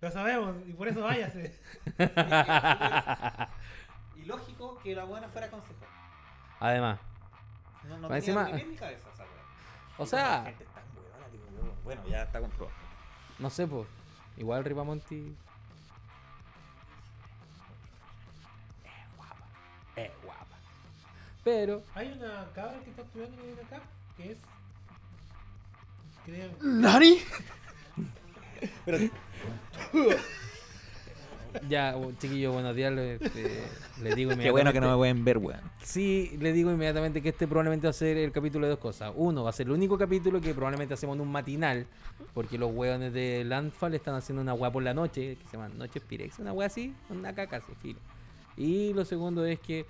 Lo sabemos, y por eso váyase. Y lógico que la buena fuera consejera. Además. No, no Más tenía encima- ni pie ni cabeza. O sea- la gente huevona, digo Bueno, ya está comprobado. No sé, pues. Igual Ripamonti. Es guapa. Es guapa. Pero. Hay una cabra que está estudiando en acá que es. Creo. ¿Nani? Ya, oh, chiquillo, buenos días. Le, este, le digo Qué bueno que no me pueden ver, weón. Sí, le digo inmediatamente que este probablemente va a ser el capítulo de dos cosas. Uno, va a ser el único capítulo que probablemente hacemos en un matinal, porque los hueones de Landfall están haciendo una hueá por la noche, que se llama Noches Pirex, una hueá así, una caca así, filo. Y lo segundo es que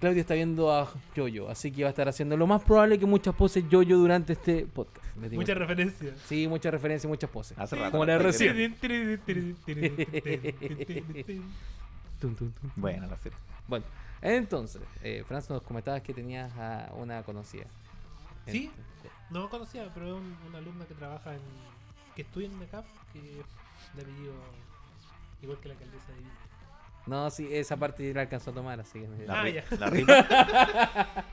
Claudio está viendo a Yoyo, así que va a estar haciendo lo más probable que muchas poses Yoyo durante este podcast. Muchas referencias. Sí, muchas referencias y muchas poses. Hace rato. Como la recién. Bueno, la serie. Bueno, entonces, eh, Franz, nos comentabas que tenías a una conocida. Sí. No conocía, pero es un- una alumna que trabaja en. que estudia en UNECAP, que de apellido. igual que la alcaldesa de Villa. No, sí, esa parte la alcanzó a tomar, así que... La, Ah, ri- ya. la rima.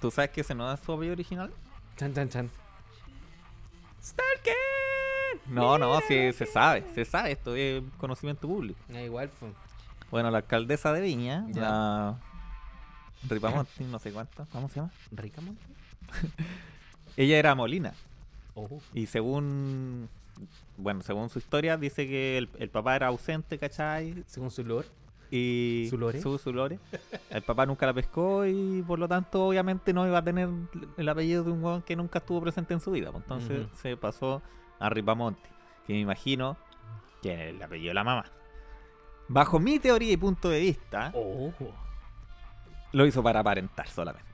¿Tú sabes que ese no es su apellido original? Chan, chan, chan. No, no, sí, se sabe, se sabe, esto es conocimiento público. Ah, igual, pues. Bueno, la alcaldesa de Viña, Ya. la Ripamonti, no sé cuánto, ¿cómo se llama? ¿Rica, man? Ella era Molina Oh. y según, bueno, según su historia dice que el, el papá era ausente, ¿cachai? Según su lore. Y ¿Su lore? Su, su lore. El papá nunca la pescó y por lo tanto obviamente no iba a tener el apellido de un huevón que nunca estuvo presente en su vida. pues, Entonces se pasó a Ripamonti, que me imagino que es el apellido de la mamá. Bajo mi teoría y punto de vista, Oh. lo hizo para aparentar solamente.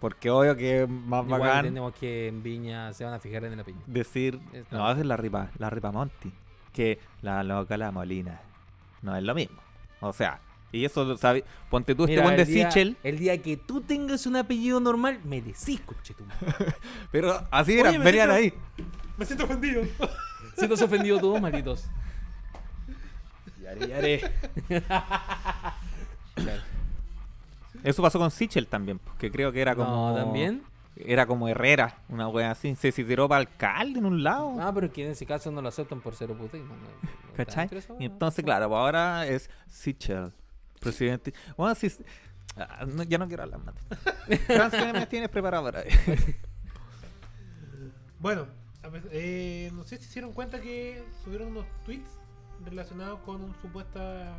Porque obvio que es más Igual bacán tenemos que en Viña se van a fijar en el apellido. decir, Es- no, es la Ripa, la Ripamonti, que la loca, la Molina. No es lo mismo. O sea, y eso lo sabe, ponte tú este buen de día- Sichel, El día que tú tengas un apellido normal, me decís, coche madre. pero así Oye, venían siento- ahí. Me siento ofendido. Se nos ofendido todos, malditos. Yare, yare. Claro. Eso pasó con Sichel también, porque creo que era como. No, también. Era como Herrera, una wea así. Se se tiró para alcalde en un lado. Ah, pero es que en ese caso no lo aceptan por ser putismo. No, no- ¿Cachai? Y entonces, claro, pues ahora es Sichel, presidente. Bueno, sí. ah, no, ya no quiero hablar más. ¿qué me tienes preparado para ahí? Bueno, eh, no sé si se dieron cuenta que subieron unos tweets relacionados con un supuesta.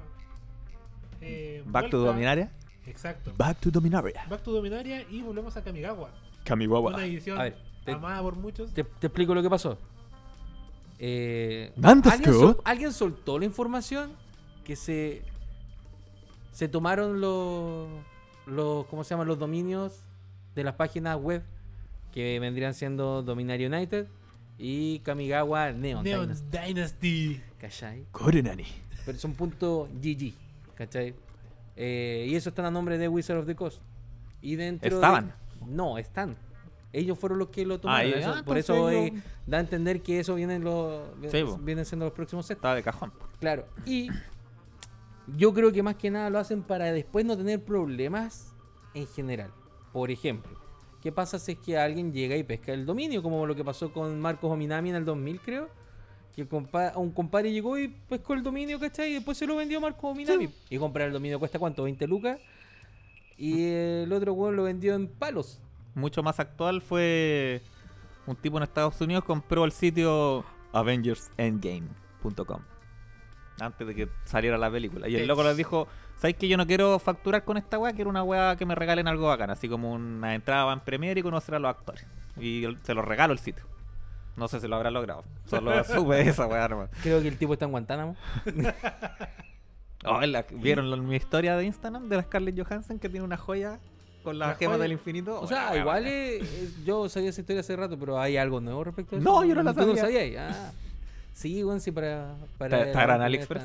eh, Back to Dominaria. Exacto. Back to Dominaria. Back to Dominaria y volvemos a Kamigawa. Kamigawa. Una edición A ver, te- amada por muchos. Te, te explico lo que pasó. Eh, ¿alguien, que- sol- alguien soltó la información que se se tomaron los los ¿cómo se llaman? los dominios de las páginas web que vendrían siendo Dominaria United y Kamigawa Neon, Neon Dynasty, Dynasty. ¿cachai? Korenani. Pero son punto GG, ¿cachai? Eh, y eso están a nombre de Wizard of the Coast. Y dentro de- ¿Estaban? no, están. Ellos fueron los que lo tomaron. eso- ah, por eso eh, da a entender que eso vienen los Sí, vienen siendo los próximos sets. Estaba de cajón. Claro. Y yo creo que más que nada lo hacen para después no tener problemas en general. Por ejemplo, ¿qué pasa si es que alguien llega y pesca el dominio? Como lo que pasó con Marcos Ominami en el 2000, creo. El compa- un compadre llegó y pescó el dominio, ¿cachai? Y después se lo vendió a Marcos Ominami. Y comprar el dominio cuesta cuánto? 20 lucas. Y el otro weón lo vendió en palos. Mucho más actual fue un tipo en Estados Unidos compró el sitio AvengersEndgame.com antes de que saliera la película. Y el loco les dijo, ¿sabes que yo no quiero facturar con esta weá? Quiero una weá que me regalen algo bacán, así como una entrada en Premiere y conocer a los actores. Y se lo regalo el sitio. No sé si lo habrá logrado. Solo supe esa weá nomás. Creo que el tipo está en Guantánamo. Oh, la- ¿Vieron la- mi historia de Instagram de la Scarlett Johansson que tiene una joya con la, ¿La gema joya? del infinito? O sea, igual eh, eh, yo sabía esa historia hace rato, pero hay algo nuevo respecto a eso. No, yo no la ¿Tú sabía. sabías? Ah. Sí, bueno, sí, para... para ¿Está- para- AliExpress?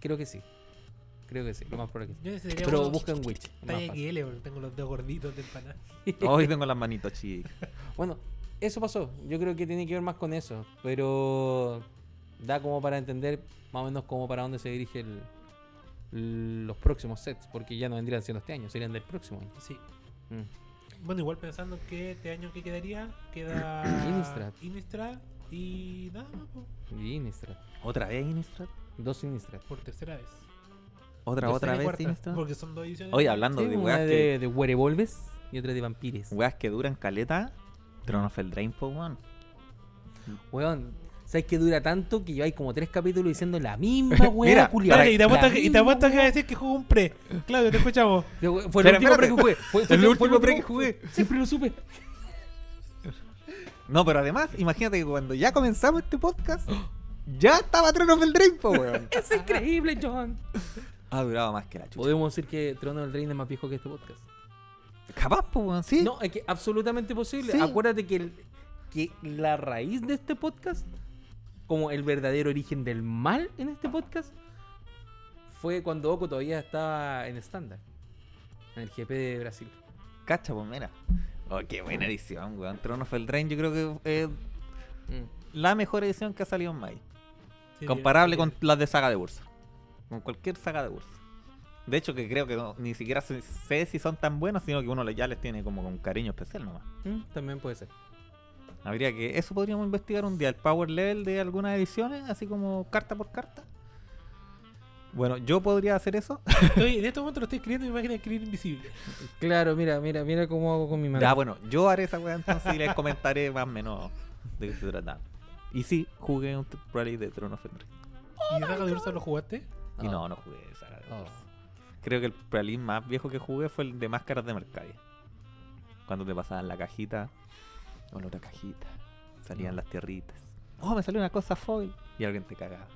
Creo que sí. Creo que sí, lo más probable que sí. Pero uno busca en Witch. Talla. XL, porque tengo los dedos gorditos de empanada. Hoy tengo las manitos chicas. Bueno, eso pasó. Yo creo que tiene que ver más con eso. Pero da como para entender más o menos como para dónde se dirige el- los próximos sets, porque ya no vendrían siendo este año, serían del próximo año. Sí. Mm. Bueno, igual pensando que este año que quedaría, queda Innistrad. Innistrad y nada más, Y Innistrad. ¿Otra vez Innistrad? Dos Innistrad. por tercera vez. ¿Otra, otra vez cuarta, Innistrad? Porque son dos ediciones. Oye, hablando Sí, de una weas de, que, de Werevolves y otra de Vampires. weas que duran caleta, Throne of Eldraine, po, weón. Weón, ¿sabes que dura tanto que lleváis como tres capítulos diciendo la misma weá, Mira? Espérate, y te apuesto que, y te misma apuesto que a decir que jugó un pre. Claudio, te escuchamos. Fue el Espera, último pre espérate. que jugué. Fue, fue- El fue último pre que jugué. Siempre lo supe. No, pero además, imagínate que cuando ya comenzamos este podcast, ya estaba Throne of Eldraine, po, weón. Es increíble, John. Ha durado más que la chucha. Podemos decir que Trono del Reino es más viejo que este podcast. Capaz, po, weón, sí. No, es que absolutamente posible. Sí. Acuérdate que, el- que la raíz de este podcast, como el verdadero origen del mal en este podcast, fue cuando Oko todavía estaba en estándar. En el GP de Brasil. Cacha, pues mira. Oh, qué buena edición, weón. Throne of Eldraine yo creo que es Mm. la mejor edición que ha salido en Mai. Sí, Comparable bien, con las de saga de Bursa. Con cualquier saga de Bursa. De hecho, que creo que no- ni siquiera sé, si son tan buenos, sino que uno ya les tiene como con cariño especial nomás. Mm, También puede ser. Habría que. Eso podríamos investigar un día, el power level de algunas ediciones, así como carta por carta. Bueno, yo podría hacer eso. Estoy, en este momento lo estoy escribiendo en mi máquina de escribir invisible. Claro, mira, mira, mira cómo hago con mi mano. Ya, bueno, yo haré esa weá entonces y les comentaré más o menos de qué se trata. Y sí, jugué un rally de Throne of Eldraine. ¿Y Saga de Ursa lo jugaste? Y Oh. no, no jugué saga de Oh. Creo que el pralín más viejo que jugué fue el de máscaras de Mercadia. Cuando te pasaban la cajita, o la otra cajita, salían No. las tierritas. Oh, me salió una cosa foil. Y alguien te cagaba.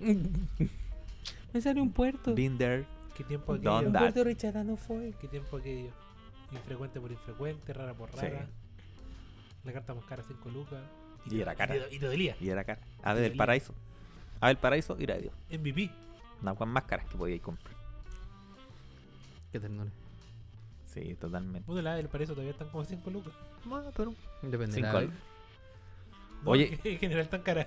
Me sale un puerto. Been there. ¿Qué tiempo aquello? Un that. puerto rechazado fue. ¿Qué tiempo aquello? Infrecuente por infrecuente, rara por Sí. rara. La carta más cara 5 lucas. Y te- era cara. Y te, y te dolía. Y era cara. A ver, el paraíso. A ver, el paraíso, ir a Dios. MVP. Una weá más caras que podíais comprar. Qué ternura. Sí, totalmente. Bueno, la del paraíso todavía están como 5 lucas. Bueno, pero Depende de la. No, Oye. En general tan cara.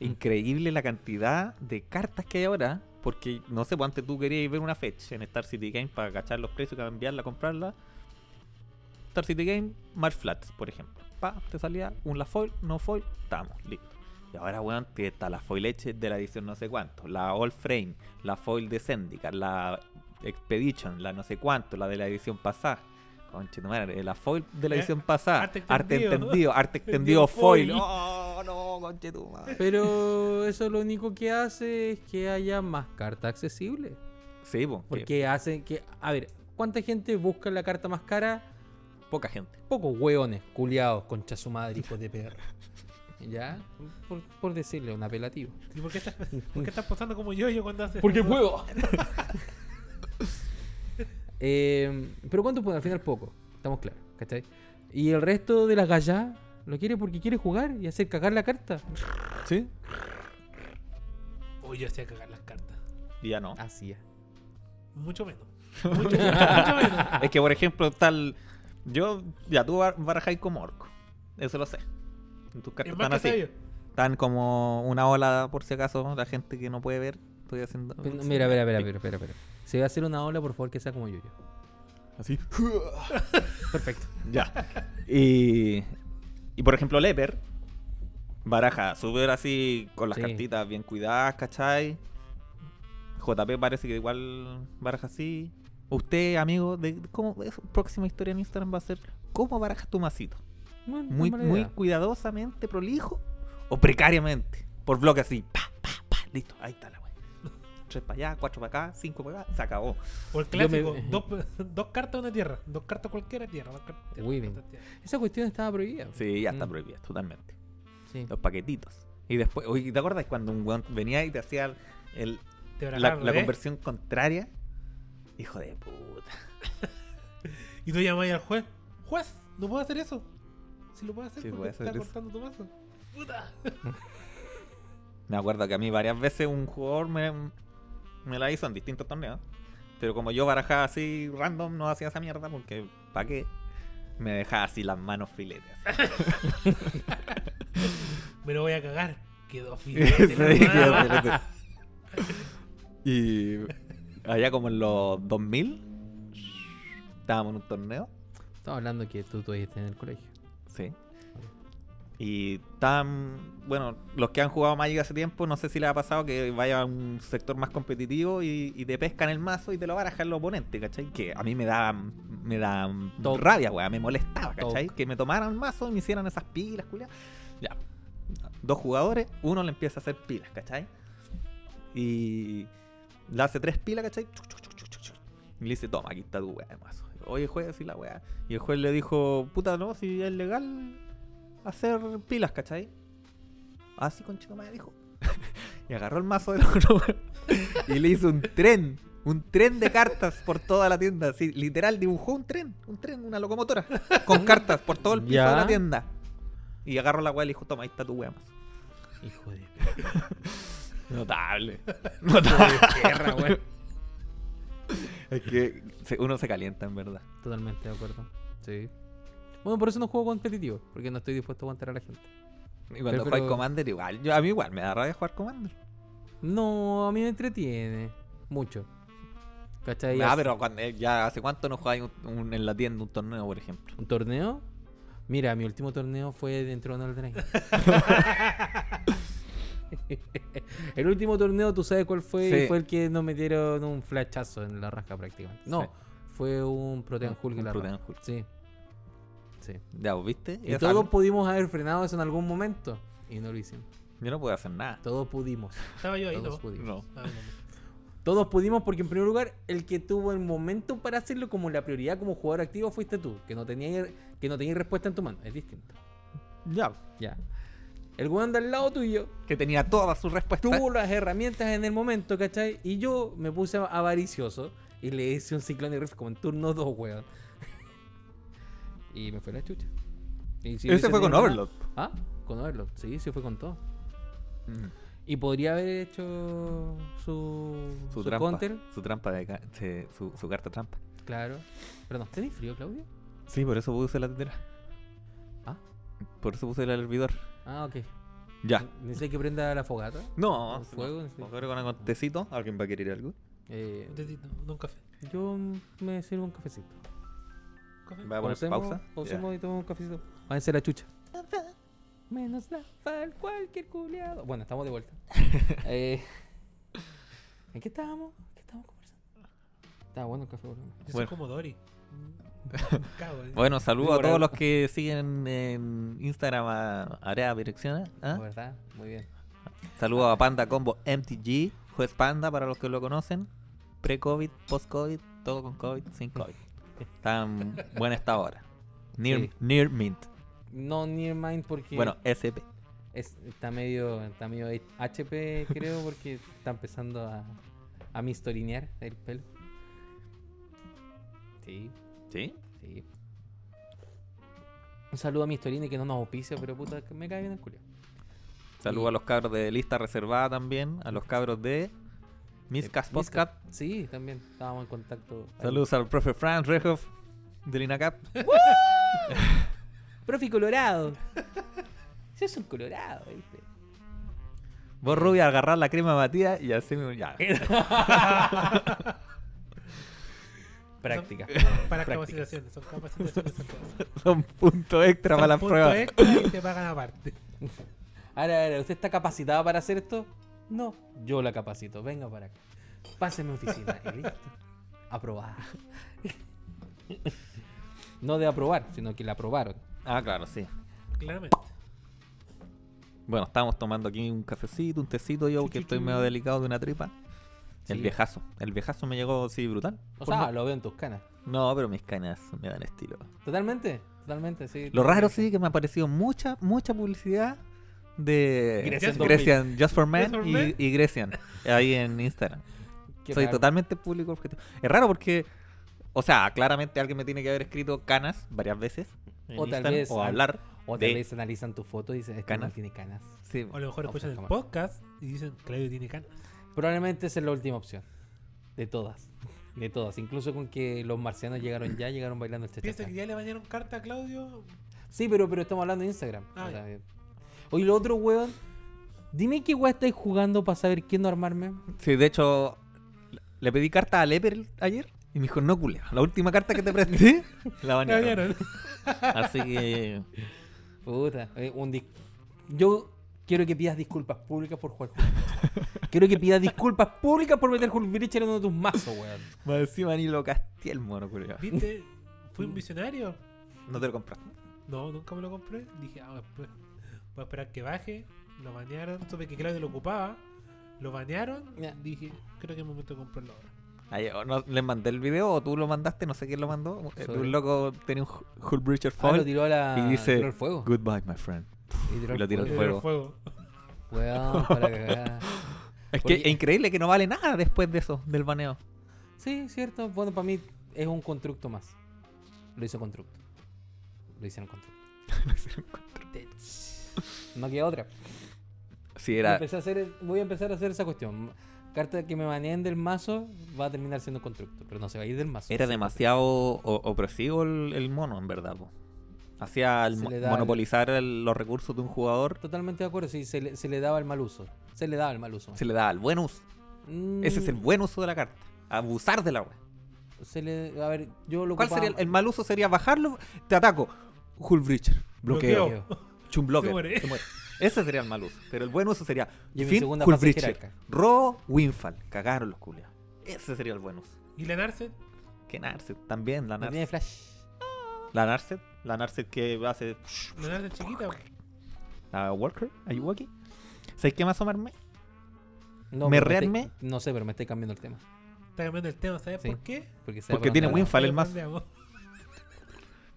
increíble la cantidad de cartas que hay ahora. Porque no sé, pues antes tú querías ver una fecha en Star City Game para cachar los precios, cambiarla, comprarla. Star City Game, March Flats, por ejemplo. Pa, te salía un la foil, no foil, estamos, listo. Y ahora, weón, te está la foil Edge de la edición no sé cuánto, la All Frame, la foil de Zendikar, la Expedition, la no sé cuánto, la de la edición pasada. Conche tu madre, la foil de la Eh, edición pasada. arte Arte extendido. entendido, arte Extendido foil. foil. Oh, no, conche tu madre. Pero eso lo único que hace es que haya más cartas accesibles. Sí, po, que Porque hace que. A ver, ¿cuánta gente busca la carta más cara? poca gente. Pocos hueones, culiados, concha su madre, hijos de perra. ¿Ya? Por, por decirle un apelativo. ¿Y por qué estás, por qué estás posando como yo yo cuando haces Porque eso? puedo. Eh, pero ¿cuánto puede? Al final poco. Estamos claros, ¿cachai? Y el resto de las gallas lo quiere porque quiere jugar y hacer cagar la carta. Sí. Uy, yo hacía cagar las cartas. Y ya no. Así es. Mucho menos. Mucho, mucho menos. Es que, por ejemplo, tal. Yo, ya tú bar- barajáis como orco. Eso lo sé. Tus cartas están así. Están como una ola, por si acaso, la gente que no puede ver. Estoy haciendo. Pero, Mira, mira, mira, mira, mira, mira. Si va a hacer una ola, por favor, que sea como yo. yo. Así. Perfecto. Ya. Y. Y por ejemplo, Leper. Baraja súper así, con las Sí. cartitas bien cuidadas, ¿cachai? JP parece que igual baraja así. Usted, amigo, de cómo es, próxima historia en Instagram va a ser ¿Cómo barajas tu masito? Bueno, Muy, no muy cuidadosamente, prolijo o precariamente. Por bloque así. Pa, pa, pa. Listo, ahí está la. Tres para allá, cuatro para acá, cinco para acá, se acabó. O el Yo me- clásico, dos, dos cartas una tierra. Dos cartas cualquiera tierra. Dos cartas tierra, Muy dos bien. cartas tierra. Esa cuestión estaba prohibida. Sí, ya está Mm. prohibida, totalmente. Sí. Los paquetitos. Y después, oye, ¿te acuerdas cuando un weón venía y te hacía el, Te la, ¿eh? conversión contraria? Hijo de puta. Y tú llamas al juez. Juez, no puedo hacer eso. Si lo puedo hacer Sí, porque puede está eso. cortando tu mazo. Puta. Me acuerdo que a mí varias veces un jugador me, me la hizo en distintos torneos. Pero como yo barajaba así random, no hacía esa mierda porque, ¿para qué? Me dejaba así las manos filetes. Me lo voy a cagar. quedó filete. quedó. Y allá como en los 2000 estábamos en un torneo. Estamos hablando que tú todavía estás en el colegio. Sí. Y tan, bueno, los que han jugado Magic hace tiempo, no sé si les ha pasado que vaya a un sector más competitivo y, y te pescan el mazo y te lo baraja el oponente, ¿cachai? Que a mí me da, me da rabia, weá, me molestaba, ¿cachai? Que me tomaran el mazo y me hicieran esas pilas, culia. Ya. Dos jugadores, uno le empieza a hacer pilas, ¿cachai? Y le hace tres pilas, ¿cachai? Y le dice, toma, aquí está tu weá de mazo. Oye, juez, sí la weá. Y el juez le dijo, puta, no, si es legal hacer pilas, ¿cachai? Así con chico me dijo. y agarró el mazo del otro y le hizo un tren. Un tren de cartas por toda la tienda. Así, literal, dibujó un tren. Un tren, una locomotora. Con cartas por todo el piso Ya. de la tienda. Y agarró la weá y le dijo, toma, ahí está tu weá mazo. Hijo de Notable. Notable. perra, weón. es que uno se calienta, en verdad. Totalmente de acuerdo. Sí. Bueno, por eso no juego competitivo, porque no estoy dispuesto a aguantar a la gente. Y cuando juegas Commander, igual. Yo, a mí igual me da rabia jugar Commander. No, a mí me entretiene. Mucho. ¿Cachai? Ah, pero cuando, eh, ya hace cuánto no jugáis en la tienda un torneo, por ejemplo. ¿Un torneo? Mira, mi último torneo fue dentro de Drain. el último torneo, ¿tú sabes cuál fue? Sí. Fue el que nos metieron un flachazo en la rasca prácticamente. No, Sí. fue un Protean Hulk en la Protean. Hulk. Sí. Sí. Ya, ¿vos ¿viste? Y todos pudimos haber frenado eso en algún momento. Y no lo hicimos. Yo no puedo hacer nada. Todos pudimos. Estaba yo ahí, Todos ¿no? pudimos. No. Todos pudimos porque en primer lugar el que tuvo el momento para hacerlo como la prioridad como jugador activo fuiste tú, que no tenías que no tenías respuesta en tu mano, es distinto. Ya. Ya. El weón del lado tuyo Que tenía todas sus respuestas. tuvo las herramientas en el momento, ¿cachai? Y yo me puse avaricioso y le hice un ciclón de riff como en turno 2, weón. Y me fue la chucha. Y si Ese fue con Overlord. Ah, con Overlord, sí, sí fue con todo. Mm. Y podría haber hecho su, Su, su trampa. counter, Su trampa de su, su carta trampa. claro. Pero no, ¿tenés frío, Claudio? Sí, por eso puse la tetera. Ah. Por eso puse el hervidor. Ah, ok. Ya. Necesito que prenda la fogata. No, ¿Un fuego? Sí. Mejor con un tecito. ¿Alguien va a querer algo? Eh, Un tecito, no un café. yo me sirvo un cafecito. ¿Café? ¿Va a poner Pausemos, pausa? pausemos y tomamos un cafecito. Váyanse la chucha. Menos la fal cualquier culiado. Bueno, estamos de vuelta. eh, ¿En qué estábamos? ¿Qué estábamos conversando? Estaba bueno el café, boludo. Yo soy Bueno. como Dory. ¿eh? Bueno, saludo a todos los que siguen en Instagram a Area Direcciones. ¿ah? ¿Verdad? Muy bien. Saludo a Panda Combo MTG, Juez Panda para los que lo conocen. Pre-COVID, post-COVID, todo con COVID, sin COVID. Está en buen estado ahora. Near, Sí. near Mint. No Near Mind porque Bueno, SP. es, está medio está medio HP, creo, porque está empezando a, a mistorinear el pelo. Sí, ¿Sí? sí. Un saludo a Mistorine que no nos auspicia, pero puta, que me cae bien el culo. Saludo a los cabros de lista reservada también. A los cabros de Miscas Podcast. Sí, también estábamos en contacto. ahí. Saludos al profe Franz Rehoff del INACAP. Profi Colorado. Yo soy un colorado, ¿viste? Vos, Rubia, agarrar la crema batida y así mismo ya. Práctica. Para Prácticas. capacitaciones, son capacitaciones. son cosas. Son puntos extra Son para las puntos pruebas. extra y te pagan aparte. Ahora, ahora, ¿usted está capacitado para hacer esto? No, yo la capacito. Venga para acá. Páseme oficina. Y listo. Aprobada. No de aprobar, sino que la aprobaron. Ah, claro, sí. Claramente. Bueno, estamos tomando aquí un cafecito, un tecito yo, que estoy medio delicado de una tripa. El Sí. viejazo. El viejazo me llegó, sí, brutal. O sea, no- lo veo en tus canas. No, pero mis cañas me dan estilo. Totalmente, totalmente, sí. Lo raro sí que me ha aparecido mucha, mucha publicidad de Grecian Grecian, Just for Men, Just for y, Grecian ahí en Instagram. Qué Soy raro. totalmente público objetivo. Es raro porque, o sea, claramente alguien me tiene que haber escrito canas varias veces. O tal Instagram, vez o hablar. O tal vez analizan tu foto y dicen, este Canas. tiene canas. Sí, O a lo mejor escuchan el podcast y dicen, Claudio tiene canas. Probablemente esa es la última opción. De todas. De todas. Incluso con que los marcianos llegaron ya, llegaron bailando el Piensa que ya le mandaron carta a Claudio. Sí, pero, pero estamos hablando de Instagram. Ah, O sea. Oye, lo otro, weón. Dime qué weá estáis jugando para saber quién no armarme. Sí, de hecho, le pedí carta a Leper ayer y me dijo, no culea. La última carta que te presté, la banearon. Así que. Puta, eh, un dis- Yo quiero que pidas disculpas públicas por jugar quiero que pidas disculpas públicas por meter Hulk Breacher en uno de tus mazos, weón. Más encima ni lo casté el mono, culiao. ¿Viste? Fui un visionario. No te lo compraste. No, nunca me lo compré. Dije, ah, pues, voy a esperar que baje. Lo banearon. Supe que Claudio lo ocupaba. Lo banearon. Ya. Dije, creo que es momento de comprarlo ahora. Ay, o no, ¿Les mandé el video o tú lo mandaste? No sé quién lo mandó. Eh, Sobre- Un loco tenía un Hull Breacher Ah, lo Fall tiró a la. y dice: tiró al fuego. Goodbye, my friend. Y tiró y lo tiró al fuego. fuego. Weón, para cagar. Es que es increíble que no vale nada después de eso, del baneo. Sí, cierto. Bueno, para mí es un constructo más. Lo hizo constructo. Lo hicieron constructo. No queda otra. Sí, era. empezar a hacer- voy a empezar a hacer esa cuestión. Carta que me baneen del mazo va a terminar siendo constructo, pero no se va a ir del mazo. Era demasiado opresivo el, el mono, en verdad. po. Hacía el mo- monopolizar el- los recursos de un jugador. Totalmente de acuerdo, sí, se le, se le daba el mal uso. Se le daba el mal uso. Se le da el buen uso. Mm, Ese es el buen uso de la carta. Abusar de la wea. Se le, a ver, yo lo ¿Cuál ocupaba- sería el, el mal uso? Sería bajarlo. Te ataco. Hull Breacher. Bloqueo. Bloqueo. Chum blocker. Se muere. se muere. Ese sería el mal uso. Pero el buen uso sería. Y en mi fin, segunda Hull fase Breacher. jerarca. Robo, Winfall. Cagaron los culiados. Ese sería el buen uso. ¿Y la Narset? Que Narset. También la tiene Narset. flash. La Narset. La Narset que hace. La Narset chiquita. La Walker. Ayuwoki. ¿Sabes qué más amarme? No, ¿Me rearme? No sé, pero me estoy cambiando el tema. Está cambiando el tema, ¿sabes Sí. por qué? Porque, sabe Porque por tiene. Winfall el bandeamos.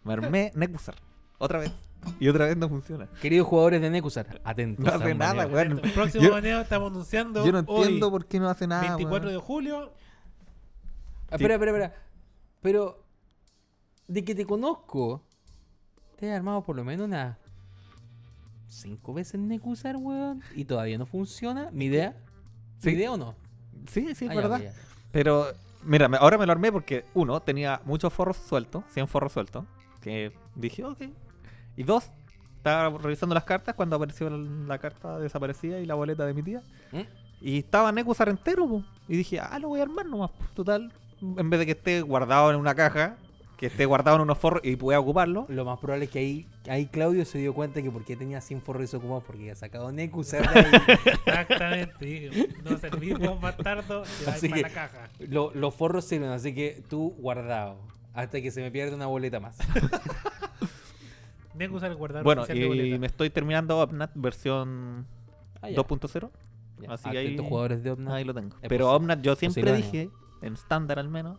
Me armé Nekusar. Otra vez. Y otra vez no funciona. Queridos jugadores de Nekusar, atentos. No hace nada, weón. El próximo Yo- baneo estamos anunciando. Yo no hoy, entiendo por qué no hace nada. 24 weón. de julio. Ah, Espera, espera, espera. Pero, de que te conozco, te he armado por lo menos unas cinco veces Nekusar, weón. Y todavía no funciona. ¿Mi idea? Sí. ¿Mi idea o no? Sí, sí, es Ah, verdad. ya, ya. Pero, mira, ahora me lo armé porque, uno, tenía muchos forros sueltos, 100 forros sueltos, que dije, ok. Y dos, estaba revisando las cartas cuando apareció la, la carta desaparecida y la boleta de mi tía. ¿Mm? Y estaba Nekusar entero, po. y dije, ah, lo voy a armar nomás, po. total. En vez de que esté guardado en una caja, que esté guardado en unos forros y pueda ocuparlo. Lo más probable es que ahí, ahí Claudio se dio cuenta que por qué tenía 100 forros desocupados, porque había sacado ahí. Exactamente. dije, no servimos bastardo. Así para que- la caja. Lo- los forros sirven, así que tú guardado. Hasta que se me pierde una boleta más. Tengo que usar el guardar Bueno, y me estoy terminando Omnat versión Ah, ya. 2.0. Ya. así que ahí- jugadores de Omna. Ahí lo tengo. Es Pero Omnat yo siempre posible dije, en estándar al menos,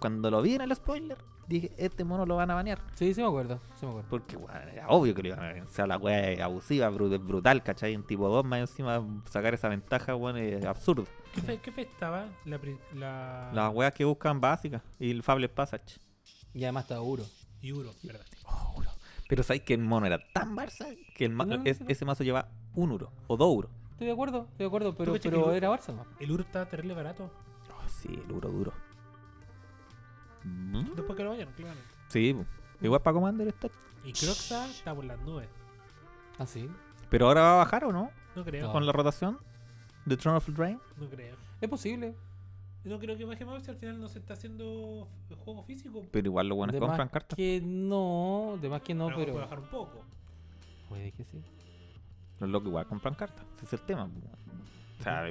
cuando lo vi en el spoiler, dije, este mono lo van a banear. Sí, sí me acuerdo. Sí me acuerdo. Porque, bueno, era obvio que lo iban a banear. O sea, la weá es abusiva, brutal, ¿cachai? En tipo 2 más encima sacar esa ventaja, bueno, es absurdo. ¿Qué, fe, ¿Qué fe estaba? La, la... Las weas que buscan básicas. Y el Fable Passage. Y además está duro. Euro, ¿verdad? Pero sabes que el mono era tan Barça que el ma- No, es- sí, no. ese mazo lleva un euro o dos euros. Estoy de acuerdo, estoy de acuerdo, pero, pero era Barça, ¿no? El Euro estaba terrible barato. Oh, sí, el euro duro. Mm, Después que lo vayan, claro. Sí, igual para Commander está. Y Croxa está por las nubes. Ah, sí. Pero ahora va a bajar o no? No creo. No. Con la rotación de Throne of Drain. No creo. Es posible. No creo que baje más si al final no se está haciendo juego físico. Pero igual los buenos compran cartas. que no, de más que no, Pero pero... puede bajar un poco. Puede que sí. Los locos igual compran cartas. Ese es el tema. O sea,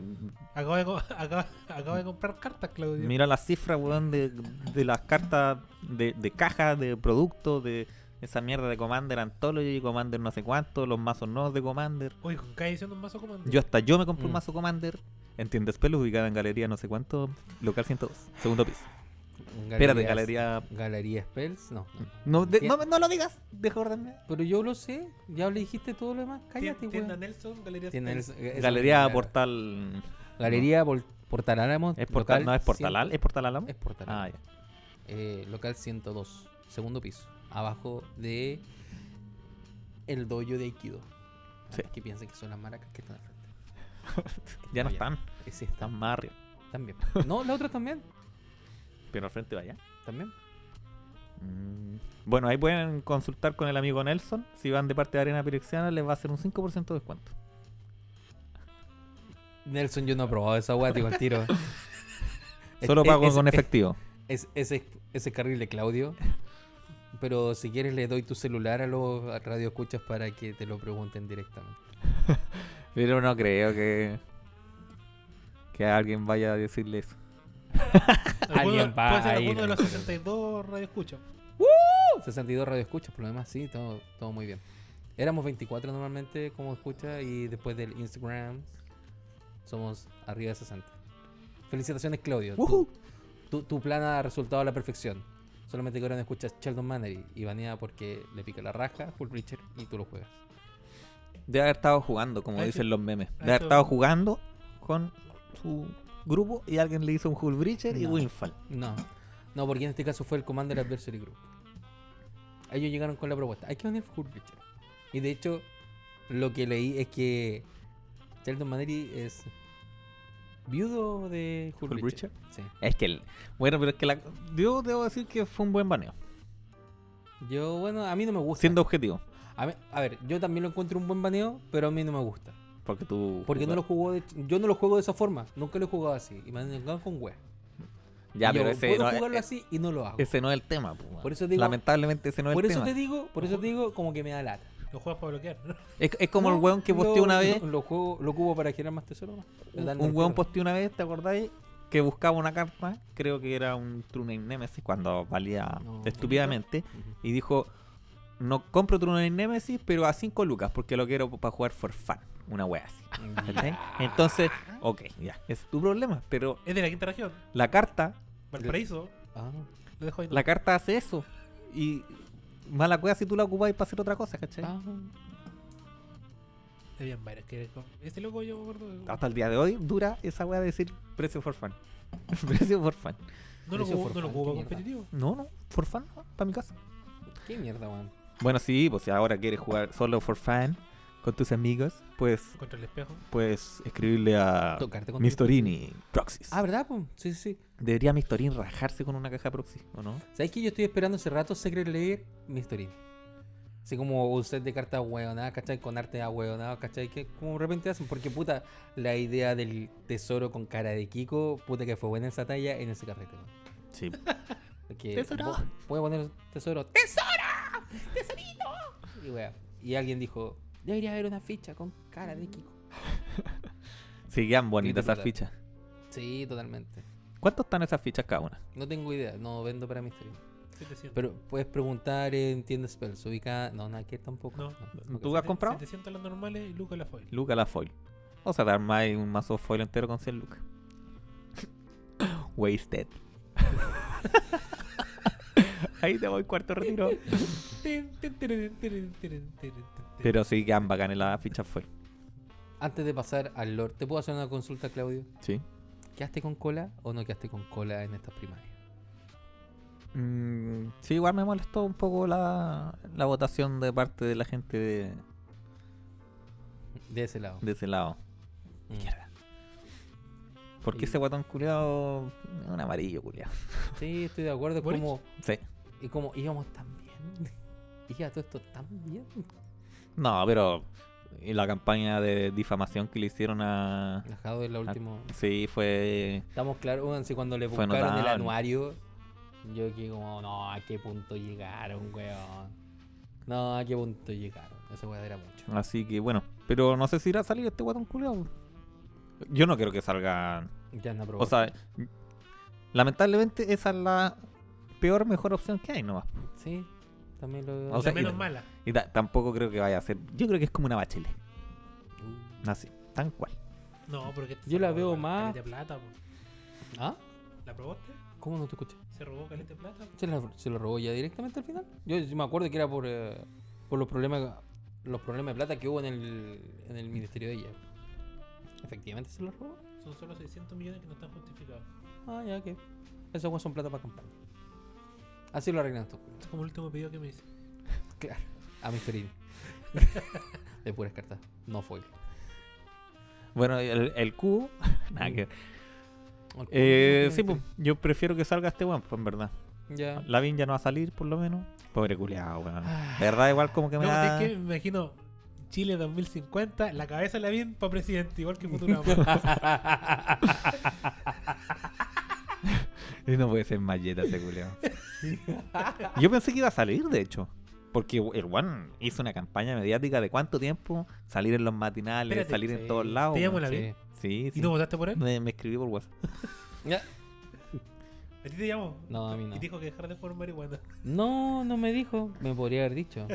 Acabo de, acabo, acabo de comprar cartas, Claudio. mira las cifras, weón, de, de las cartas de, de caja, de productos, de esa mierda de Commander Anthology, Commander no sé cuánto, los mazos nuevos de Commander. Oye, con cada edición un mazo comando. Yo hasta yo me compré un Mm. mazo Commander en tiendas pelos ubicada en galería no sé cuánto, local 102, segundo piso. Espérate, Galerías- galería... Galería Spells, no. no. No, de- Tien- no, no lo digas, deja ordenarme. Pero yo lo sé, ya le dijiste todo lo demás. Cállate, Tienda weón. Nelson, Galería Spells. Galería. Portal... Galería Portal Álamo. ¿Es portal, local no es Portal, 100 Al- ¿Es Portal Álamo? Es Portal Ah, Álamo. ya. Eh, local 102, segundo piso. Abajo de el dojo de Aikido. Sí. Que piensen que son las maracas que están al frente. Ya no están, Ese está están más arriba. también. No, la otra también. Pero al frente vaya. También. Mm, Bueno, ahí pueden consultar con el amigo Nelson. Si van de parte de Arena Pirexiana, les va a hacer un 5% de descuento. Nelson, yo no he probado esa weá, digo al tiro. Solo pago es- con es- efectivo. Es, ese, ese carril de Claudio. Pero si quieres le doy tu celular a los radioescuchas para que te lo pregunten directamente. Pero no creo que. Que alguien vaya a decirle eso. Alguien va puede ser a alguno de los 62 radio escucha. 62 radioescuchas, por lo demás, sí, todo, todo muy bien. Éramos 24 normalmente como escucha y después del Instagram somos arriba de 60. Felicitaciones, Claudio. Tu, tu, tu plan ha resultado a la perfección. Solamente que ahora no escuchas Sheldon Mannery y banea porque le pica la raja, Full Richard y tú lo juegas. Debe haber estado jugando, como Ha dicen los memes. ha Debe haber estado jugando con su grupo y alguien le hizo un Hull Breacher y. Winfall. No, no, porque en este caso fue el Commander Adversary Group. Ellos llegaron con la propuesta. Hay que Full Richard. Y de hecho, lo que leí es que Sheldon Mannery es viudo de Hull Hull Breacher. Sí. Es que el. Bueno, pero es que la. Yo debo decir que fue un buen baneo. Yo, bueno, a mí no me gusta. Siendo objetivo. A, mí- a ver, yo también lo encuentro un buen baneo, pero a mí no me gusta. Porque tú. Porque no lo jugó de, yo no lo juego de esa forma. Nunca lo he jugado así. Y me han engañado con wea. Ya, Y yo pero ese puedo no, jugarlo eh, así y no lo hago. ese no es el tema. po. Por eso digo- Lamentablemente ese no es por el eso tema. te digo, por eso te digo, como que me da lata. Lo juegas para bloquear. Es, es como No, el weón que lo- posteó una vez. Lo, lo juego, lo ocupo para generar más tesoro. ¿no? Un, weón posteó una vez, ¿te acordáis? Que buscaba una carta, creo que era un True Name Nemesis, cuando valía No. estúpidamente, y dijo, no compro True Name Nemesis, pero a 5 lucas, porque lo quiero para jugar for fun, una wea así. Entonces, ok, ya, ese es tu problema, pero Es de la quinta región. la carta, Valparaíso. Ah, Lo dejo ahí. la carta hace eso, y mala cueva si tú la ocupáis para hacer otra cosa, ¿cachai? ah. Varios que. Ese loco yo me acuerdo. Hasta el día de hoy dura esa wea de decir precio for fun. precio for fun. No lo Precio for no lo competitivo. No, no, for fun, para mi casa. Qué mierda, weón. Bueno, sí, pues si ahora quieres jugar solo for fun con tus amigos, pues Contra el espejo. puedes escribirle a Tocarte con Mistorini Proxys. Ah, ¿verdad? Sí, sí, sí. Debería Mistorini rajarse con una caja proxy, ¿o no? ¿Sabes que yo estoy esperando hace rato Secret Lair Mystery? Así como un set de cartas hueonadas, ¿cachai? Con arte hueonadas, ¿cachai? Que como de repente hacen, porque puta, la idea del tesoro con cara de Kiko, puta que fue buena esa talla en ese carrete, weón. Sí. Porque Tesoro. Puede poner tesoro. ¡Tesoro! ¡Tesorito! Y, wea, y alguien dijo, debería haber una ficha con cara de Kiko. Sí, quedan bonitas esas fichas. Sí, totalmente. ¿Cuánto están esas fichas cada una? No tengo idea, no vendo para Mystery. 700. Pero puedes preguntar en tienda Spells, ubica... No, nada que tampoco. No. ok. ¿Tú has comprado? 700 las normales y Lucas la foil. Luca la foil. O sea, dar más un mazo foil entero con 100 lucas. Wasted. Ahí te voy cuarto retiro. Pero sí quedan bacanes las fichas foil. Antes de pasar al Lord, ¿te puedo hacer una consulta, Claudio? Sí. ¿Quedaste con cola o no quedaste con cola en estas primarias? Mm, sí, igual me molestó un poco la, la votación de parte de la gente de, De ese lado. de ese lado. Mm. Izquierda. Porque Y- ese guatón culiado es un amarillo culiado. Sí, estoy de acuerdo. Como, Sí. Y como íbamos tan bien. Iba todo esto tan bien. No, pero y la campaña de difamación que le hicieron a. Dejado la a- última. sí, fue. Estamos claros, weón, si cuando le buscaron el anuario, yo que como, no, a qué punto llegaron, weón. No, a qué punto llegaron. Esa weá era mucho. Así que bueno. Pero no sé si irá a salir este guatón culiado. Yo no quiero que salga. Ya no O sea, lamentablemente esa es la peor, mejor opción que hay nomás. sí, también lo O la sea, menos y- mala. Y ta- tampoco creo que vaya a ser. Yo creo que es como una bachelet. Uh. Así, tan cual. No, porque Yo la veo más- de plata. ¿Ah? ¿La probaste? ¿Cómo no te escuché? Se robó caleta de plata. ¿Se, la- se lo robó ya directamente al final? Yo me acuerdo que era por, eh, por los problemas los problemas de plata que hubo en el, en el ministerio de ella. Efectivamente se lo robó. Son solo 600 millones que no están justificados. Ah, ya, ok. Esos son plata para campaña. Así lo arreglan culiados. Es como el último pedido que me hice. Claro. A mi Ferini. de puras cartas. No foil. Bueno, el, el cubo. nada que ver. El Eh, sí, pues, yo prefiero que salga este weón, pues en verdad. Ya. La ya no va a salir, por lo menos. Pobre culiado, weón. Ah. De verdad, igual como que me No, da. es que me imagino Chile 2050, la cabeza la bien para presidente, igual que Futurama. No puede ser malleta ese culiao. Yo pensé que iba a salir, de hecho. Porque el One hizo una campaña mediática de cuánto tiempo salir en los matinales, Espérate, salir en todos lados. ¿Te llamo weón. la Sí. Sí, sí. ¿Y tú votaste por él? Me, me escribió por WhatsApp. Ya. ¿A ti te llamó? No, a mí no. Y dijo que dejar de fumar marihuana. No, no me dijo. Me podría haber dicho.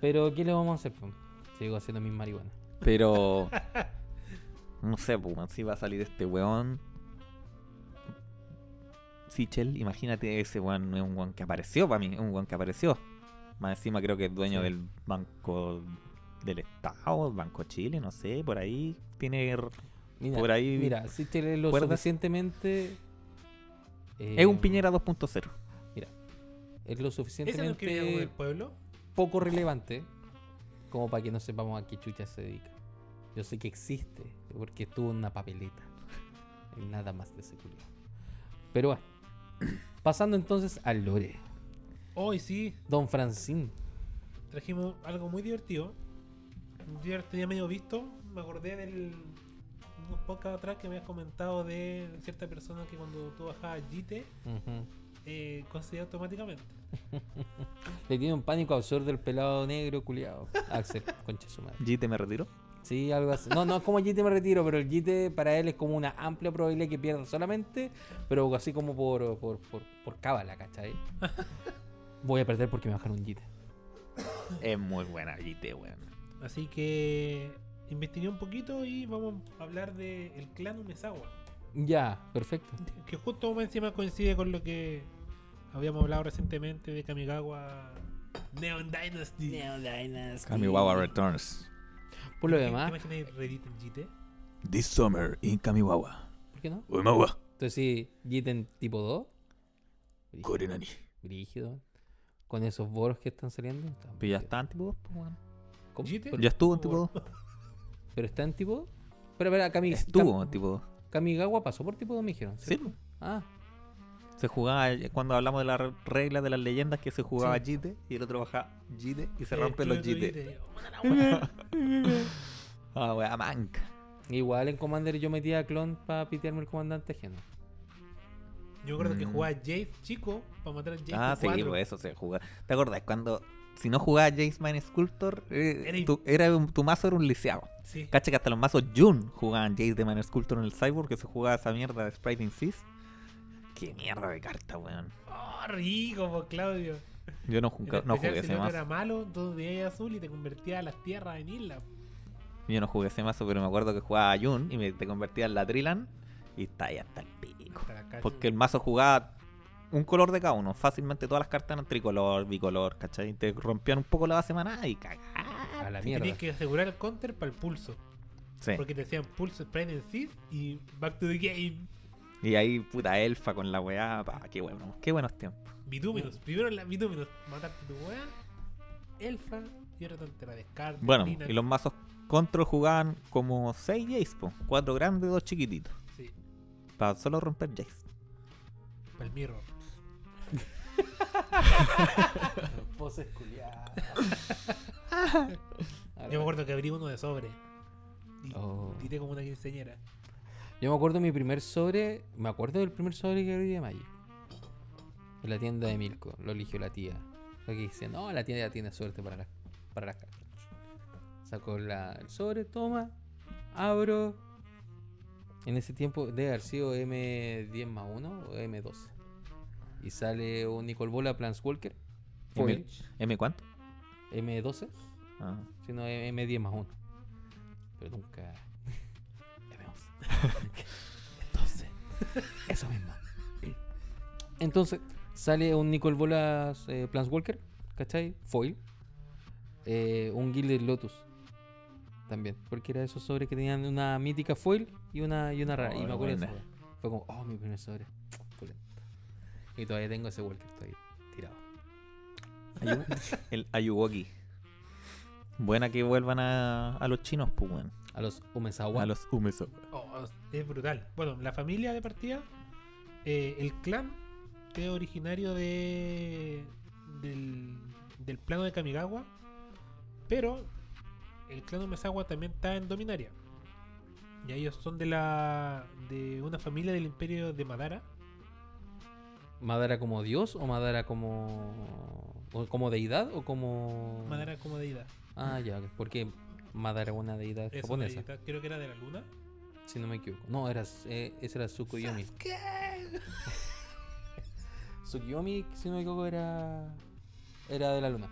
Pero, ¿qué le vamos a hacer? po? Sigo haciendo mis marihuanas. Pero. No sé, pues, si va a salir este weón. Sichel, imagínate ese weón, no es un weón que apareció para mí, es un weón que apareció. Más encima creo que es dueño Sí. del Banco del Estado, Banco Chile, no sé, por ahí tiene... Mira, Por ahí mira, Sichel es lo ¿cuerdas? suficientemente. eh, Es un Piñera 2.0. Es lo ¿Ese es el suficientemente pueblo? poco relevante como para que no sepamos a qué chucha se dedica. Yo sé que existe porque estuvo en una papeleta. Nada más de ese culiao. Pero bueno, pasando entonces al lore. Hoy sí, Don Francín. trajimos algo muy divertido. Yo tenía medio visto, me acordé del unos podcasts atrás que me habías comentado de cierta persona que cuando tú bajabas JITE Ujú. eh, concedía automáticamente. Le tiene un pánico absurdo del pelado negro culiado. Axel, concha su madre. GT me retiro. Sí, algo así. No, no es como JT me retiro, pero el JT para él es como una amplia probabilidad que pierda solamente, pero así como por, por, por, por cábala, ¿cachai? Voy a perder porque me bajaron un JT. Es muy buena GT, weón. Así que investigué un poquito y vamos a hablar del el clan Umezawa. Ya, perfecto. Que justo más encima coincide con lo que habíamos hablado recientemente de Kamigawa Neon Dynasty. Kamiwawa Returns. Por lo ¿Te- demás, ¿Te imaginas Reddit en GT? This summer in Kamiwawa. ¿por qué no? Uemawa. Entonces sí, JT en tipo 2. Brígido, Korenani. brígido. Con esos boros que están saliendo. está Pero ya está en tipo 2, pues, Ya estuvo en tipo 2. pero está en tipo 2. Pero, pero, Kami, Estuvo en tipo 2. Kamigawa pasó por tipo 2, me dijeron. Sí, ¿cierto? pues. Ah, Se jugaba, cuando hablamos de las re- reglas de las leyendas, que se jugaba Sí. GT y el otro baja GT y se Eh, rompen los tú- tú GT. dices, "Puta la wea". Ah, wea, manca. Igual en Commander yo metía clon para pitearme el comandante ajeno. Yo me acuerdo que Mm. jugaba Jace chico para matar a Jace. Ah, de sí, pues eso se juega. ¿Te acordás cuando si no jugabas Jace Mind Sculptor, eh, Era tu, era un- tu mazo era un lisiado? Sí. Cacha que hasta los mazos Jun jugaban Jace de Mind Sculptor en el Cyborg, que se jugaba esa mierda de Sprite in Seas. Qué mierda de carta, weón. Oh, rico, po, Claudio. Yo no, jugué- no jugué si ese mazo. era malo, entonces veías azul y te convertía a las tierras en isla. Yo no jugué ese mazo, pero me acuerdo que jugaba a Jun y me te convertía en la Trilan y está ahí hasta el pico. Hasta. Porque el mazo jugaba un color de cada uno. Fácilmente todas las cartas eran tricolor, bicolor, ¿cachai? Te rompían un poco la semana y cagá. A la mierda. Tenías que asegurar el counter para el pulso. Sí. Porque te decían pulso, Sprite and Seed y Back to the Game. Y ahí, puta elfa con la weá. Pa, qué bueno, qué buenos tiempos. Bituminous. Primero la Bituminous. Matarte tu weá. Elfa. Y ahora te la descarta. Bueno, y los mazos control jugaban como 6 Jace, po. 4 grandes, 2 chiquititos. Sí. Para solo romper Jace. Para el mirror. Poses culiadas. Yo me acuerdo que abrí uno de sobre. Y Oh. como una quinceñera. Yo me acuerdo mi primer sobre. Me acuerdo del primer sobre que abrí de Magic. En la tienda de Milko. Lo eligió la tía. Lo que dice, no, la tía ya tiene suerte para las, para las cartas. Sacó la- el sobre, toma. Abro. En ese tiempo debe haber sido M10 más 1 o M12. Y sale un Nicol Bola Planswalker. M. ¿M cuánto? M12. Ah. sino M10 más 1. Pero nunca. M11. Entonces, eso mismo. Entonces, sale un Nicol Bolas eh, Planswalker, ¿cachai? Foil. Eh, un Gilded Lotus. También, porque era esos sobres que tenían una mítica foil y una, y una rara. y me acuerdo buena. wea. Fue como, oh, mi primer sobre. Pulento. Y todavía tengo ese Walker, estoy tirado. Ayu- el Ayuwoki. Buena que vuelvan a, a los chinos, pues, weón. A los Umezawa. A los Umeso. Oh, es brutal. Bueno, la familia de partida, eh, el clan es originario de del, del plano de Kamigawa, pero el clan Omesawa también está en Dominaria. Y ellos son de la de una familia del imperio de Madara. ¿Madara como dios o Madara como. o como deidad o como. Madara como deidad. Ah, ya, porque Madara una deidad Es una japonesa, deidad, creo que era de la luna. si no me equivoco. No, era, eh, ese era Tsukuyomi. Tsukuyomi, si no me equivoco, era. era de la luna.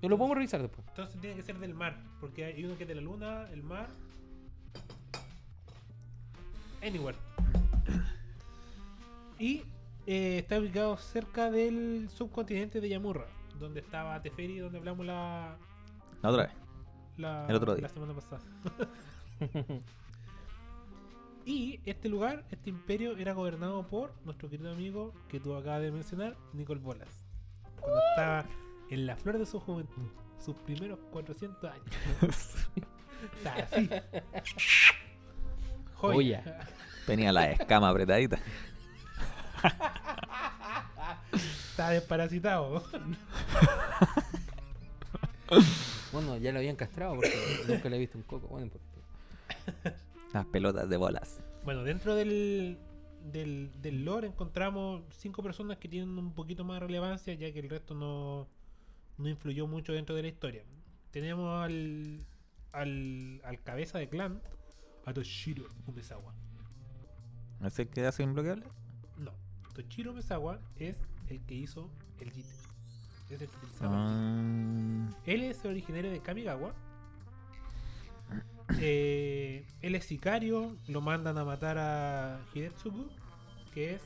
Yo lo podemos revisar después. Entonces tiene que ser del mar, porque hay uno que es de la luna, el mar. Anywhere. Y eh, está ubicado cerca del subcontinente de Yamurra, donde estaba Teferi, donde hablamos la, La otra vez. La, El otro día. la semana pasada. y este lugar, este imperio, era gobernado por nuestro querido amigo que tú acabas de mencionar, Nicole Bolas. Cuando estaba en la flor de su juventud, sus primeros 400 años. Está así. Joya. Tenía la escama apretadita. Está desparasitado. Bueno, ya lo habían castrado porque nunca le he visto un coco. Bueno, pues, Las pelotas de bolas. Bueno, dentro del, del, del lore encontramos cinco personas que tienen un poquito más de relevancia, ya que el resto no, no influyó mucho dentro de la historia. Tenemos al, al, al cabeza de clan, a Toshiro Umezawa. ¿Es el que hace imbloqueable? No, Toshiro Umezawa es el que hizo el Jite. Es el que utilizaba el Jite. Ah, Él es originario de Kamigawa. Eh, él es sicario, lo mandan a matar a Hidetsugu, que es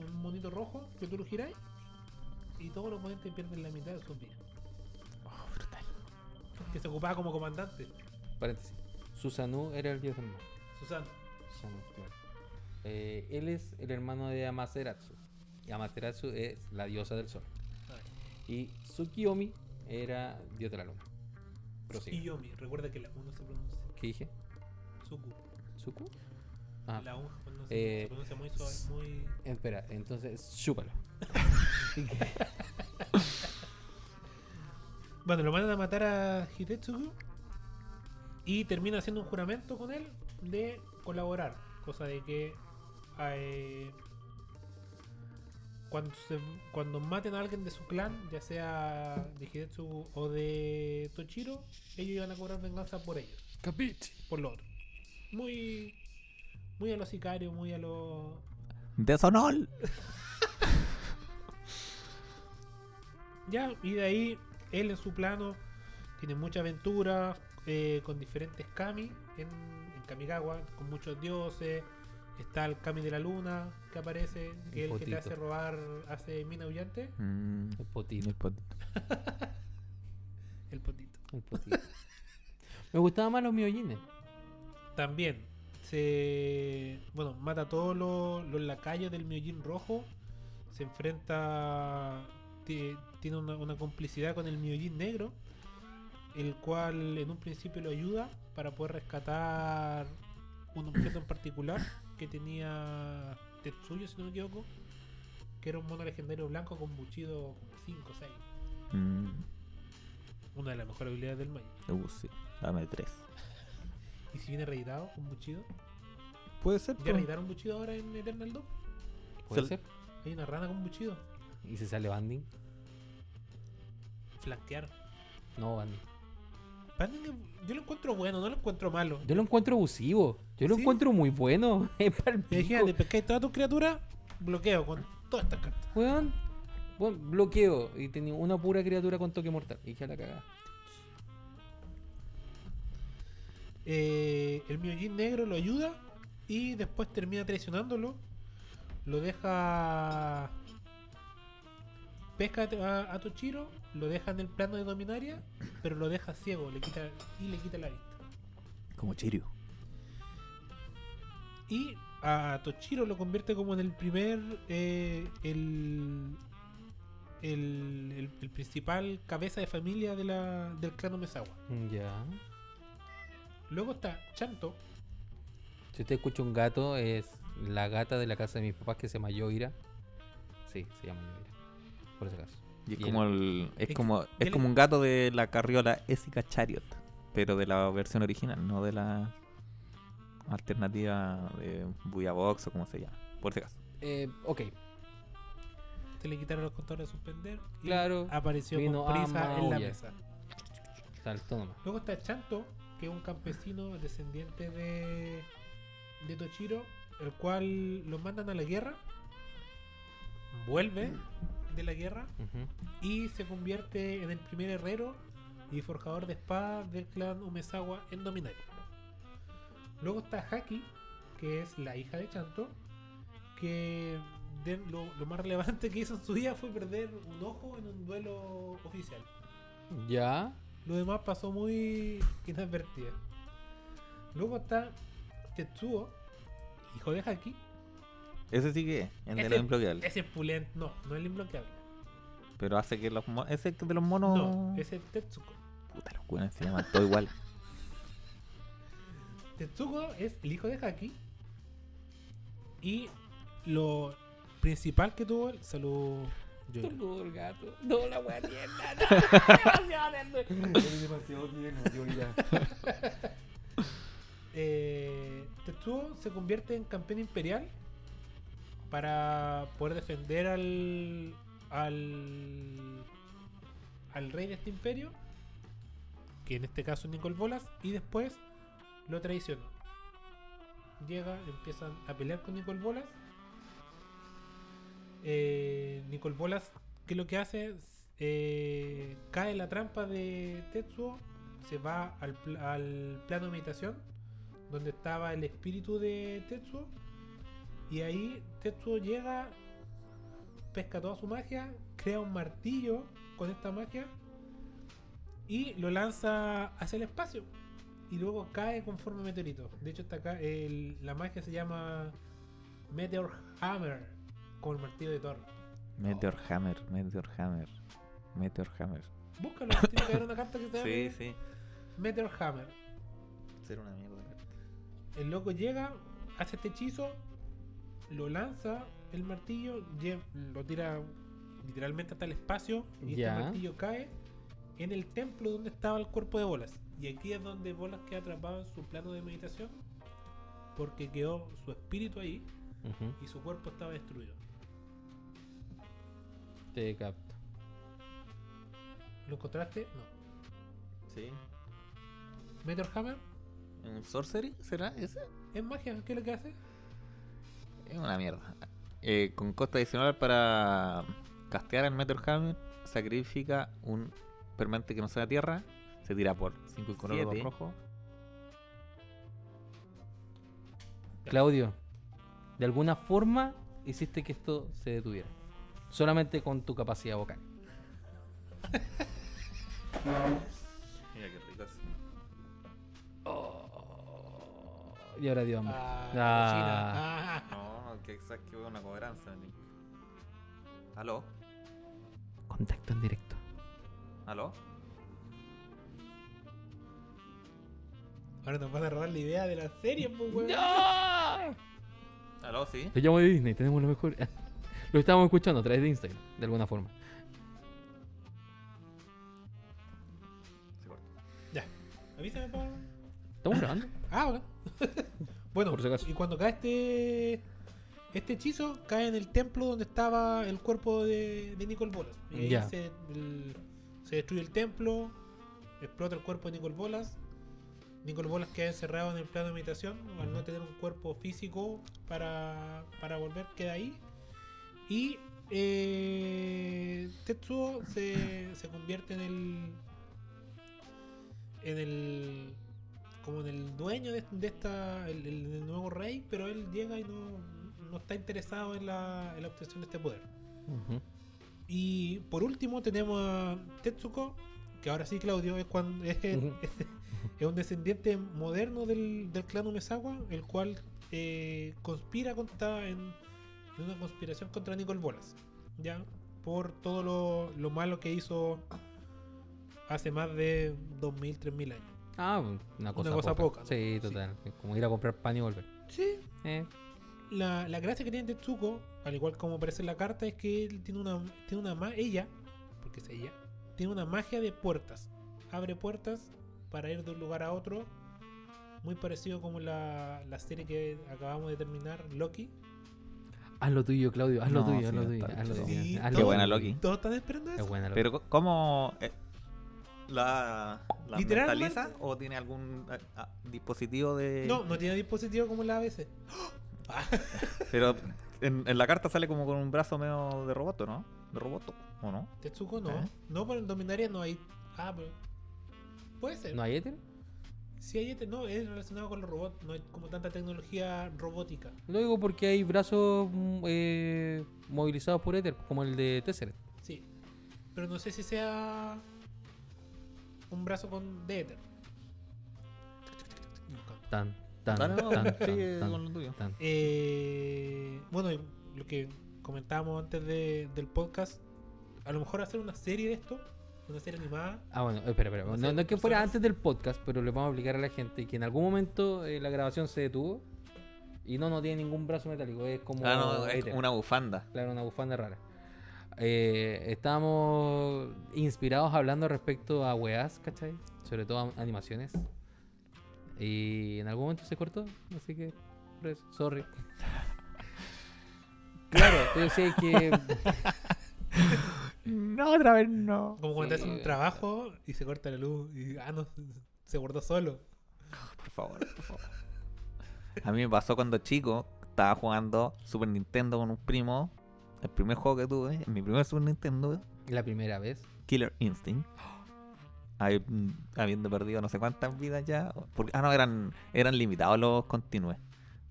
un monito rojo que tú lo giráis y todos los oponentes pierden la mitad de sus vidas. oh, brutal. Que se ocupaba como comandante. paréntesis. Susanoo era el dios del mar. Susana. Susanoo, claro. Eh, él es el hermano de Amaterasu. Y Amaterasu es la diosa del sol. Y Tsukiyomi era dios de la luna. Prosigue. Y Yomi, recuerda que la U no se pronuncia. ¿Qué dije? Suku. ¿Suku? Ah, La U no Eh, se, se pronuncia muy suave, muy. espera, entonces chúpalo. Bueno, lo mandan a matar a Hitetsugu y termina haciendo un juramento con él de colaborar. Cosa de que eh, cuando, se- cuando maten a alguien de su clan, ya sea de Hidetsugu o de Tochiro, ellos iban a cobrar venganza por ellos, Capichi. por lo otro. Muy, muy a los sicarios, muy a los ¡Deshonor! Ya, y de ahí él en su plano tiene mucha aventura eh, con diferentes kami en, en Kamigawa, con muchos dioses. Está el kami de la luna que aparece, que es el que te hace robar, hace mina aullante, Mm, El potito. el potito. el potito. El potito. Me gustaban más los miojines. También se. Bueno, mata a todos los, los lacayos del Miojin rojo. Se enfrenta. ti- Tiene una, una complicidad con el Miojin negro. El cual en un principio lo ayuda para poder rescatar un objeto en particular que tenía Tetsuyo, si no me equivoco. Que era un mono legendario blanco con buchido como 5 o 6. Mm, Una de las mejores habilidades del Magic. uh, sí. Dame tres. Y si viene reeditado con buchido. Puede ser. ¿Ya reeditaron buchido ahora en Eternal 2? ¿Puede Se- ser? Hay una rana con buchido. ¿Y si sale Banding? Flanquear. No, Banding. Banding yo lo encuentro bueno, no lo encuentro malo. Yo lo encuentro abusivo. Yo lo ¿Sí? encuentro muy bueno. Es para el pico. Imagínate, pescáis todas tus criaturas, bloqueo con todas estas cartas. Weón. Bueno, bloqueo. Y tenía una pura criatura con toque mortal. Y ya la cagada. Eh, el Miojin negro lo ayuda y después termina traicionándolo. Lo deja. Pesca a, a Tochiro, lo deja en el plano de Dominaria, pero lo deja ciego le quita, y le quita la vista. Como Chirio. Y a Tochiro lo convierte como en el primer. eh, el, el, el- el principal cabeza de familia de la, del clan Omesawa. Ya. Luego está Chanto. Si usted escucha un gato, es la gata de la casa de mis papás que se llama Yoira. Sí, se llama Yoira. Por ese caso. Y es Y como el. Es Es- como, es como un gato de la carriola Essica Chariot. Pero de la versión original, no de la alternativa de Buya Box o como se llama. Por si acaso. Eh, ok, Se le quitaron los controles de suspender. y Claro, Apareció vino con prisa en la mesa. saltó nomás. Luego está Chanto, que es un campesino descendiente de, de Tochiro, el cual lo mandan a la guerra, vuelve de la guerra y se convierte en el primer herrero y forjador de espadas del clan Umezawa en Dominaria. Luego está Haki, que es la hija de Chanto, que de- lo, lo más relevante que hizo en su vida fue perder un ojo en un duelo oficial. Ya. Lo demás pasó muy inadvertido. Luego está Tetsuo, hijo de Haki. Ese sí que es, el de Ese- los imbloqueables. Ese es pulento. No, no es el imbloqueable. Pero hace que los monos. Ese de los monos. No, ese es Tetsuko. Puta, los buenos se llaman todo igual. Tetsuko es el hijo de Haki. Y lo principal que tuvo, salud. Yuri. Saludo el gato. No, la wea tierna. No, demasiado tierno. Es demasiado tierno, yo ya. Eh, Tetsuo se convierte en campeón imperial para poder defender al, al al rey de este imperio, que en este caso es Nicol Bolas, y después lo traiciona. Llega, empiezan a pelear con Nicol Bolas. Eh, Nicol Bolas, que lo que hace? Eh, cae en la trampa de Tetsuo, se va al, al plano de meditación, donde estaba el espíritu de Tetsuo, y ahí Tetsuo llega, pesca toda su magia, crea un martillo con esta magia y lo lanza hacia el espacio. Y luego cae con forma de meteorito. De hecho, está acá, el- la magia se llama Meteor Hammer, con el martillo de Thor. Meteor Hammer, Meteor Hammer, Meteor Hammer. Búscalo, tiene que haber una carta que se Sí, sí. Meteor Hammer. Ser una mierda. El loco llega, hace este hechizo, lo lanza el martillo, lo tira literalmente hasta el espacio y Ya. este martillo cae en el templo donde estaba el cuerpo de bolas. Y aquí es donde bolas queda atrapado en su plano de meditación porque quedó su espíritu ahí y su cuerpo estaba destruido. Te capto. ¿Lo encontraste? No. Sí. Meteor Hammer ¿Un sorcery? ¿Será ese? es magia, ¿qué es lo que hace? Es una mierda. Eh, con costa adicional para castear el Meteor Hammer, sacrifica un permanente que no sea tierra. Se tira por 5 y color Siete. rojo. Claudio, de alguna forma hiciste que esto se detuviera. Solamente con tu capacidad vocal. Mira qué rico es. Y ahora dio hambre. Ah, Ah. Ah. No, que exacto que una cobranza. Nick. ¿Aló? Contacto en directo. ¿Aló? Ahora nos van a robar la idea de la serie, pues, weón. ¿Aló? Sí. Lo llamo de Disney, tenemos lo mejor. lo estamos escuchando a través de Instagram, de alguna forma. Ya. Avísame, pa. ¿Estamos grabando? Ah, bueno. bueno, Por si acaso. y cuando cae este este hechizo, cae en el templo donde estaba el cuerpo de, de Nicol Bolas. Y ahí Ya. se, el- se destruye el templo, explota el cuerpo de Nicol Bolas. Nicol Bolas queda encerrado en el plano de meditación, al no tener un cuerpo físico para, para volver, queda ahí. Y eh, Tetsuo se, se convierte en el. en el. como en el dueño de, de esta. El, nuevo rey, pero él llega y no, no está interesado en la, en la obtención de este poder. Y por último tenemos a Tetsuko, que ahora sí, Claudio, es, cuando, es, Ujú. es un descendiente moderno del, del clan Umezawa, el cual eh, conspira contra, en, en una conspiración contra Nicol Bolas, ¿ya? Por todo lo, lo malo que hizo hace más de 2.000, 3.000 años. Ah, una cosa, cosa poca. poca, ¿no? Sí, total. Es como ir a comprar pan y volver. Sí, Eh, la, la gracia que tiene Tetsuko, al igual como aparece en la carta, es que él tiene una, tiene una ella, porque es ella, tiene una magia de puertas. Abre puertas para ir de un lugar a otro. Muy parecido como la, la serie que acabamos de terminar, Loki. Haz lo tuyo, Claudio. Haz lo No, tuyo, sí, haz lo tuyo. está Haz lo hecho. tuyo. Sí, Haz Qué buena. Loki. Todos están esperando eso. Es buena Loki. Pero ¿cómo eh, la, la mentaliza o tiene algún eh, ah, dispositivo de No, no tiene dispositivo como la ABC. Pero en, en la carta sale como con un brazo medio de roboto, ¿no? De roboto, ¿o no? Tetsuko no. ¿Eh? No, pero en Dominaria no hay. Ah, pero. Puede ser. ¿No hay éter? Si hay este, no, es relacionado con los robots. No hay como tanta tecnología robótica. Lo digo porque hay brazos mm, eh, movilizados por éter, como el de Tesseret. Sí. Pero no sé si sea. Un brazo con de éter. Tan, tan, no, tan, tan, sigue tan, con lo tuyo. tan. Eh, bueno, lo que comentábamos antes de- del podcast. A lo mejor hacer una serie de esto. Una serie animada. Ah, bueno, espera, espera. No No, es que fuera antes del podcast, pero le vamos a explicar a la gente que en algún momento eh, la grabación se detuvo y no, no tiene ningún brazo metálico, es como Ah, no, es una bufanda. Claro, una bufanda rara. Eh, estábamos inspirados hablando respecto a weas, ¿cachai? Sobre todo a- animaciones. Y en algún momento se cortó, así que, por eso, sorry. Claro, tú decías que. No, otra vez no. Como cuando Sí. haces un trabajo y se corta la luz. Y ah, no, se guardó solo. Por favor, por favor. A mí me pasó cuando chico, estaba jugando Super Nintendo con un primo. El primer juego que tuve, mi primer Super Nintendo, La primera vez. Killer Instinct. Mm, habiendo perdido no sé cuántas vidas ya. Porque, ah, no, eran, eran limitados los continuos.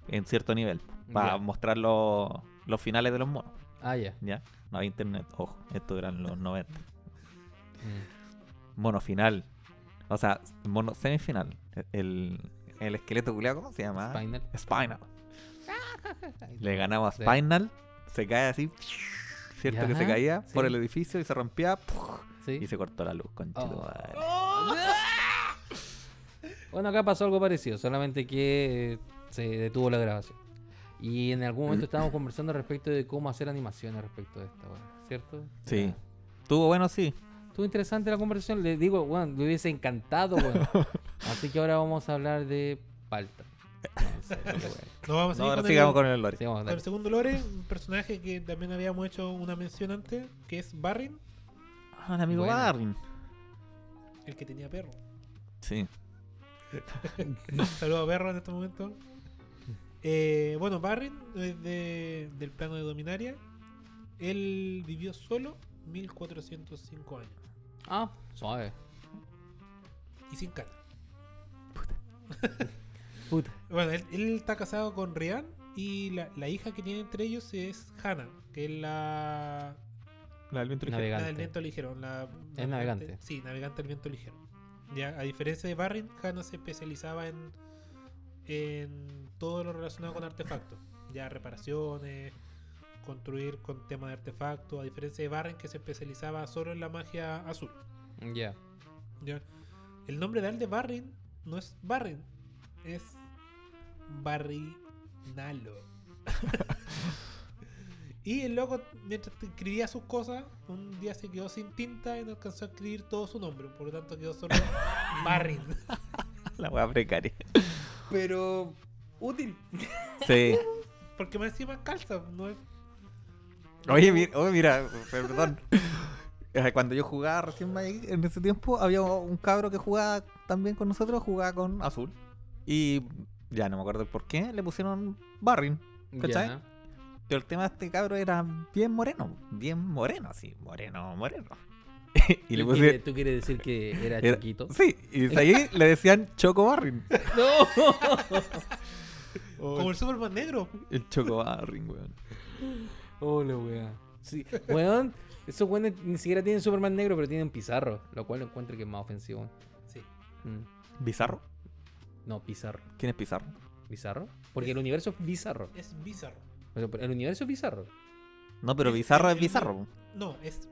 En cierto nivel. Para mostrar los, los finales de los monos. Ah, ya. ¿Ya? No había internet. Ojo, esto eran los 90. Mm. Mono final. O sea, mono semifinal. El, el esqueleto culiado, ¿cómo se llama? Spinal. Spinal. Le ganamos a Sí. Spinal. Se cae así. ¿Cierto que se caía por el edificio y se rompía? Sí. Y se cortó la luz, conchito. Oh. Bueno, acá pasó algo parecido, solamente que se detuvo la grabación. Y en algún momento estábamos conversando respecto de cómo hacer animaciones respecto de esta, weá, ¿cierto? Sí. Estuvo bueno, sí. Estuvo interesante la conversación, le digo, bueno, me hubiese encantado, weón. Así que ahora vamos a hablar de Palta. No. No vamos a No, ahora con, sigamos el, con el lore. Con el segundo lore. Un personaje que también habíamos hecho una mención antes. Que es Barrin, Ah, el amigo Bueno. Barrin. el que tenía perro. Sí. Saludos a perro en este momento. Eh, bueno, Barrin es de- del plano de Dominaria. Él vivió solo 1405 años. Ah, suave. Y sin cara. Puta. Bueno, él, él está casado con Rian. Y la, la hija que tiene entre ellos es Hannah, que es la, La del viento ligero. Navegante. la del viento ligero. La, Es navegante. Sí, navegante del viento ligero. Ya, a diferencia de Barrin, Hannah se especializaba en, en todo lo relacionado con artefactos. Ya reparaciones, construir con tema de artefactos. A diferencia de Barrin, que se especializaba solo en la magia azul. Ya. Ya. El nombre real de Barrin no es Barrin, es Barrinalo. y el loco, mientras escribía sus cosas, un día se quedó sin tinta y no alcanzó a escribir todo su nombre. Por lo tanto, quedó solo Barrin. La wea precaria. Pero útil. Sí. Porque más encima calza, no es. Oye, mira, oye, mira, perdón. Cuando yo jugaba recién Magic, en ese tiempo había un cabro que jugaba también con nosotros, jugaba con azul. Y ya no me acuerdo el por qué, le pusieron Barrin. ¿Cachai? Pero el tema de este cabro era bien moreno, bien moreno, así, moreno, moreno. y le ¿Tú, pusieron. quieres, tú quieres decir que era, era- chiquito? Sí, y ahí le decían Choco Barrin. ¡No! Como el Superman negro. El Choco Barrin, weón. Hola, weón. Sí. Weón, esos weones ni siquiera tienen Superman negro, pero tienen Pizarro. Lo cual encuentro que es más ofensivo. Sí. Mm. ¿Bizarro? No, Pizarro. ¿Quién es Pizarro? ¿Bizarro? Porque el universo es bizarro. Es bizarro. Pero el universo es bizarro. No, pero Es- Bizarro el- es el- Bizarro. No, es.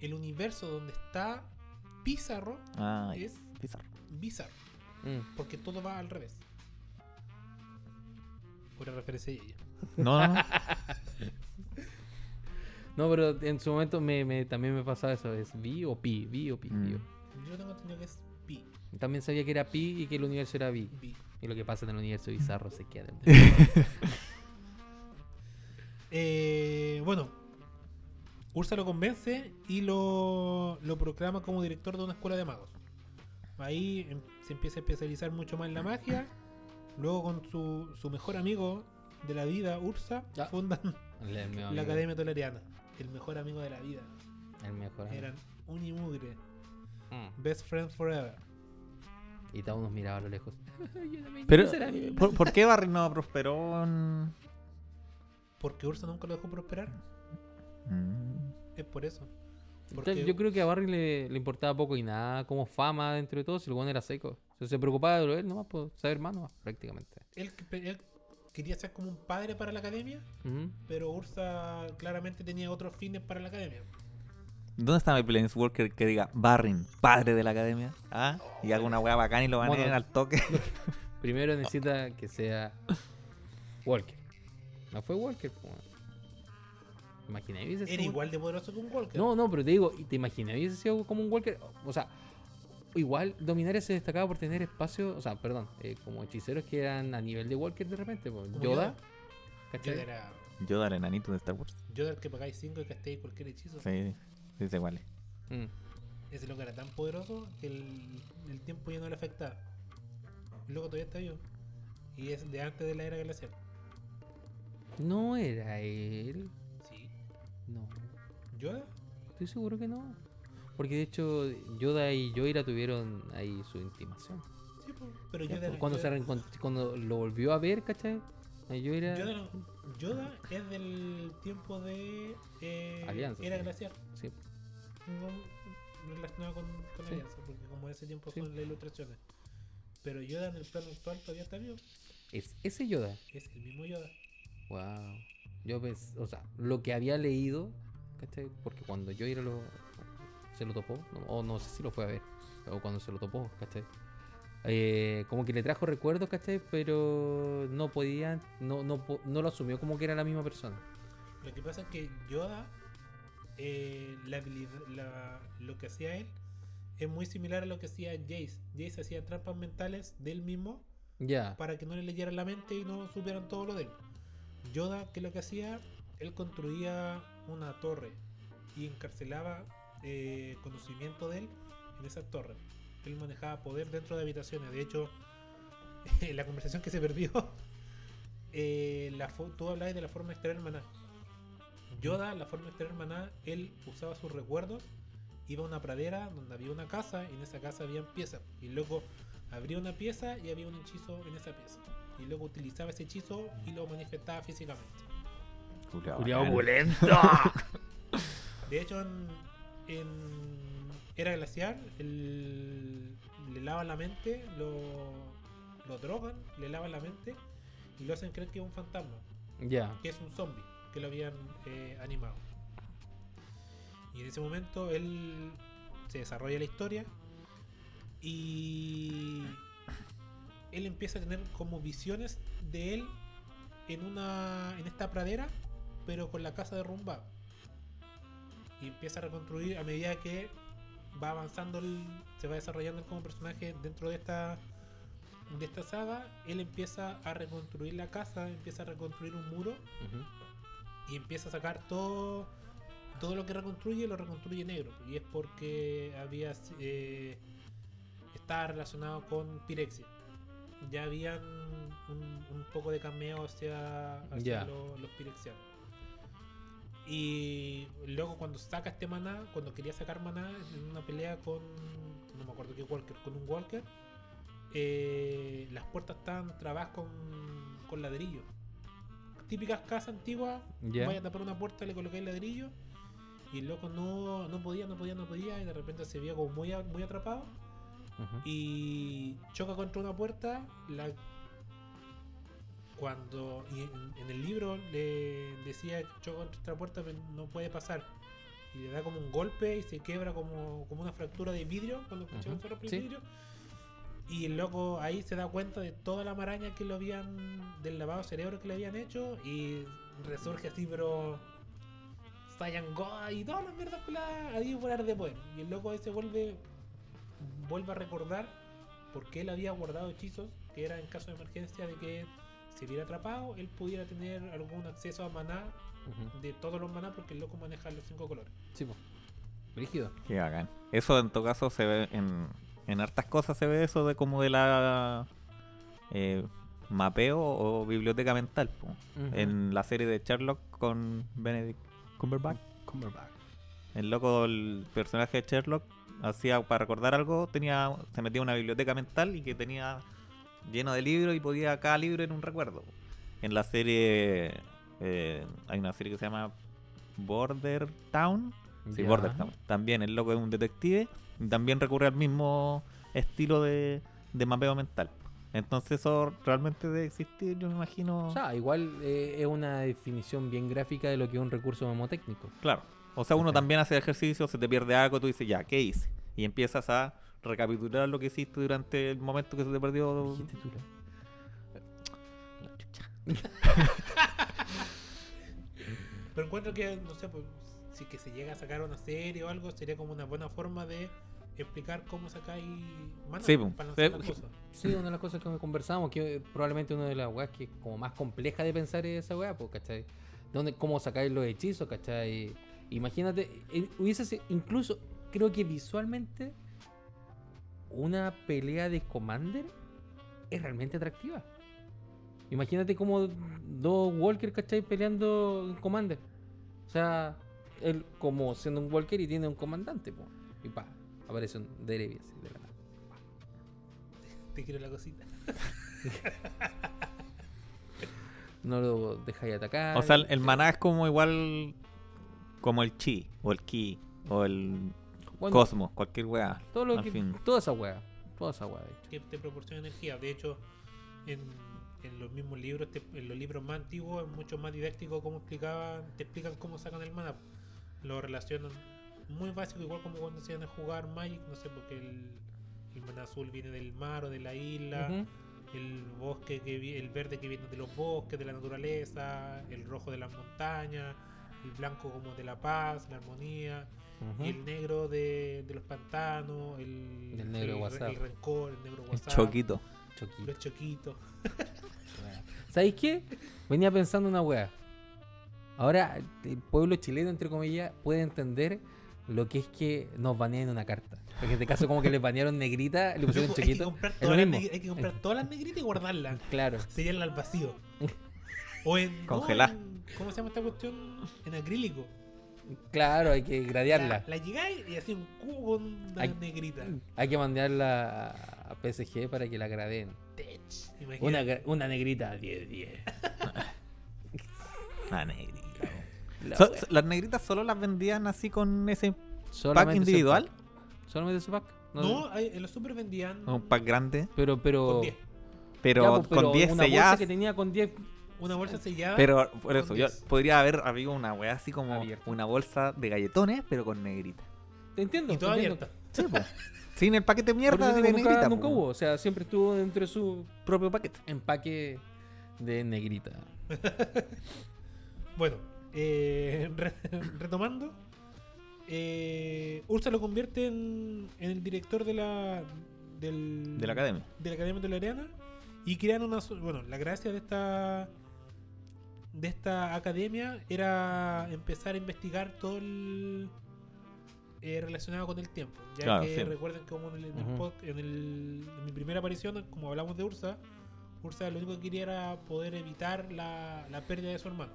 El universo donde está Pizarro Ah, es Bizarro. bizarro. Mm. Porque todo va al revés. Pura referencia a ella. No, no, no. Pero en su momento me, me- también me pasaba eso. ¿Es B o Pi? B o Pi, Mm. Yo tengo entendido que es Pi. También sabía que era Pi y que el universo era. Pi. Y lo que pasa en el universo bizarro se queda. Eh, bueno, Ursa lo convence y lo, lo proclama como director de una escuela de magos. Ahí em- se empieza a especializar mucho más en la magia. Luego con su, su mejor amigo de la vida, Ursa, fundan la Academia Toleriana. El mejor amigo de la vida. el mejor amigo. Eran un y mugre. Mm. Best friends forever. Y todos nos miraba a lo lejos. Yo también Pero. ¿por, por qué Barry no prosperó en- Porque Ursa nunca lo dejó prosperar. Mm. Es por eso. Entonces, Yo creo que a Barry le, le importaba poco y nada como fama dentro de todo, si el bueno era seco. Se preocupaba de lo de él nomás, por saber más nomás, prácticamente. él, él quería ser como un padre para la academia. Pero Ursa claramente tenía otros fines para la academia. ¿Dónde está mi Planeswalker que diga Barrin, padre de la academia? ¿Ah? Y haga una weá bacana y lo Mono. al toque. Primero necesita que sea Walker. No fue Walker, hubiese Era igual de poderoso que un Walker. No, no, pero te digo, ¿te imaginas hubiese sido como un Walker? O sea, igual Dominaria se destacaba por tener espacio, o sea, perdón, eh, como hechiceros que eran a nivel de Walker de repente. Como Yoda, Yoda. ¿cachai? Yoda era Yoda el enanito de Star Wars. Yoda el que pagáis 5 y castéis cualquier hechizo. Sí, sí, cuál es. Mm. Ese loco era tan poderoso que el, el tiempo ya no le afectaba. El loco todavía está vivo. Y es de antes de la era glacial. No era él. Sí. No, ¿Yoda? estoy seguro que no. Porque de hecho, Yoda y Yoira tuvieron ahí su intimación. Sí, pero Ya, Yoda, pues, era- cuando, se Yoda- reencont- cuando lo volvió a ver, ¿cachai? A. Yoda, era- Yoda es del tiempo de eh, Alianza, era sí. glacial. Sí. No relacionado con, con Sí. Alianza, porque como ese tiempo Sí. son las ilustraciones. Pero Yoda en el plano actual todavía está vivo. Es ese Yoda. Es el mismo Yoda. Wow. Yo pensé, o sea, lo que había leído, ¿cachai? Porque cuando yo era lo. Se lo topó, no- o no sé si lo fue a ver, o cuando se lo topó, ¿cachai? Eh, como que le trajo recuerdos, ¿cachai? Pero no podía, no, no, no lo asumió como que era la misma persona. Lo que pasa es que Yoda, eh, la la- lo que hacía él, es muy similar a lo que hacía Jace. Jace hacía trampas mentales de él mismo Ya. para que no le leyeran la mente y no supieran todo lo de él. Yoda, que lo que hacía, él construía una torre y encarcelaba eh, conocimiento de él en esa torre. Él manejaba poder dentro de habitaciones. De hecho, en la conversación que se perdió, eh, la tú hablabas de la forma de extraer maná. Yoda, la forma de extraer maná, él usaba sus recuerdos, iba a una pradera donde había una casa y en esa casa había piezas. Y luego abría una pieza y había un hechizo en esa pieza. Y luego utilizaba ese hechizo y lo manifestaba físicamente. Culeado opulento! De hecho, en, en Era Glacial, el- le lavan la mente, lo, lo drogan, le lavan la mente y lo hacen creer que es un fantasma, ya. que es un zombie, que lo habían eh, animado. Y en ese momento él se desarrolla la historia y él empieza a tener como visiones de él en una en esta pradera, pero con la casa derrumbada. Y empieza a reconstruir a medida que va avanzando, el- se va desarrollando él como personaje dentro de esta de esta saga. Él empieza a reconstruir la casa, empieza a reconstruir un muro y empieza a sacar todo todo lo que reconstruye lo reconstruye negro y es porque había eh, estaba relacionado con Pirexia ya habían un, un poco de cameo hacia, hacia Ya. lo- los pirexianos y luego cuando saca este maná cuando quería sacar maná en una pelea con no me acuerdo qué Walker con un Walker eh, las puertas estaban trabadas con, con ladrillo. Típicas casas antiguas Ya. vaya a tapar una puerta, le colocáis ladrillo y el loco no, no podía, no podía, no podía y de repente se veía como muy, muy atrapado. Y choca contra una puerta la cuando y en, en el libro le decía que choca contra esta puerta no puede pasar y le da como un golpe y se quiebra como, como una fractura de vidrio cuando Ujú, choca contra el sí. vidrio. Y el loco ahí se da cuenta de toda la maraña que lo habían del lavado cerebro que le habían hecho y resurge así pero Saiyan God y todas las mierdas con la ahí volar de poder y el loco ahí se vuelve vuelva a recordar por qué él había guardado hechizos, que era en caso de emergencia de que se viera atrapado, él pudiera tener algún acceso a maná de todos los maná, porque el loco maneja los cinco colores. Sí, po. Brígido. Qué bacán. Eso en todo caso se ve en, en hartas cosas se ve eso de como de la eh, mapeo o biblioteca mental. po. En la serie de Sherlock con Benedict Cumberbatch. Cumberbatch. El loco, el personaje de Sherlock, hacía para recordar algo, tenía se metía en una biblioteca mental y que tenía lleno de libros y podía cada libro en un recuerdo. En la serie eh, hay una serie que se llama Border Town. Sí. Border Town. También el loco es un detective y también recurre al mismo estilo de, de mapeo mental. Entonces eso realmente debe existir, yo me imagino. O sea, igual eh, es una definición bien gráfica de lo que es un recurso memotécnico. Claro. O sea, uno también hace ejercicio, se te pierde algo, tú dices, ya, ¿qué hice? Y empiezas a recapitular lo que hiciste durante el momento que se te perdió. Dijiste tú. La chucha. Pero encuentro que, no sé, pues, si que se llega a sacar una serie o algo, sería como una buena forma de explicar cómo sacáis maná Sí, pues, para lanzar sí, sí. cosas. Sí, una de las cosas que conversamos, que eh, probablemente una de las weas que es como más compleja de pensar es esa wea, pues, ¿cachai? ¿Dónde, ¿Cómo sacáis los hechizos, cachai? Imagínate, eh, hubiese sido- incluso, creo que visualmente, una pelea de Commander es realmente atractiva. Imagínate como dos Walker, ¿cachai? Peleando en Commander. O sea, él como siendo un Walker y tiene un comandante, pues. Y pa, aparece un Derevi así de la nada. Te quiero la cosita. no lo dejáis atacar. O sea, el- el maná es como igual como el chi, o el ki, o el Bueno, cosmos, cualquier weá. todo lo al que, fin. toda esa wea, toda esa wea, de hecho. que te proporciona energía. De hecho, en, en los mismos libros, te- en los libros más antiguos, es mucho más didáctico cómo explicaban, te explican cómo sacan el mana. Lo relacionan muy básico, igual como cuando se iban a jugar Magic, no sé, porque el, el mana azul viene del mar o de la isla, el bosque que vi- el verde que viene de los bosques, de la naturaleza, el rojo de las montañas, el blanco como de la paz, la armonía, El negro de, de los pantanos, el, El negro el, WhatsApp. el rencor, el negro El WhatsApp, choquito. Choquito. los choquitos. ¿Sabéis qué? Venía pensando una wea. Ahora, el pueblo chileno, entre comillas, puede entender lo que es que nos banean una carta. Porque en este caso, como que les banearon negrita, le pusieron Loco, hay, que choquito. comprar Es todas lo las mismo. negri- hay que comprar todas las negritas y guardarlas. Claro. Sellarlas al vacío. O en. no, Congelar. en- ¿Cómo se llama esta cuestión? En acrílico. Claro, hay que gradearla. La, la llegáis y así un cubo con una Hay- negrita. Hay que mandarla a- a PSG para que la graden. Tech. Una, una negrita 10-10. La negrita. La So- las negritas solo las vendían así con ese Solamente ese individual? pack. Solamente ese pack. No, hay- en los super vendían. un pack grande, Pero, pero. Con 10. pero, Ya, pues, pero con 10 una bolsa selladas. que tenía con 10. Una bolsa sellada. Pero por eso, yo 10. podría haber habido una weá así como Abierta. una bolsa de galletones, pero con negrita. Te entiendo. y toda entiendo. abierta. Sí, po. Sin el paquete mierda de nunca, negrita. nunca po. hubo. O sea, siempre estuvo dentro de su Propio paquete. empaque de negrita. Bueno, eh, re- retomando. Eh, Ursa lo convierte en, en el director de la. Del, De la academia. de la Academia Toleriana y crean una bueno la gracia de esta de esta academia era empezar a investigar todo el eh, relacionado con el tiempo ya Claro, que sí. recuerden como en, el, en el Ujú. pod- en el- en mi primera aparición como hablamos de Ursa Ursa lo único que quería era poder evitar la, la pérdida de su hermano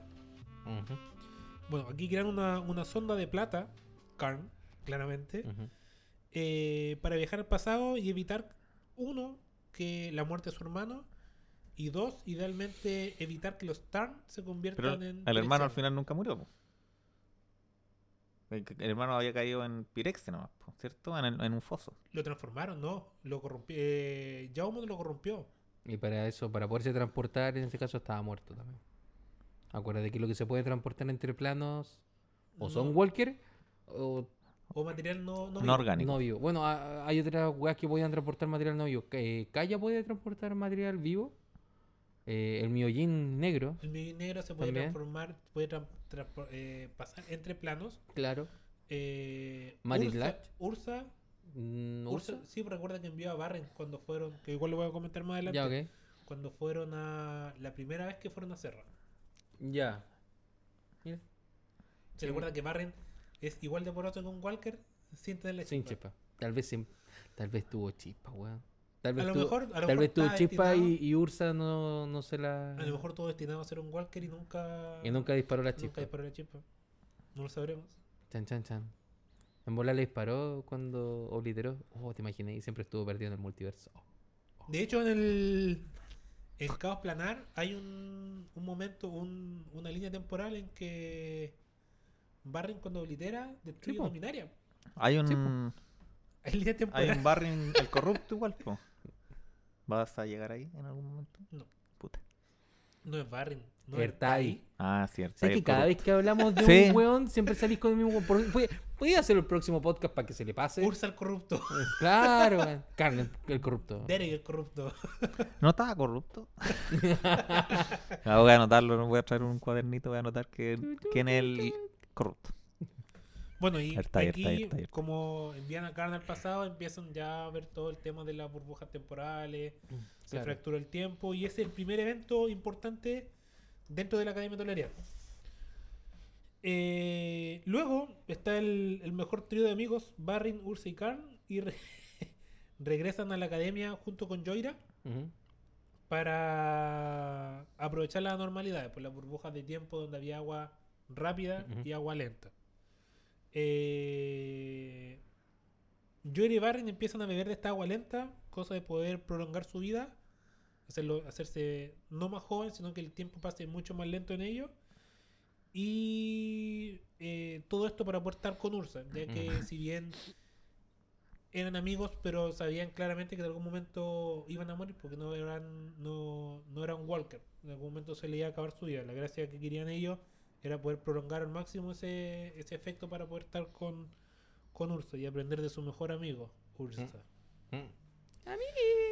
bueno aquí crean una, una sonda de plata Karn claramente eh, para viajar al pasado y evitar, uno, que la muerte de su hermano, y dos, idealmente evitar que los Tarn se Pero conviertan en. el hermano al final nunca murió. po. El, el hermano había caído en Pirexia nomás, po, ¿cierto? En, el- en un foso. Lo transformaron, ¿no? Lo corrompió. Eh, Jaume lo corrompió. Y para eso, para poderse transportar, en ese caso estaba muerto también. Acuérdate que lo que se puede transportar entre planos o son No, Walker o o material no, no, No vivo. orgánico. no vivo. Bueno, a- hay otras weas que podían transportar material no vivo. Eh, Kaya puede transportar material vivo. Eh, el Miojin negro, El medio negro se puede También. transformar, puede eh, pasar entre planos. claro. Eh, Ursa, Mm, Ursa, ¿Ursa? sí, recuerda que envió a Barren cuando fueron, que igual lo voy a comentar más adelante. Ya, ok. Cuando fueron a. La primera vez que fueron a Serra. Ya. Mira. Se recuerda que Barren es igual de poroso que un Walker sin tener la Sin chispa. Tal vez tal vez tuvo chispa, weón. Tal vez A lo tuvo, mejor, a lo tal mejor vez estaba chispa y, y Ursa no, no se la. A lo mejor todo destinado a ser un Walker y nunca. Y nunca disparó la nunca chispa. disparó la chispa. No lo sabremos. Chan, chan, chan. En bola le disparó cuando obliteró. Oh, te imaginé. Y siempre estuvo perdido en el multiverso. Oh. De hecho, en el. En Caos Planar hay un, un momento, un- una línea temporal en que Barren cuando oblitera destruye. Dominaria. Hay un. Hay línea hay un Barry el corrupto igual, po. ¿Vas a llegar ahí en algún momento? No. Puta. No es Barren. No Ertai. Ah, cierto. Sé que cada vez que hablamos de Sí. un weón, siempre salís con el mismo weón. Hacer el próximo podcast para que se le pase. Ursa el corrupto. Claro, weón. Carne, el corrupto. Derek el corrupto. ¿No estaba corrupto? Ah, voy a anotarlo, voy a traer un cuadernito, voy a anotar que, quién es el corrupto. Bueno, y aquí, como envían a Carne al pasado, empiezan ya a ver todo el tema de las burbujas temporales, se Claro. fractura el tiempo, y es el primer evento importante dentro de la Academia Toleraria. Eh, luego está el, el mejor trío de amigos, Barrin, Ursa y Karn, y re- regresan a la Academia junto con Joira para aprovechar las normalidades, por las burbujas de tiempo donde había agua rápida y agua lenta. Eh, Joira y Barrin empiezan a beber de esta agua lenta, cosa de poder prolongar su vida, hacerlo, hacerse no más joven, sino que el tiempo pase mucho más lento en ellos. Y eh, todo esto para poder estar con Ursa, ya que si bien eran amigos, pero sabían claramente que en algún momento iban a morir porque no eran, no, no eran Walker. En algún momento se le iba a acabar su vida. La gracia que querían ellos era poder prolongar al máximo ese, ese efecto para poder estar con, con Ursa y aprender de su mejor amigo, Ursa. Mm.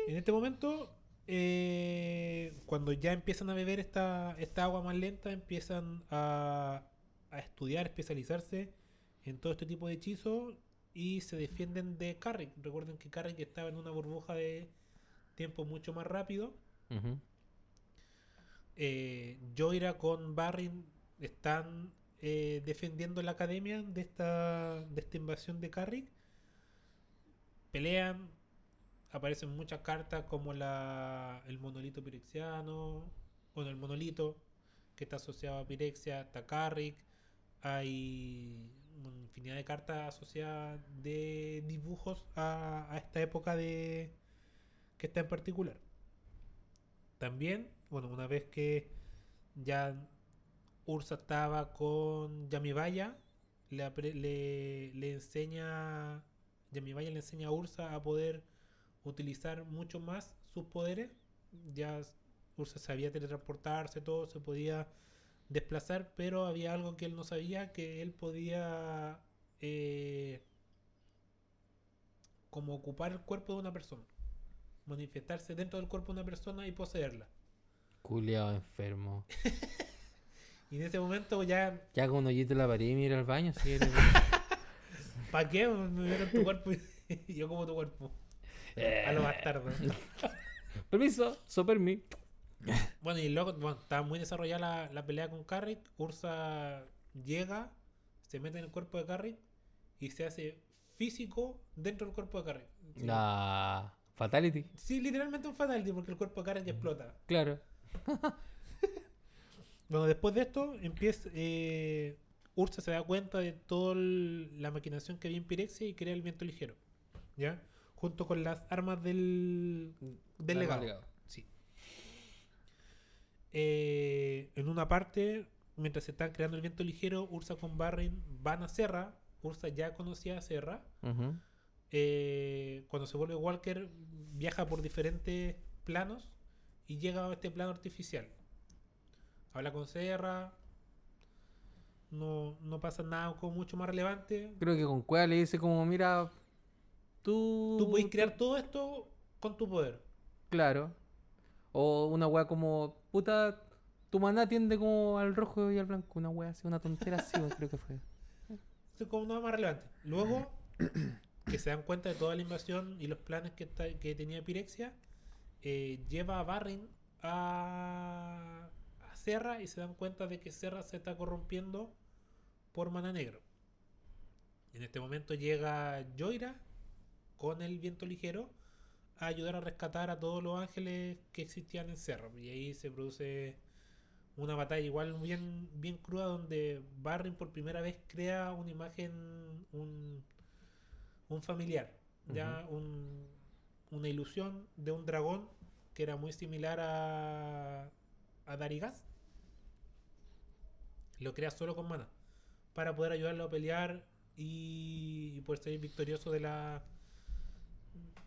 En este momento, eh, cuando ya empiezan a beber esta, esta agua más lenta, empiezan a, a estudiar, especializarse en todo este tipo de hechizos y se defienden de Carrick. Recuerden que Carrick estaba en una burbuja de tiempo mucho más rápido. Ujú. Eh, Joira con Barrin están eh, defendiendo la academia de esta, de esta invasión de Carrick. Pelean, aparecen muchas cartas como la, el monolito pirexiano, bueno, el monolito que está asociado a Pirexia, está Carrick. Hay una infinidad de cartas asociadas de dibujos a, a esta época de que está en particular. También, bueno, una vez que ya Ursa estaba con Yamibaya, le, le enseña, Yamibaya le enseña a Ursa a poder utilizar mucho más sus poderes. Ya Ursa sabía teletransportarse, todo, se podía desplazar, pero había algo que él no sabía, que él podía eh, como ocupar el cuerpo de una persona, manifestarse dentro del cuerpo de una persona y poseerla. Culeado enfermo. Y en ese momento ya, Ya con un hoyito en la pared y mira al baño. Eres- ¿para qué me vieron tu cuerpo y yo como tu cuerpo? A lo bastardo. Permiso, so permi. Bueno, y luego bueno, estaba muy desarrollada la, la pelea con Carrick. Ursa llega, se mete en el cuerpo de Carrick y se hace físico dentro del cuerpo de Carrick. Sí, La Fatality. Sí, literalmente un fatality porque el cuerpo de Carrick explota. Claro. Bueno, después de esto, empieza. eh, Ursa se da cuenta de toda la maquinación que había en Pirexia y crea el viento ligero. ¿Ya? Junto con las armas del, del legado. legado. Sí. Eh, en una parte, mientras se están creando el viento ligero, Ursa con Barrin van a Serra. Ursa ya conocía a Serra. Eh, cuando se vuelve Walker, viaja por diferentes planos y llega a este plano artificial. Habla con Serra. No, no pasa nada como mucho más relevante. Creo que con Cueva le dice como, mira, tú... Tú puedes crear todo esto con tu poder. Claro. O una wea como, puta, tu maná tiende como al rojo y al blanco. Una wea así, una tontera así, creo que fue. Eso es como nada más relevante. Luego, que se dan cuenta de toda la invasión y los planes que, que tenía Pirexia, eh, lleva a Barrin a Serra y se dan cuenta de que Serra se está corrompiendo por Mana Negro. En este momento llega Joira con el viento ligero a ayudar a rescatar a todos los ángeles que existían en Serra. Y ahí se produce una batalla igual bien, bien cruda donde Barrin por primera vez crea una imagen, un, un familiar, ya un- una ilusión de un dragón que era muy similar a, a Darigas. Lo crea solo con mana para poder ayudarlo a pelear y, y poder salir victorioso de la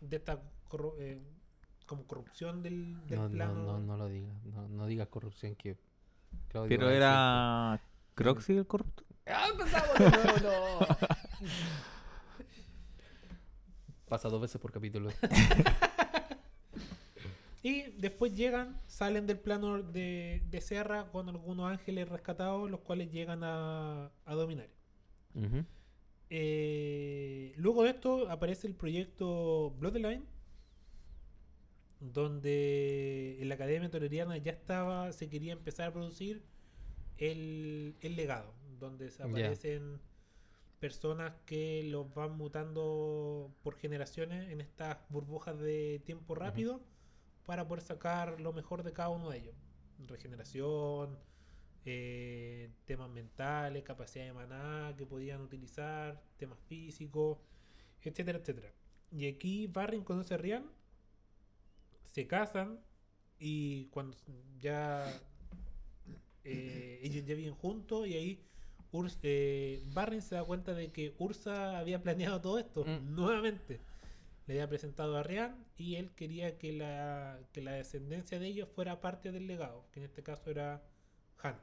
de esta corru- eh, como corrupción del, del No, no, plano. no, no lo digas. No, no digas corrupción que. Claudio Pero era. Croxy el corrupto. ¡Ah, empezamos de nuevo! No. Pasa dos veces por capítulo. Y después llegan, salen del plano de, de Serra con algunos ángeles rescatados, los cuales llegan a, a dominar. Eh, luego de esto aparece el proyecto Bloodline, donde en la Academia Toleriana ya estaba, se quería empezar a producir el, el legado, donde aparecen personas que los van mutando por generaciones en estas burbujas de tiempo rápido para poder sacar lo mejor de cada uno de ellos. Regeneración, eh, temas mentales, capacidad de maná que podían utilizar, temas físicos, etcétera, etcétera. Y aquí Barrin conoce a Rian, se casan y cuando ya eh, ellos ya viven juntos y ahí Urs- eh, Barrin se da cuenta de que Ursa había planeado todo esto Mm. nuevamente. Le había presentado a Rian y él quería que la, que la descendencia de ellos fuera parte del legado, que en este caso era Han.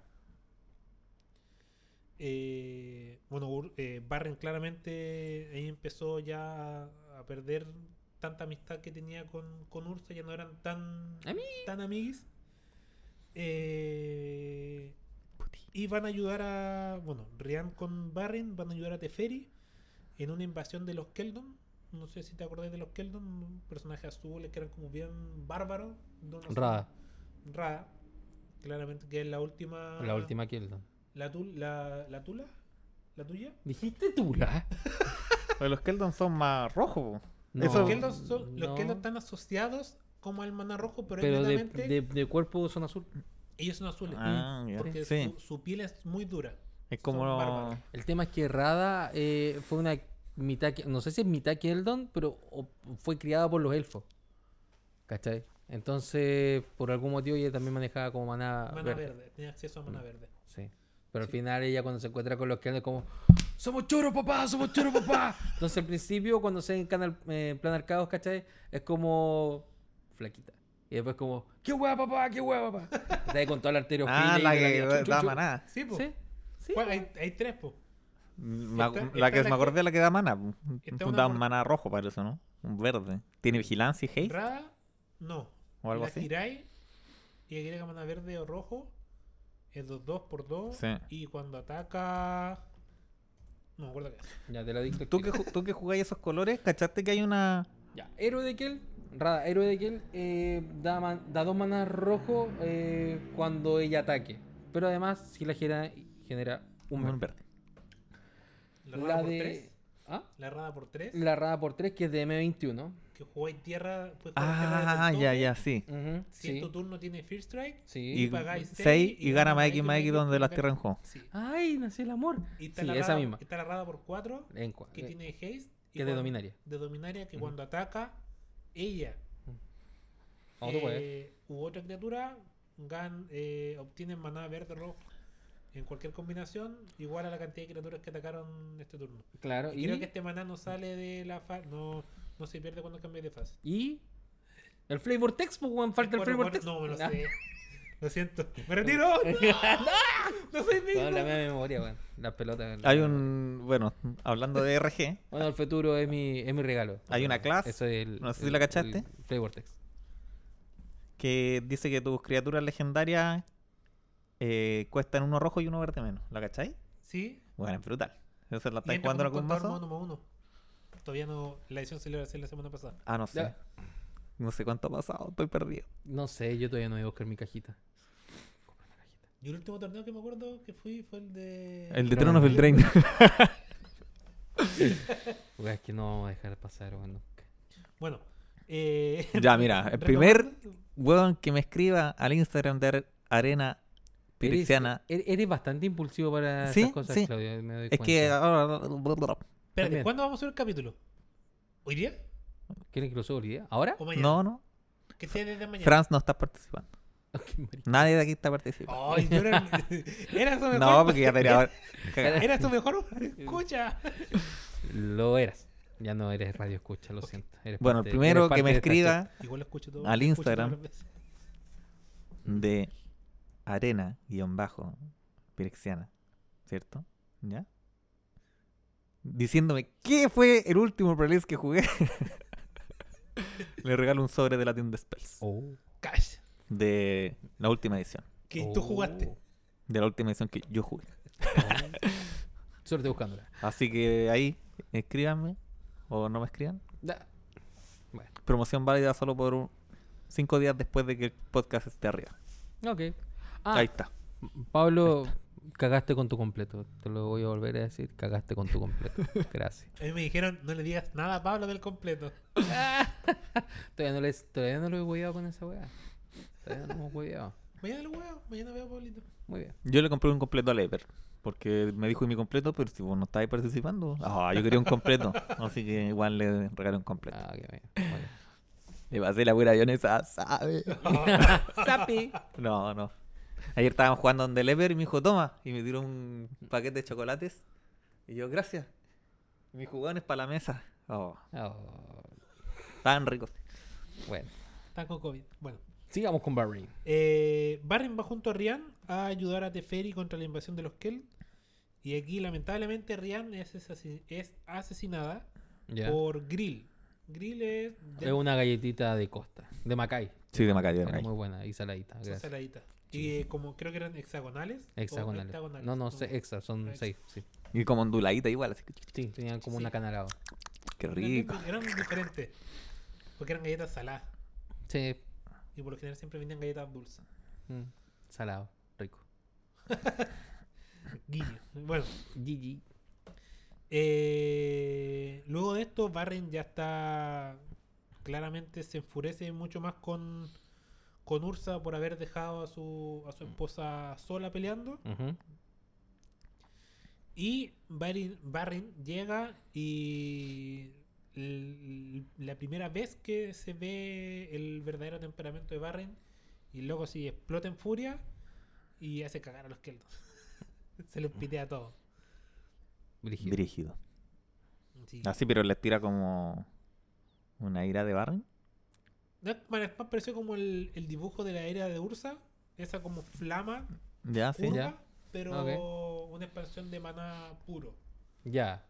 Eh, bueno, eh, Barren claramente ahí empezó ya a, a perder tanta amistad que tenía con, con Ursa, ya no eran tan, Ami- tan amiguis. Eh, y van a ayudar a. Bueno, Rian con Barren van a ayudar a Teferi en una invasión de los Keldon. No sé si te acordás de los Keldon, un personaje azules que eran como bien bárbaros. zona- Rada. Claramente que es la última. La última Keldon. La, tul- la, la tula. ¿La tuya? ¿Dijiste Tula? Pero los Keldon son más rojos. No, Eso- Los Keldon, son- los. Keldon están asociados como al maná rojo, pero, Pero de, netamente de, de cuerpo son azul. ellos son azules. Ah, porque Sí. su, su piel es muy dura. Es son como. El tema es que Rada eh, fue una mitad, no sé si es mitad Keldon, pero o- fue criada por los elfos. ¿Cachai? Entonces, por algún motivo ella también manejaba como maná, Maná verde. verde. Tiene acceso a maná Mm. verde. Sí. Pero al final ella cuando se encuentra con los Keldon es como ¡Somos choros, papá! ¡Somos choros, papá! Entonces al principio cuando se encarna el eh, en plan arcados, ¿cachai? Es como flaquita. Y después como ¡Qué hueá, papá! ¡Qué hueá, papá! Está ahí con toda la arteriofilia Ah, la que da maná. Sí, po. Sí. Sí. ¿Cuál? Hay, hay tres, po. Esta- la esta que es me la acordé que- la que da po. Esta Da un maná rojo parece, ¿no? Un verde. ¿Tiene vigilancia y haste? Rada, no. ¿O algo la así? Hirai y agrega maná verde o rojo. Es 2-2 por 2 Sí. Y cuando ataca. No me acuerdo qué es. Ya te lo dicto. ¿Tú que, tú que jugáis esos colores, ¿cachaste que hay una. Ya, héroe de Kel, Rada, héroe de Kel, eh, da, man- da dos manas rojos eh, cuando ella ataque. Pero además, si la genera, genera un un verde. verde? La La rada por de. 3. ¿Ah? La rada por 3. La rada por 3, que es de M21. Que jugáis tierra. Tierra desde Ah, el ya, ya, sí. Ujú, Si en sí. tu turno tiene First Strike. Sí. Y pagáis 6 seis y gana más X más X donde las y tierras en juego. Sí. Ay, nació el amor. Y está Sí, la esa rada, misma. Está la rada por 4. En cua- Que eh, tiene haste. y que es de dominaria. De dominaria. Que cuando ataca, ella eh, u otra criatura gan, eh, obtienen maná verde rojo en cualquier combinación igual a la cantidad de criaturas que atacaron este turno. Claro, Y y, creo que este maná no sale de la fase, no, no se pierde cuando cambias de fase. y el flavor text, pues, weón, falta el flavor text. No, me lo Ah. sé. Lo siento. ¡Me retiro! ¡No! ¡No soy No, mismo! la mía memoria, weón. Las pelotas. la Hay un. Bueno, hablando de RG, Bueno, el futuro es mi, es mi regalo. Hay una clase, Eso es el, no sé si el- la cachaste. Flavor text. que dice que tus criaturas legendarias eh, cuestan uno rojo y uno verde menos. ¿La cachai? Sí. Bueno, es brutal. ¿Eso la estáis jugando en como un mazo? a uno. Todavía no. La edición salió recién la semana pasada. Ah, no sé. Ya. No sé cuánto ha pasado, estoy perdido. No sé, yo todavía no voy a buscar mi cajita. Yo el último torneo que me acuerdo que fui fue el de. El de Tron Tron of of the Drain. Es que no vamos a dejar pasar, weón. nunca. Bueno. Eh, Ya, mira, el primer weón que me escriba al Instagram de Are- Arena Eres, er- bastante impulsivo para Sí, esas cosas, sí. Claudio. me doy Es que cuenta. ahora. Espérate. ¿cuándo vamos a subir el capítulo? ¿Hoy día? ¿Quieren que lo suba hoy día? ¿Ahora? ¿O mañana? No, no. Que sea desde mañana. Franz no está participando. Nadie de aquí está participando. Ay, yo era, era su mejor. No, porque ya tenía. Era su mejor. Escucha. Lo eras. Ya no eres radio escucha, lo siento. Eres Bueno, el primero que me escriba Igual lo escucho todo. Al escucho Instagram. de arena guion bajo pirexiana, ¿cierto? ¿Ya? Diciéndome qué fue el último release que jugué. Le regalo un sobre de la tienda Spells. Oh. Cash. De la última edición. Que tú jugaste. Oh. De la última edición que yo jugué. Suerte buscándola. Así que ahí, escríbanme. O no me escriban. Da- Bueno, Promoción válida solo por un- cinco días después de que el podcast esté arriba. ok. Ah, Ahí está. Pablo, cagaste con tu completo. Te lo voy a volver a decir. Cagaste con tu completo. Gracias. A mí me dijeron, no le digas nada a Pablo del completo. Todavía no, les, todavía no lo he hueveado con esa weá. Todavía no hemos hueveado. Mañana lo huevo, mañana veo a Pablito. Muy bien. Yo le compré un completo a Leper. Porque me dijo mi completo, pero si vos no estabas participando. Ah, yo quería un completo. Así que igual le regalé un completo. Ah, qué bien. Muy bien. Le pasé la buena avionesa, ¿sabe? Sapi. No, no. Ayer estábamos jugando donde Leper y me dijo, toma. Y me tiró un paquete de chocolates. Y yo, gracias. Y mis jugones para la mesa. Oh, Oh, tan ricos. bueno. Está con COVID. Bueno. Sigamos con Barry. Eh, Barren va junto a Rian a ayudar a Teferi contra la invasión de los Kel. Y aquí, lamentablemente, Rian es, asesi- es asesinada por Grill. Grill es. Es una galletita de costa. De Macay. Sí, de Macay, de Está Macay. Muy buena y saladita. Gracias. saladitas. Y eh, como creo que eran hexagonales. Hexagonales. No, no, extra. Son seis. Sí. Y como onduladita igual, así que Sí, tenían como Sí. una canalada. qué Eran rico. Eran diferentes. Porque eran galletas saladas. Sí. Y por lo general siempre vendían galletas dulces. mm, Salado. Rico. Guiño. Bueno. GG. Eh, luego de esto, Barren ya está. Claramente se enfurece mucho más con, con Ursa por haber dejado a su, a su esposa sola peleando. Y Barrin, Barrin llega y. La primera vez que se ve el verdadero temperamento de Barren, y luego sí explota en furia y hace cagar a los Keldon. se los pitea a todos. Brígido. Brígido. Sí. Así, pero les tira como una ira de Barren. No, bueno, es más pareció como el, el dibujo de la era de Ursa, esa como flama Ya, sí. curva, Ya. pero una expansión de maná puro. Ya.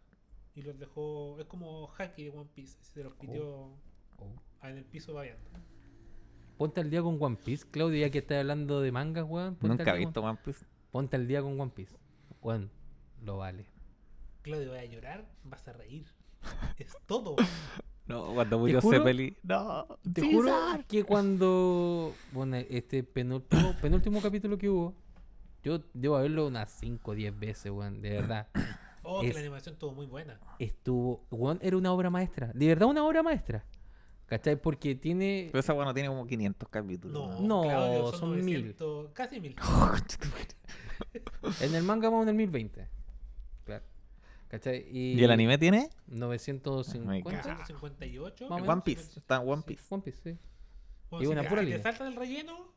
Y los dejó, es como Haki de One Piece, se los pitió Oh. en el piso babeando. Ponte al día con One Piece, Claudio, ya que estás hablando de mangas, weón. Nunca he visto One Piece. Ponte al día con One Piece. Weón, lo vale. Claudio, vas a llorar, vas a reír. Es todo. No, cuando murió juro- Zeppeli. No, Te César. juro que cuando. Bueno, este penúltimo, penúltimo capítulo que hubo, yo debo haberlo unas 5 o 10 veces, weón. De verdad. Oh, que la animación estuvo muy buena. Estuvo. Weón, era una obra maestra. De verdad, una obra maestra. ¿Cachai? Porque tiene. Pero esa bueno tiene como 500 capítulos. No, No, Claudio, son mil. 900, Casi mil. En el manga vamos en el 1020. Claro. ¿Cachai? Y, ¿Y el anime tiene? 950. cago. 158. Más o One. Piece. Está One Sí. Piece. One Piece, sí. Bueno, Y si una te- pura si te línea. saltan el relleno,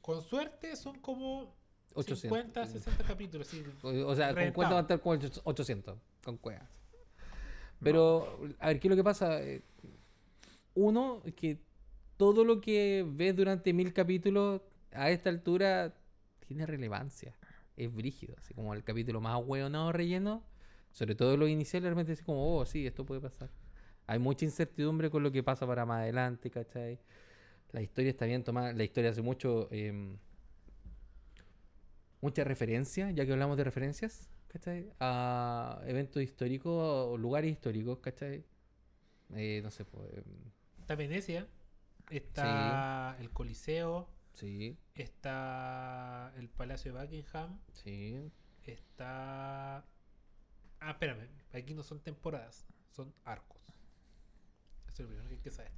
con suerte son como 800. 50, 60 capítulos. sí. O, o sea, con Reventado. cuenta va a estar con 800. Con cuevas. Pero, a ver, ¿qué es lo que pasa? Eh, Uno, que todo lo que ves durante mil capítulos a esta altura tiene relevancia. Es brígido. Así como el capítulo más hueonado relleno, sobre todo los iniciales, realmente es como, oh, sí, esto puede pasar. Hay mucha incertidumbre con lo que pasa para más adelante, ¿cachai? La historia está bien tomada. La historia hace mucho. em, mucha referencia, ya que hablamos de referencias, ¿cachai? A eventos históricos o lugares históricos, ¿cachai? Eh, no sé, pues. em, Está Venecia, está el Coliseo, Sí, está el Palacio de Buckingham, sí. está... Ah, espérame, aquí no son temporadas, son arcos. Eso es lo primero que hay que saber.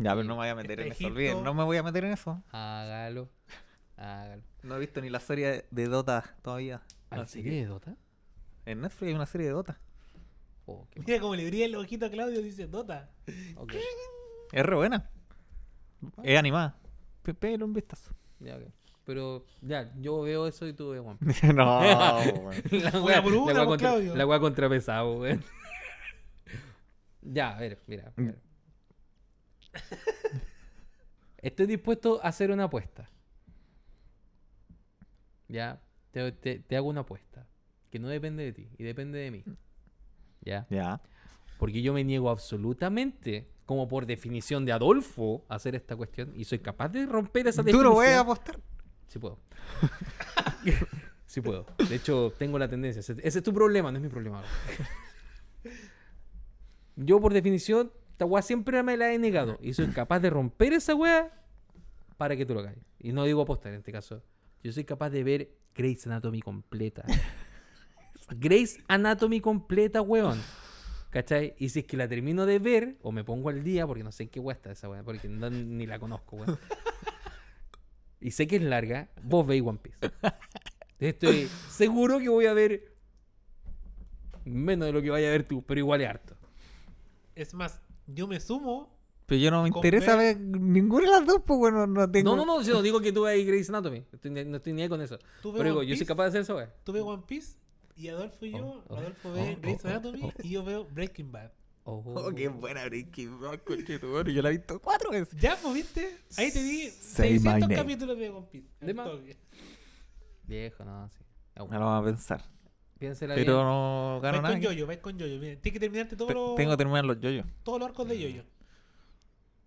Ya, pero no me voy a meter en eso. olviden. No me voy a meter en eso. Hágalo. Hágalo. No he visto ni la serie de Dota todavía. ¿Al Así serie que- de Dota? En Netflix hay una serie de Dota. Oh, qué Mira como le brilla el ojito a Claudio, dice Dota. Es re buena. Es animada. Pégale un vistazo. Ya, ok. Pero ya, yo veo eso y tú ves One no, weón. La Una wea, por una, la wea contra, Claudio. la wea contrapesado, weón. ya, a ver, mira. Mira. Estoy dispuesto a hacer una apuesta. Ya, te, te- te hago una apuesta. Que no depende de ti y depende de mí. Ya. Ya. Porque yo me niego absolutamente, como por definición de Adolfo, a hacer esta cuestión. Y soy capaz de romper esa ¿Tú definición. no puedes apostar? Sí puedo. sí puedo. De hecho, tengo la tendencia. Ese, es tu problema, no es mi problema. Yo, por definición, esta weá siempre me la he negado. Y soy capaz de romper esa weá para que tú lo hagas. Y no digo apostar en este caso. Yo soy capaz de ver Grey's Anatomy completa. Grey's Anatomy completa, weón. ¿Cachai? Y si es que la termino de ver, o me pongo al día, porque no sé en qué weá está esa weá, porque no- ni la conozco, weón. Y sé que es larga, vos veis One Piece. Estoy seguro que voy a ver menos de lo que vaya a ver tú, pero igual es harto. Es más, yo me sumo. Pero yo no me interesa ver- ver ninguna de las dos, pues bueno, no tengo. No, no, no, yo no digo que tú veas Grey's Anatomy. Estoy no estoy ni ahí con eso. Tú Pero digo, One yo soy Piece, capaz de hacer eso, weón. Tú ves One Piece y Adolfo y yo. Oh, oh, Adolfo ve oh, Grey's oh, Anatomy oh, y yo veo Breaking Bad. Oh, Oh, qué buena Breaking Bad, conchetumare, Yo la he visto cuatro veces. Ya, pues viste. Ahí te di Say my 600 name. capítulos de One Piece. De más. Viejo, no, sí. Me lo vamos a pensar. Piénsela Pero bien. no gano Vais nada. con Yoyo, vais con Yoyo. Mira, tienes que terminarte todos los, Tengo que terminar los yoyos. todos los arcos de Yoyo.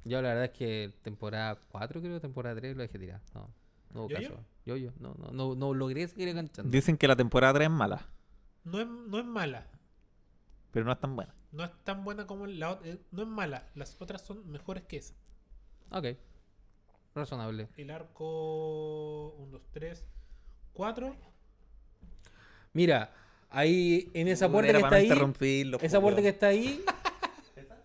Yo la verdad es que temporada 4 creo, temporada 3 lo dejé tirar. No, no hubo ¿Yo-yo? caso. Yo, yo, no, no, no, no logré seguir enganchando. Dicen que la temporada 3 es mala, No es, no es mala. pero no es tan buena. No es tan buena como la otra. No es mala. Las otras son mejores que esa. Ok. Razonable. El arco 1, 2, 3, 4. Mira, ahí en esa puerta Era que está no ahí, interrumpirlo, esa puerta que está ahí,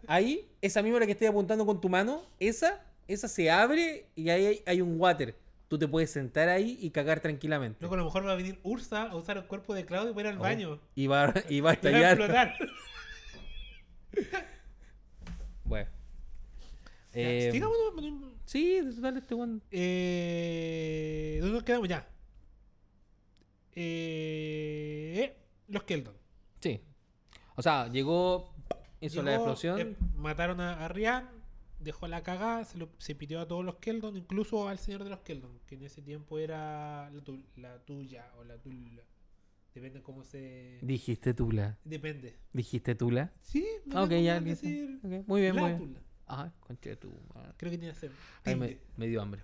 ahí, esa misma la que estoy apuntando con tu mano, esa, esa se abre y ahí hay, hay un water. Tú te puedes sentar ahí y cagar tranquilamente. Luego a lo mejor va a venir Ursa a usar el cuerpo de Claudio para ir al Oh, baño. Y va, y va a Y va a estallar. explotar. Bueno. Eh, sigamos, sí, dale este one. Eh, ¿Dónde nos quedamos ya? Eh, los Keldon. Sí. O sea, llegó, hizo la Llegó, explosión. eh, mataron a, a Rian, dejó la cagada, se, lo, se pitió a todos los Keldon, incluso al señor de los Keldon, que en ese tiempo era la, tu- la tuya o la tula. Depende cómo se. Dijiste Tula. Depende. Dijiste Tula. Sí, no Ah, ok, tengo ya. decir Muy bien, la muy bien. tula. Ajá, concha de tu madre. Creo que tiene que ser. Me, me dio hambre.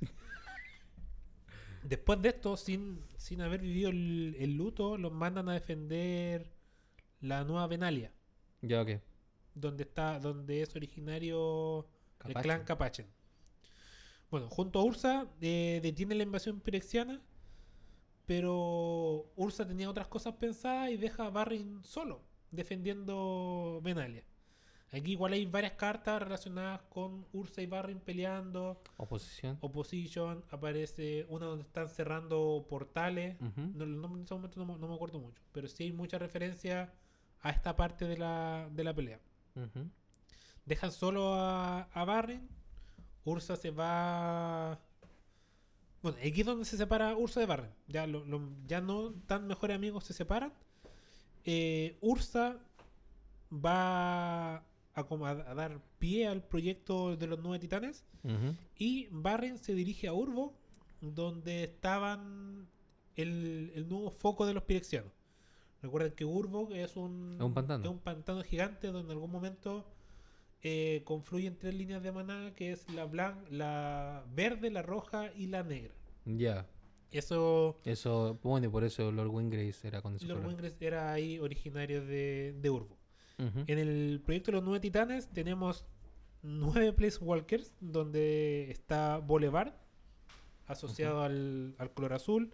Después de esto, sin, sin haber vivido el, el luto, los mandan a defender la nueva Benalia, Ya, ok. donde está, donde es originario el clan Capachen. Bueno, junto a Ursa eh, detiene la invasión pirexiana, pero Ursa tenía otras cosas pensadas y deja a Barrin solo, defendiendo Benalia. Aquí igual hay varias cartas relacionadas con Ursa y Barrin peleando. Oposición. Opposition, aparece una donde están cerrando portales. No, en ese momento no, me- no me acuerdo mucho, pero sí hay mucha referencia a esta parte de la, de la pelea. Dejan solo a, a Barrin. Ursa se va. Bueno, aquí es donde se separa Ursa de Barren. Ya, lo- lo- ya no tan mejores amigos se separan. Eh, Ursa va a, dar pie al proyecto de los nueve titanes. Y Barren se dirige a Urbo, donde estaban el, el nuevo foco de los pirexianos. Recuerden que Urbo es un, Es un pantano. es un pantano gigante donde en algún momento eh, confluyen tres líneas de maná, que es la blan la verde, la roja y la negra. Ya. Eso, Eso, bueno, y por eso Lord Wingrace era con Lord. Wingres era ahí originario de, de Urbo. En el proyecto de los nueve titanes tenemos nueve Place Walkers, donde está Boulevard, asociado al, al color azul,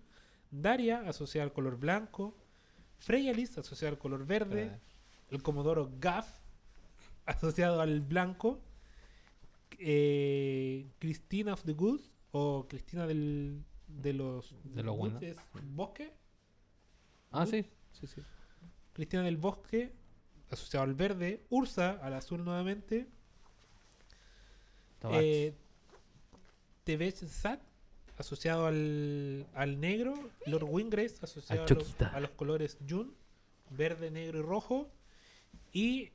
Daria, asociada al color blanco, Freyalis, asociado al color verde, el Comodoro Gaff, asociado al blanco, eh, Cristina of the Good, o Cristina del, de los, De lo Good bueno. es bosque, Ah, sí. Sí, sí. Cristina del Bosque, asociado al verde, Ursa al azul nuevamente, eh, Sat, asociado al, al negro, Lord Wingrace, asociado a los, a los colores Jun, verde, negro y rojo, y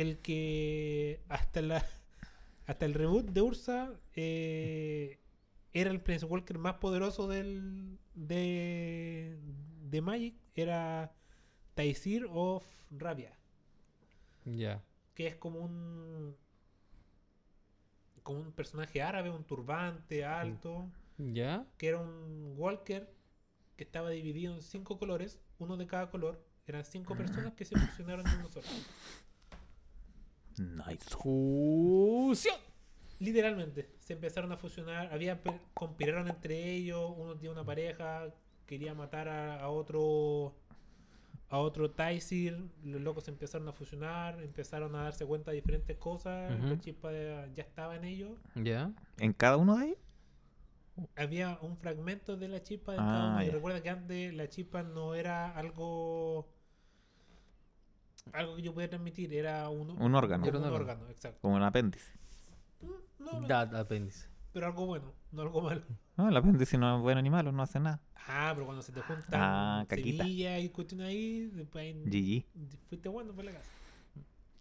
el que hasta la hasta el reboot de Ursa eh, era el Prince Walker más poderoso del de, de Magic, era Taisir of Rabia Ya. que es como un como un personaje árabe, un turbante alto, ¿Ya? que era un walker que estaba dividido en cinco colores, uno de cada color. Eran cinco personas que se fusionaron en uno solo. Nice. Fusión. Literalmente, se empezaron a fusionar, había conspiraron entre ellos, uno tenía una pareja, quería matar a, a otro a otro Taisir, los locos se empezaron a fusionar, empezaron a darse cuenta de diferentes cosas, la chispa de- ya estaba en ellos. ¿Ya? ¿En cada uno de ellos? había un fragmento de la chispa de Ah, cada uno. Y recuerda que antes la chispa no era algo algo que yo podía transmitir, era un, Un órgano. como Era un un órgano. órgano, exacto. Como un apéndice. No, no, Da, apéndice. pero algo bueno, no algo malo. No, el apéndice no es bueno ni malo, no hace nada. Ah, pero cuando se te juntan Ah, caquita. semillas y cuestiones ahí, después ahí GG. fuiste bueno por la casa.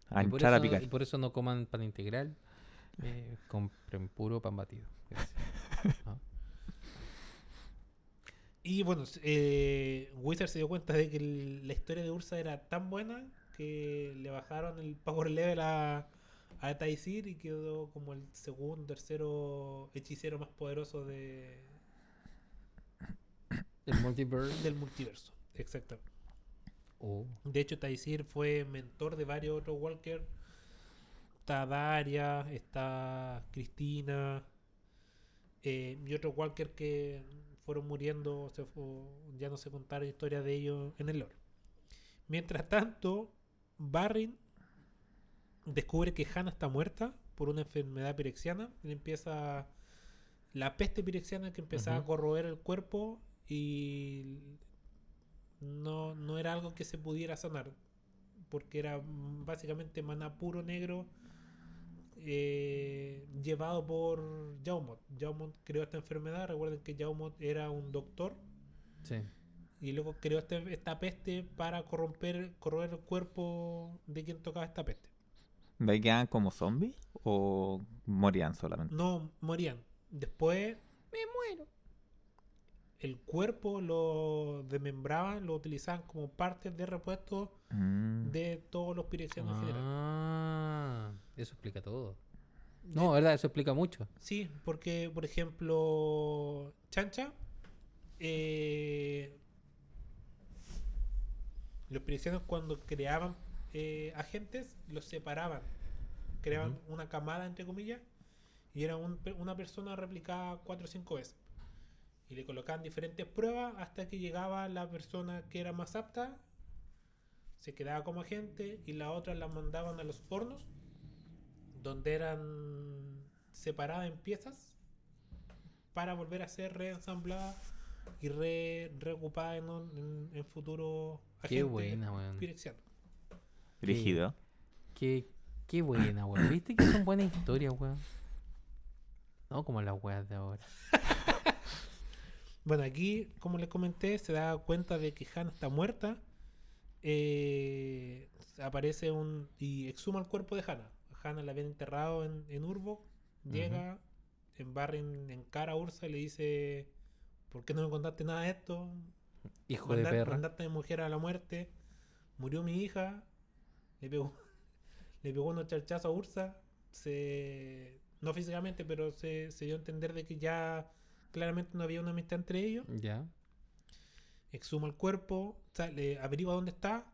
A y, por hinchar a eso, picar. y por eso no coman pan integral. Eh, compren puro pan batido. Gracias. Ah. Y bueno, eh, Wizard se dio cuenta de que el- la historia de Ursa era tan buena que le bajaron el power level a, a Taisir y quedó como el segundo, tercero hechicero más poderoso de, El multiverse. del multiverso. Exactamente. Oh. De hecho, Taisir fue mentor de varios otros Walker. Está Daria, está Cristina eh, y otros Walker que fueron muriendo, se ya no se contaron historias de ellos en el lore. Mientras tanto, Barrin descubre que Hannah está muerta por una enfermedad pirexiana. Él empieza la peste pirexiana que empezaba a corroer el cuerpo y no, no era algo que se pudiera sanar porque era básicamente maná puro negro eh, llevado por Jaumot. Jaumot creó esta enfermedad. Recuerden que Jaumot era un doctor Sí. Y luego creó este- esta peste para corromper, corroer el cuerpo de quien tocaba esta peste. ¿De ahí quedaban como zombies o morían solamente? No morían. Después Me muero. el cuerpo lo desmembraban, lo utilizaban como parte de repuesto Mm. de todos los pirexianos. Ah, eso explica todo. No, ¿verdad? Eso explica mucho. Sí, porque, por ejemplo, Chancha, eh, los pirexianos cuando creaban eh, agentes, los separaban. Creaban una camada, entre comillas, y era un una persona replicada cuatro o cinco veces. Y le colocaban diferentes pruebas hasta que llegaba la persona que era más apta, se quedaba como agente, y la otra la mandaban a los hornos donde eran separadas en piezas para volver a ser reensambladas y re, reocupadas en, en, en futuro Qué buena, weón. pirexiano. Rígido. Qué, qué buena, weón. ¿Viste que son buenas historias, weón? No como las weas de ahora. Bueno, aquí, como les comenté, se da cuenta de que Hannah está muerta. Eh, aparece un. y exhuma el cuerpo de Hannah. Hannah la habían enterrado en, en Urbo. Llega, en Barren, encara a Ursa y le dice: ¿Por qué no me contaste nada de esto? Hijo de Mandar- perra. Mandaste a mi mujer a la muerte. Murió mi hija. Le pegó, le pegó unos charchazos a Ursa. Se, no físicamente, pero se, se dio a entender de que ya claramente no había una amistad entre ellos. Ya. Exhuma el cuerpo, sale, averigua dónde está.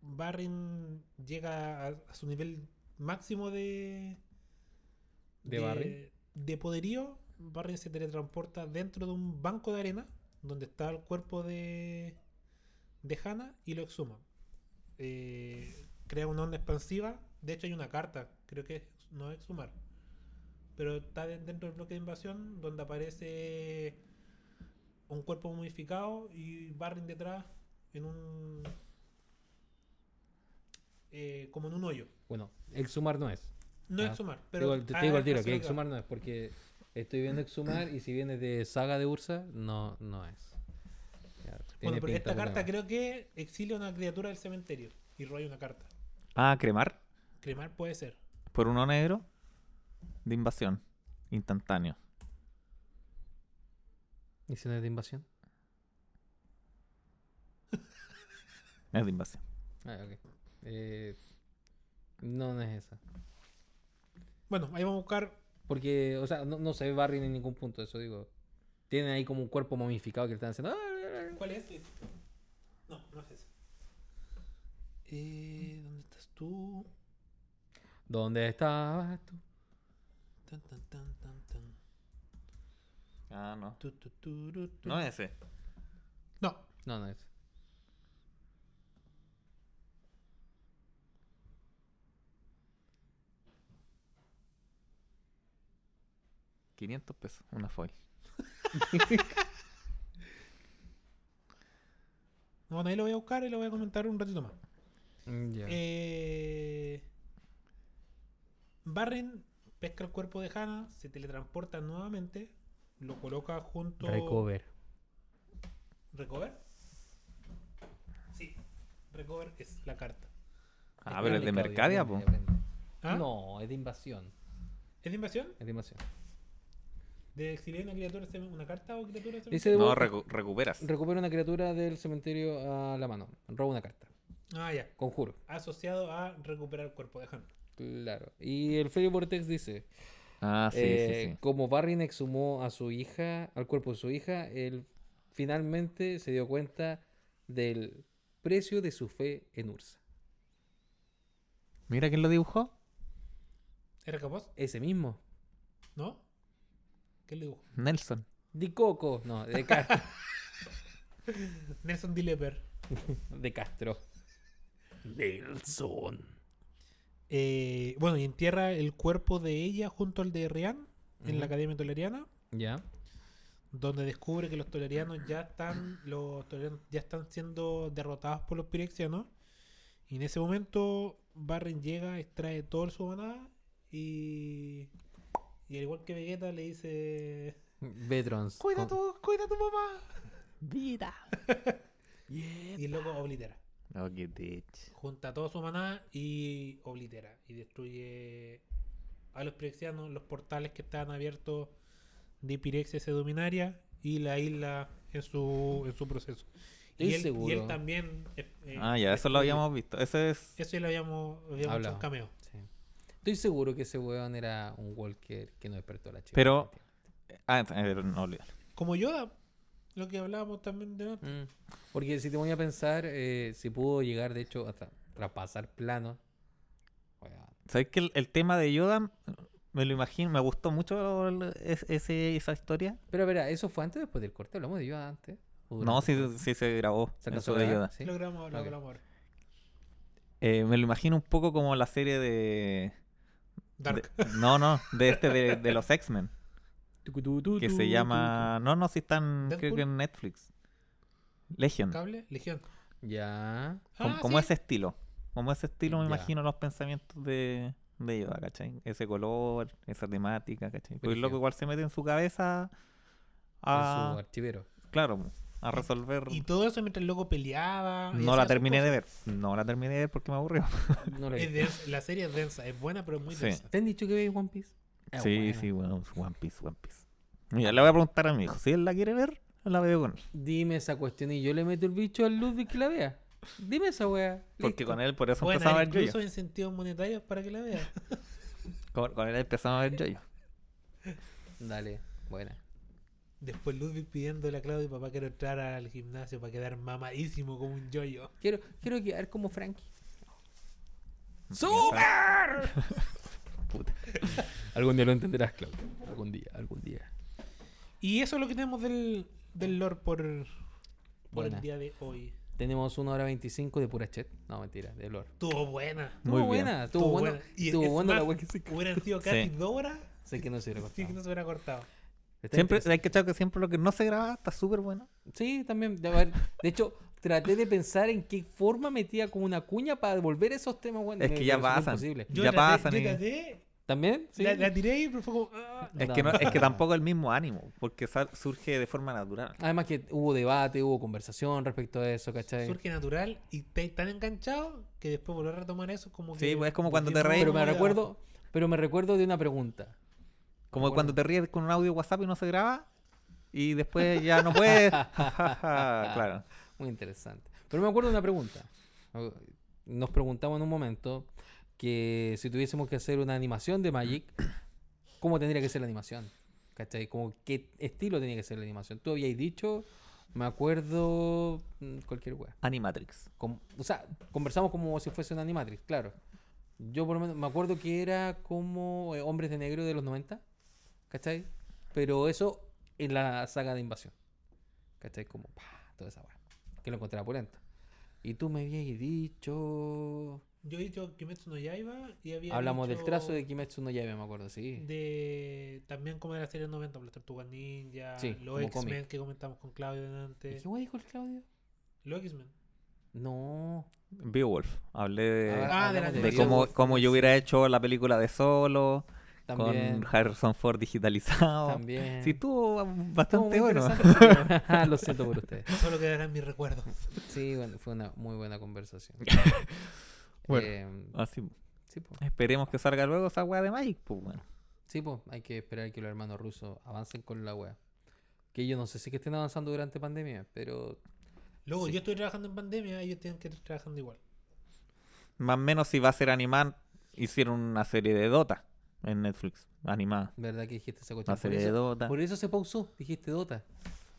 Barrin llega a, a su nivel máximo de. ¿De Barrin? de poderío, Barrin se teletransporta dentro de un banco de arena donde está el cuerpo de. de Hannah y lo exhuma. Eh, crea una onda expansiva. De hecho, hay una carta, creo que es- no es exhumar. Pero está de- dentro del bloque de invasión donde aparece un cuerpo modificado y Barrin detrás en un. eh, como en un hoyo. Bueno, exhumar no es. No Ah, exhumar, Te pero. digo, te digo al tiro que exhumar no es porque estoy viendo exhumar y si viene de saga de Ursa, no, no es. Ya, Bueno, pero esta carta creo que exilia una criatura del cementerio y roba una carta. Ah, cremar Cremar puede ser. por uno negro de invasión. Instantáneo. ¿Y si no es de invasión? Es de invasión. Ah, ok. Eh, no, no es esa. Bueno, ahí vamos a buscar. Porque, o sea, no, no se ve Barry en ningún punto, eso digo. Tienen ahí como un cuerpo momificado que le están haciendo. "Ah, ¿Cuál es? No, no es ese. Eh, ¿Dónde estás tú? ¿Dónde estabas tú? Tan, tan, tan, tan, tan. Ah, no. Tu, tu, turu, tu. No es ese. No, No, no es. 500 pesos, una foil. no, bueno, ahí lo voy a buscar y lo voy a comentar un ratito más. Mm, ya. Eh, Barren pesca el cuerpo de Hannah, se teletransporta nuevamente, lo coloca junto. Recover. ¿Recover? Sí, Recover es la carta. Ah, pero es de Mercadia, po. ¿Ah? No, es de invasión. ¿Es de invasión? Es de invasión. ¿De exiliar una criatura, una carta o criatura? Dice No, recu- recuperas. recupera una criatura del cementerio a la mano. Roba una carta. Ah, ya. Conjuro. Asociado a recuperar el cuerpo de Hannah. Claro. Y el Fairy Vortex dice: Ah, sí, eh, sí, sí. Como Barrin exhumó a su hija, al cuerpo de su hija, él finalmente se dio cuenta del precio de su fe en Ursa. Mira quién lo dibujó. ¿Era capaz? Ese mismo. ¿No? ¿Qué le dibujo? Nelson. De Coco. No, de Castro. Nelson D. Leper. de Castro. Nelson. Eh, bueno, y entierra el cuerpo de ella junto al de Rian en la Academia Toleriana, Ya. donde descubre que los tolerianos ya están, los tolerianos ya están siendo derrotados por los pirexianos. Y en ese momento Barren llega, extrae todo su manada y, y al igual que Vegeta le dice Vetrons. cuida tu, cuida tu mamá. Vida. Y el loco oblitera. Oh, qué bitch. Junta toda su manada y oblitera. Y destruye a los pirexianos, los portales que estaban abiertos de Pirexia Sedominaria y la isla en su, en su proceso. Y él, y seguro. él también. eh, eh, Ah, ya, eso lo destruye- habíamos visto. Ese es. Eso ya lo habíamos, habíamos hecho Hablado. un cameo. Estoy seguro que ese weón era un Walker que no despertó la chica. Pero- Ah, eh, no olvídalo. Como Yoda, lo que hablábamos también de antes. Mm. Porque si te voy a pensar, eh, si pudo llegar, de hecho, hasta traspasar planos. ¿Sabes que el, el tema de Yoda me lo imagino, me gustó mucho el- ese, esa historia? Pero verá, ¿eso fue antes o después del corte? ¿Hablamos de Yoda antes? ¿O No, sí, sí se grabó. ¿Se alcanzó a? Yoda. ¿Sí? Lo grabamos, lo grabamos. Eh, me lo imagino un poco como la serie de. Dark. de- no, no, de este de, de los X-Men. Que se llama. No, no, si están. Creo que en Netflix. Legion. Cable, Legión. tu. Ya. Como, Ah, como sí. ese estilo. Como ese estilo me Ya. imagino los pensamientos de, de Yoda, ¿cachai? Ese color, esa temática, ¿cachai? Pues loco igual se mete en su cabeza En a. su archivero. Claro, a resolver. Y todo eso mientras el loco peleaba. No la terminé de ver. No la terminé de ver porque me aburrió. No lo Es vi. densa, la serie es densa, es buena, pero es muy Sí. densa. ¿Te han dicho que veis One Piece? Es sí, buena. sí, bueno, One Piece, One Piece. Mira, le voy a preguntar a mi hijo. Si él la quiere ver, la veo con él. Dime esa cuestión y yo le meto el bicho al Ludwig que la vea. Dime esa weá. Porque Listo. con él por eso Buena, empezamos a ver incluso Jojo. incentivos monetarios para que la vea. Con, con él empezamos a ver Jojo. Dale, buena. Después Ludwig pidiéndole a Claudio, papá, quiero entrar al gimnasio para quedar mamadísimo como un yoyo. Quiero, quiero quedar como Frankie. ¡Super! Puta. Algún día lo entenderás, Claudio. Algún día, algún día. Y eso es lo que tenemos del, del lore por, por Buena. el día de hoy. Tenemos una hora 25 de pura chat. No, mentira, de lore. Estuvo buena. Muy bien. buena, estuvo buena. Y Estuvo es buena la wea que se Hubieran sido casi Sí. dos horas. Sé que no se hubiera Sí, que no se hubiera cortado. Está Siempre, hay que echar que siempre lo que no se graba está súper bueno. Sí, también. De, haber- de hecho, traté de pensar en qué forma metía como una cuña para devolver esos temas. Bueno, Es que ya pasan. imposible. Yo Ya traté- pasan Yo y- traté, ¿También? Sí. la, la tiré y pero fue como. ah, Es No. que, no, es que tampoco el mismo ánimo, porque sal- surge de forma natural. Además que hubo debate, hubo conversación respecto a eso, ¿cachai? surge natural y te tan enganchado que después volver a retomar eso es como Sí, que pues, es como cuando te reís. Pero me recuerdo, pero me recuerdo de una pregunta. Como Bueno. cuando te ríes con un audio WhatsApp y no se graba, y después ya no puedes. claro. Muy interesante. Pero me acuerdo de una pregunta. Nos preguntamos en un momento que si tuviésemos que hacer una animación de Magic, ¿cómo tendría que ser la animación? ¿Cachai? Como qué estilo tenía que ser la animación. Tú habías dicho, me acuerdo, mm, cualquier wea. Animatrix. Com- o sea, conversamos como si fuese una animatrix, claro. Yo por lo menos me acuerdo que era como eh, Hombres de Negro de los 90, ¿cachai? Pero eso en la saga de invasión. ¿Cachai? Como, pa, toda esa weá. Que lo encontraba pulento. Y tú me habías dicho... Yo he dicho Kimetsu no Yaiba y había Hablamos del dicho trazo de Kimetsu no Yaiba, me acuerdo, sí. de también como de la serie 90, las Tortugas Ninja, Sí, los X-Men que comentamos con Claudio ¿Y delante. ¿Qué weá dijo el Claudio? Los X-Men. No. Beowulf. Hablé de, Ah, Ah, de de animación. cómo, cómo yo hubiera hecho la película de Solo, También. con Harrison Ford digitalizado. También. Sí, estuvo bastante bueno. pero- Lo siento por ustedes. Solo quedarán mis recuerdos. Sí, bueno, fue una muy buena conversación. Bueno. Eh, Así, sí, pues. esperemos que salga luego esa weá de Magic, pues bueno. Sí, pues, hay que esperar que los hermanos rusos avancen con la wea. Que yo no sé si que estén avanzando durante pandemia, pero Luego, Sí. yo estoy trabajando en pandemia, ellos tienen que estar trabajando igual. Más o menos si va a ser animar, hicieron una serie de Dota en Netflix, animada. ¿verdad que dijiste esa cuestión? Por serie de eso, Dota. por eso se pausó, dijiste Dota.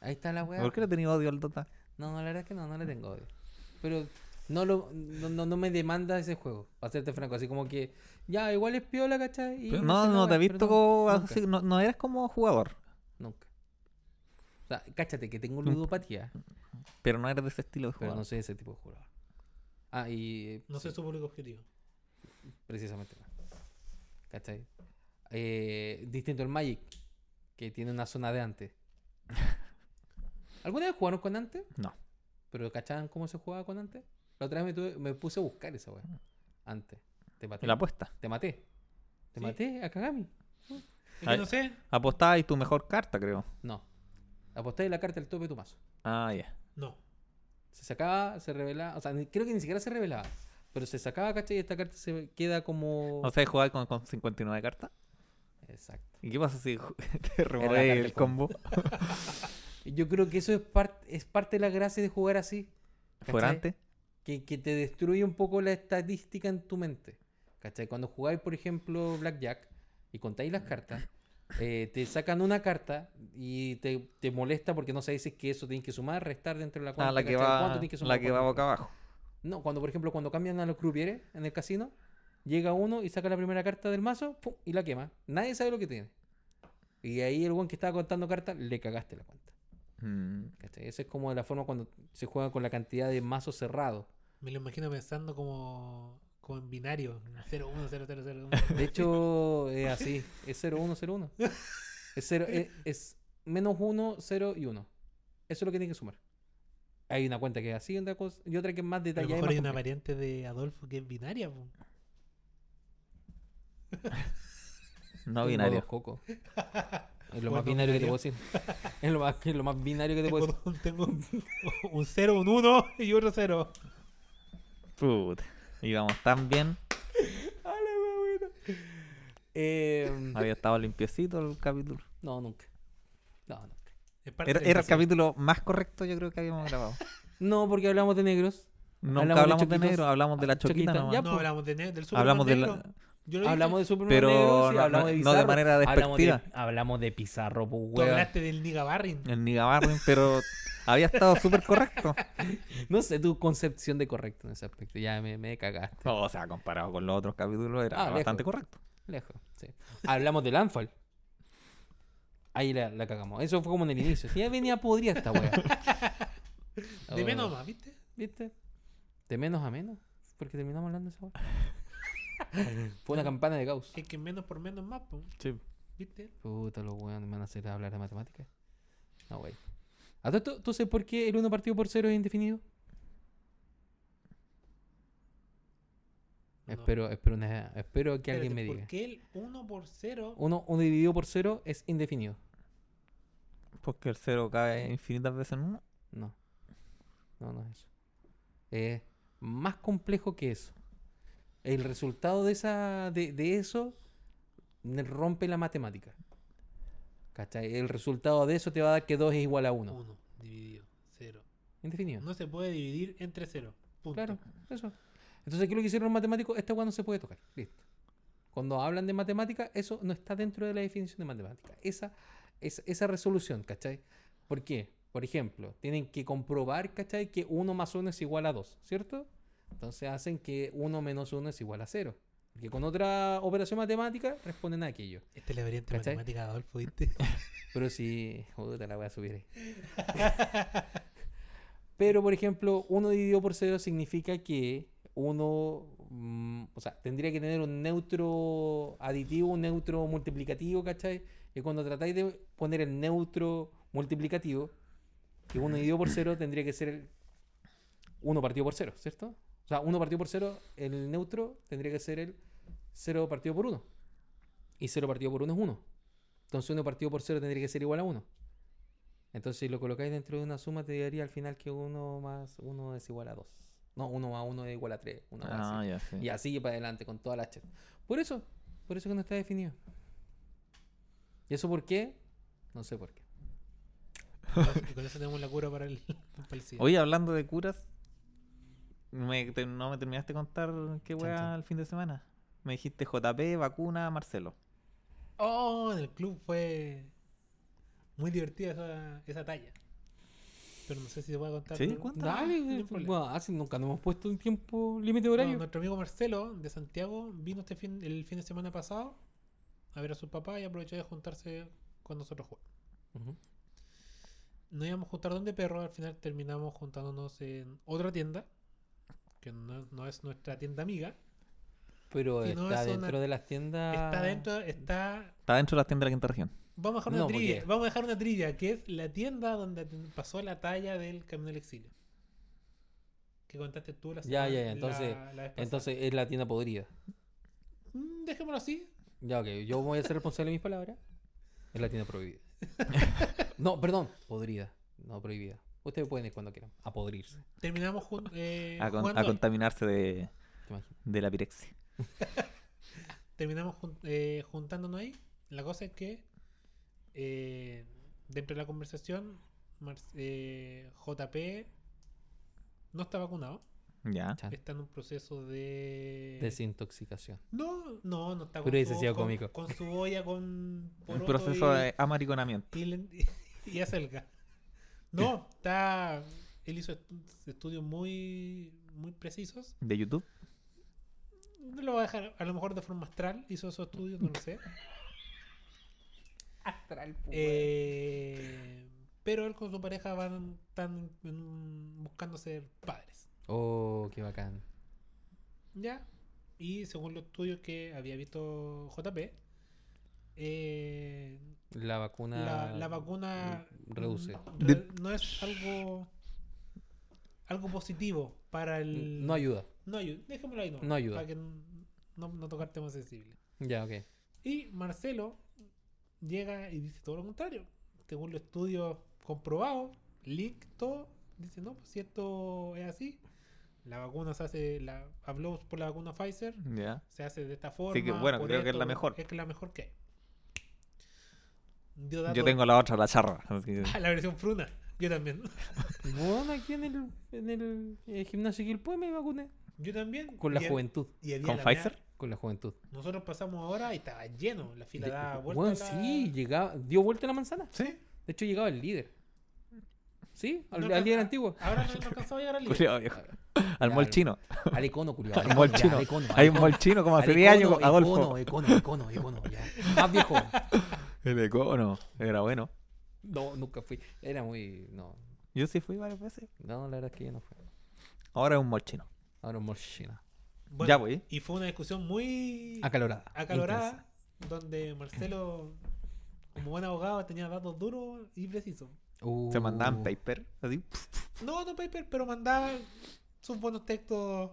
Ahí está la wea. ¿Por qué le he tenido odio al Dota? No, no, la verdad es que no, no le tengo odio. Pero no, lo, no, no, no me demanda ese juego, para serte franco. Así como que, ya, igual es piola, ¿cachai? Y Pero no, la no te he visto pero como así, no, no eres como jugador, Nunca. O sea, cáchate que tengo ludopatía, pero no eres de ese estilo de pero jugador. no soy ese tipo de jugador. Ah, y eh, No sí. sé su público objetivo. Precisamente. ¿Cachai? Eh, distinto al Magic, que tiene una zona de antes. ¿Alguna vez jugaron con antes? No. ¿Pero cachaban cómo se jugaba con antes? La otra vez me, tuve- me puse a buscar esa weá. Antes. Te maté. La apuesta. Te maté. Te Sí. maté a Kagami. Ay. no sé. Apostabas tu mejor carta, creo. No. Aposté la carta del tope de tu mazo. Ah, ya. No. Se sacaba, se revelaba. O sea, ni- creo que ni siquiera se revelaba. Pero se sacaba, ¿cachai? Y esta carta se queda como. O sea, jugar con, con 59 cartas. Exacto. ¿Y qué pasa si te del el combo? Yo creo que eso es, parte es parte de la gracia de jugar así. ¿Fuera ¿cachai? antes? Que, que te destruye un poco la estadística en tu mente. ¿Cachai? Cuando jugáis, por ejemplo, Blackjack y contáis las cartas, eh, te sacan una carta y te, te molesta porque no sabes si es que eso tienes que sumar, restar dentro de la cuenta. Ah, la que ¿cachai? va, ¿Cuánto tienes que sumar? la que va boca abajo. No, cuando por ejemplo cuando cambian a los crupieres en el casino, llega uno y saca la primera carta del mazo ¡pum! y la quema. Nadie sabe lo que tiene. Y ahí el buen que estaba contando cartas, le cagaste la cuenta. Mm. Esa es como la forma cuando se juega con la cantidad de mazos cerrados. Me lo imagino pensando como, como en binario. 0, 1, 0, 0, 0. De hecho, es así. Es 0101. Es, cero, es, es menos 1, 0 y 1. Eso es lo que tiene que sumar. Hay una cuenta que es así otra cosa, y otra que es más A lo detallada. mejor hay una compleja. variante de Adolfo que es binaria. po. No binario. dos cocos. Es lo más binario que te puedo decir. Es lo más, es lo más binario que te puedo Tengo, decir. tengo un 0, un 1 y otro 0. Puta. Íbamos tan bien. Eh, Había estado limpiecito el capítulo. no, nunca. No, nunca. Era, el capítulo más correcto, yo creo que habíamos grabado. No, porque hablamos de negros. Nunca Hablamos de hablamos de, choquitos. negro, hablamos de la Choquita, choquita nomás. ya, No, hablamos de del super Hablamos de negro. la, Yo lo he Hablamos de Pero Negro, sí, no- hablamos no- de no de manera hablamos de- despectiva. Hablamos de, Pizarro, pues, Tú hablaste del Niga Barrin. El Niga Barrin, pero había estado súper correcto. No sé tu concepción de correcto en ese aspecto. Ya me, me cagaste. O sea, comparado con los otros capítulos era Ah, bastante lejos. correcto. Lejos, sí. Hablamos del Anfal. Ahí la, la cagamos. Eso fue como en el inicio. Sí, ya venía podrida esta wea. De menos a más, ¿viste? ¿Viste? De menos a menos. Porque terminamos hablando de esa wea. Fue una campana de Gauss. Es que menos por menos más, po, ¿viste? Puta, los weones me van a hacer hablar de matemáticas. No, wey. ¿A ¿Tú sabes por qué el 1 partido por 0 es indefinido? No. Espero, espero, una- espero que alguien me Espérate, diga. ¿Por qué el 1 por 0? 1 dividido por 0 es indefinido. Porque el cero cae infinitas veces en uno. No. No, no es eso. Es más complejo que eso. El resultado de, esa, de, de eso rompe la matemática. ¿Cachai? El resultado de eso te va a dar que 2 es igual a 1. 1 dividido 0. Indefinido. No se puede dividir entre 0. Punto. Claro, eso. Entonces, ¿qué es lo que hicieron los matemáticos? Esta weá no se puede tocar. Listo. Cuando hablan de matemática, eso no está dentro de la definición de matemática. Esa, esa, esa resolución, ¿cachai? ¿Por qué? Por ejemplo, tienen que comprobar, ¿cachai? Que 1 más 1 es igual a 2, ¿cierto? Entonces hacen que 1 menos 1 es igual a 0. Porque con otra operación matemática responden a aquello. Esta es la variante ¿Cachai? matemática de Adolfo, ¿viste? Pero si. Puta, la voy a subir ahí. Pero, por ejemplo, 1 dividido por 0 significa que uno. mm, o sea, tendría que tener un neutro aditivo, un neutro multiplicativo, ¿cachai? Y cuando tratáis de poner el neutro multiplicativo, que 1 dividido por 0 tendría que ser 1 partido por 0, ¿cierto? O sea, 1 partido por 0, el neutro tendría que ser el 0 partido por 1. Y 0 partido por 1 es 1. Entonces 1 partido por 0 tendría que ser igual a 1. Entonces si lo colocáis dentro de una suma te daría al final que 1 más 1 es igual a 2. No, 1 más 1 es igual a 3. Una cosa Ah, así. ya sí. Y así para adelante con todas las chat. Por eso, por eso que no está definido. ¿Y eso por qué? No sé por qué. y con eso tenemos la cura para el, para el. Oye, hablando de curas, me- te- no me terminaste de contar qué weá el fin de semana. Me dijiste JP, vacuna, Marcelo. Oh, en el club fue muy divertida esa, esa talla. Pero no sé si se puede contar. Sí, no, Dale, no bueno, así nunca nos hemos puesto un tiempo límite No, horario. nuestro amigo Marcelo de Santiago vino este fin, el fin de semana pasado a ver a su papá y aprovechó de juntarse con nosotros jugando. Ujú. Nos íbamos a juntar donde perro, al final terminamos juntándonos en otra tienda, que no, no es nuestra tienda amiga. Pero no, está es una- dentro de las tiendas. Está dentro, está... Está dentro de las tiendas de la quinta región. Vamos a dejar una No, trivia, porque- vamos a dejar una trivia, que es la tienda donde pasó la talla del Camino del Exilio. Que contaste tú la Ya, semana- ya, ya, entonces- la- la vez pasada. Entonces es la tienda podrida. Mm, Dejémoslo así. Ya, ok. Yo voy a ser responsable de mis palabras. Es la tienda prohibida. no, perdón. Podrida. No prohibida. Ustedes pueden ir cuando quieran. A podrirse. Terminamos eh, A, con- jugando a contaminarse de, de la pirexia. terminamos jun- eh, juntándonos ahí. La cosa es que eh, dentro de la conversación, Mar- eh, JP no está vacunado. Ya. Está en un proceso de. Desintoxicación. No, no, no está Pero ese su- con, cómico. con su olla, con. Un proceso y- de amariconamiento. y, y acelga. No, está. Él hizo estu- estudios muy, muy precisos. De YouTube. No lo voy a dejar, a lo mejor de forma astral hizo esos estudios, no lo sé. Astral, Eh, pero él con su pareja van tan mm, buscando ser padres. Oh, qué bacán. ¿Ya? Y según los estudios que había visto JP, eh, La vacuna. la, la vacuna reduce. re- no es algo algo positivo para el No ayuda. no ayuda dejémoslo ahí no, No ayuda. para que no, no tocar temas sensibles Ya, ok. y Marcelo llega y dice todo lo contrario según los estudios comprobados link todo dice no pues si esto es así la vacuna se hace la habló por la vacuna Pfizer se hace de esta forma. Sí que, bueno, creo que es la mejor. Es que la mejor que Yo datos- tengo la otra, la charra. así que- Ah, la versión fruna. Yo también. Bueno, aquí en el, en el eh, gimnasio Quilpue me vacuné. Yo también. Con la Y juventud. Y ¿Con la Pfizer? mea- con la juventud. Nosotros pasamos ahora y estaba lleno. La fila De- daba vuelta. la- sí, llegaba, dio vuelta la manzana. ¿Sí? De hecho, llegaba el líder. ¿Sí? Al, No al alcanza- líder antiguo. Ahora no, alcanzaba a llegar al líder. Al mall chino. Al icono, culiao. Al mall chino. al icono, al Hay un mall chino como hace Al 10 años, icono, Adolfo. Icono, icono, icono, icono, ya. Más viejo. El icono. Era bueno. No, nunca fui. Era muy. No, Yo sí fui varias veces. no, la verdad es que yo no fui. Ahora es un mall chino. Ahora un mall chino. Bueno, Ya voy. Y fue una discusión muy Acalorada. acalorada, donde Marcelo, como buen abogado, tenía datos duros y precisos. intensa. Se Uh, mandaban paper. Así. No, no paper, pero mandaba sus buenos textos.